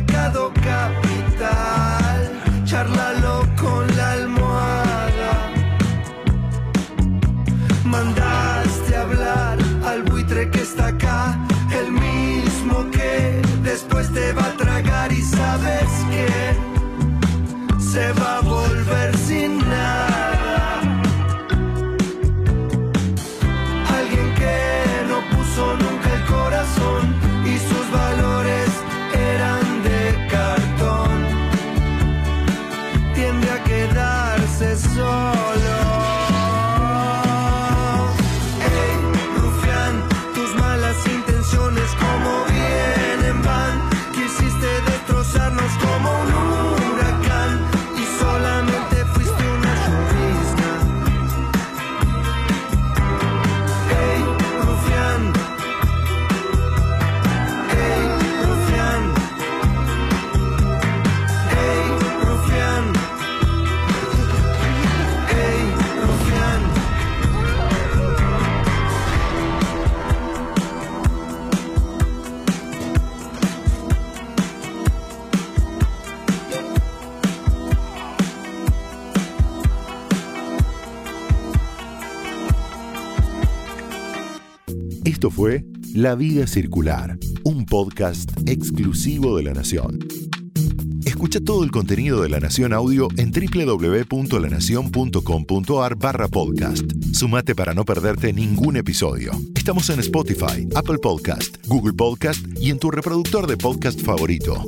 La Vida Circular, un podcast exclusivo de La Nación. Escucha todo el contenido de La Nación Audio en www.lanacion.com.ar barra podcast. Sumate para no perderte ningún episodio. Estamos en Spotify, Apple Podcast, Google Podcast y en tu reproductor de podcast favorito.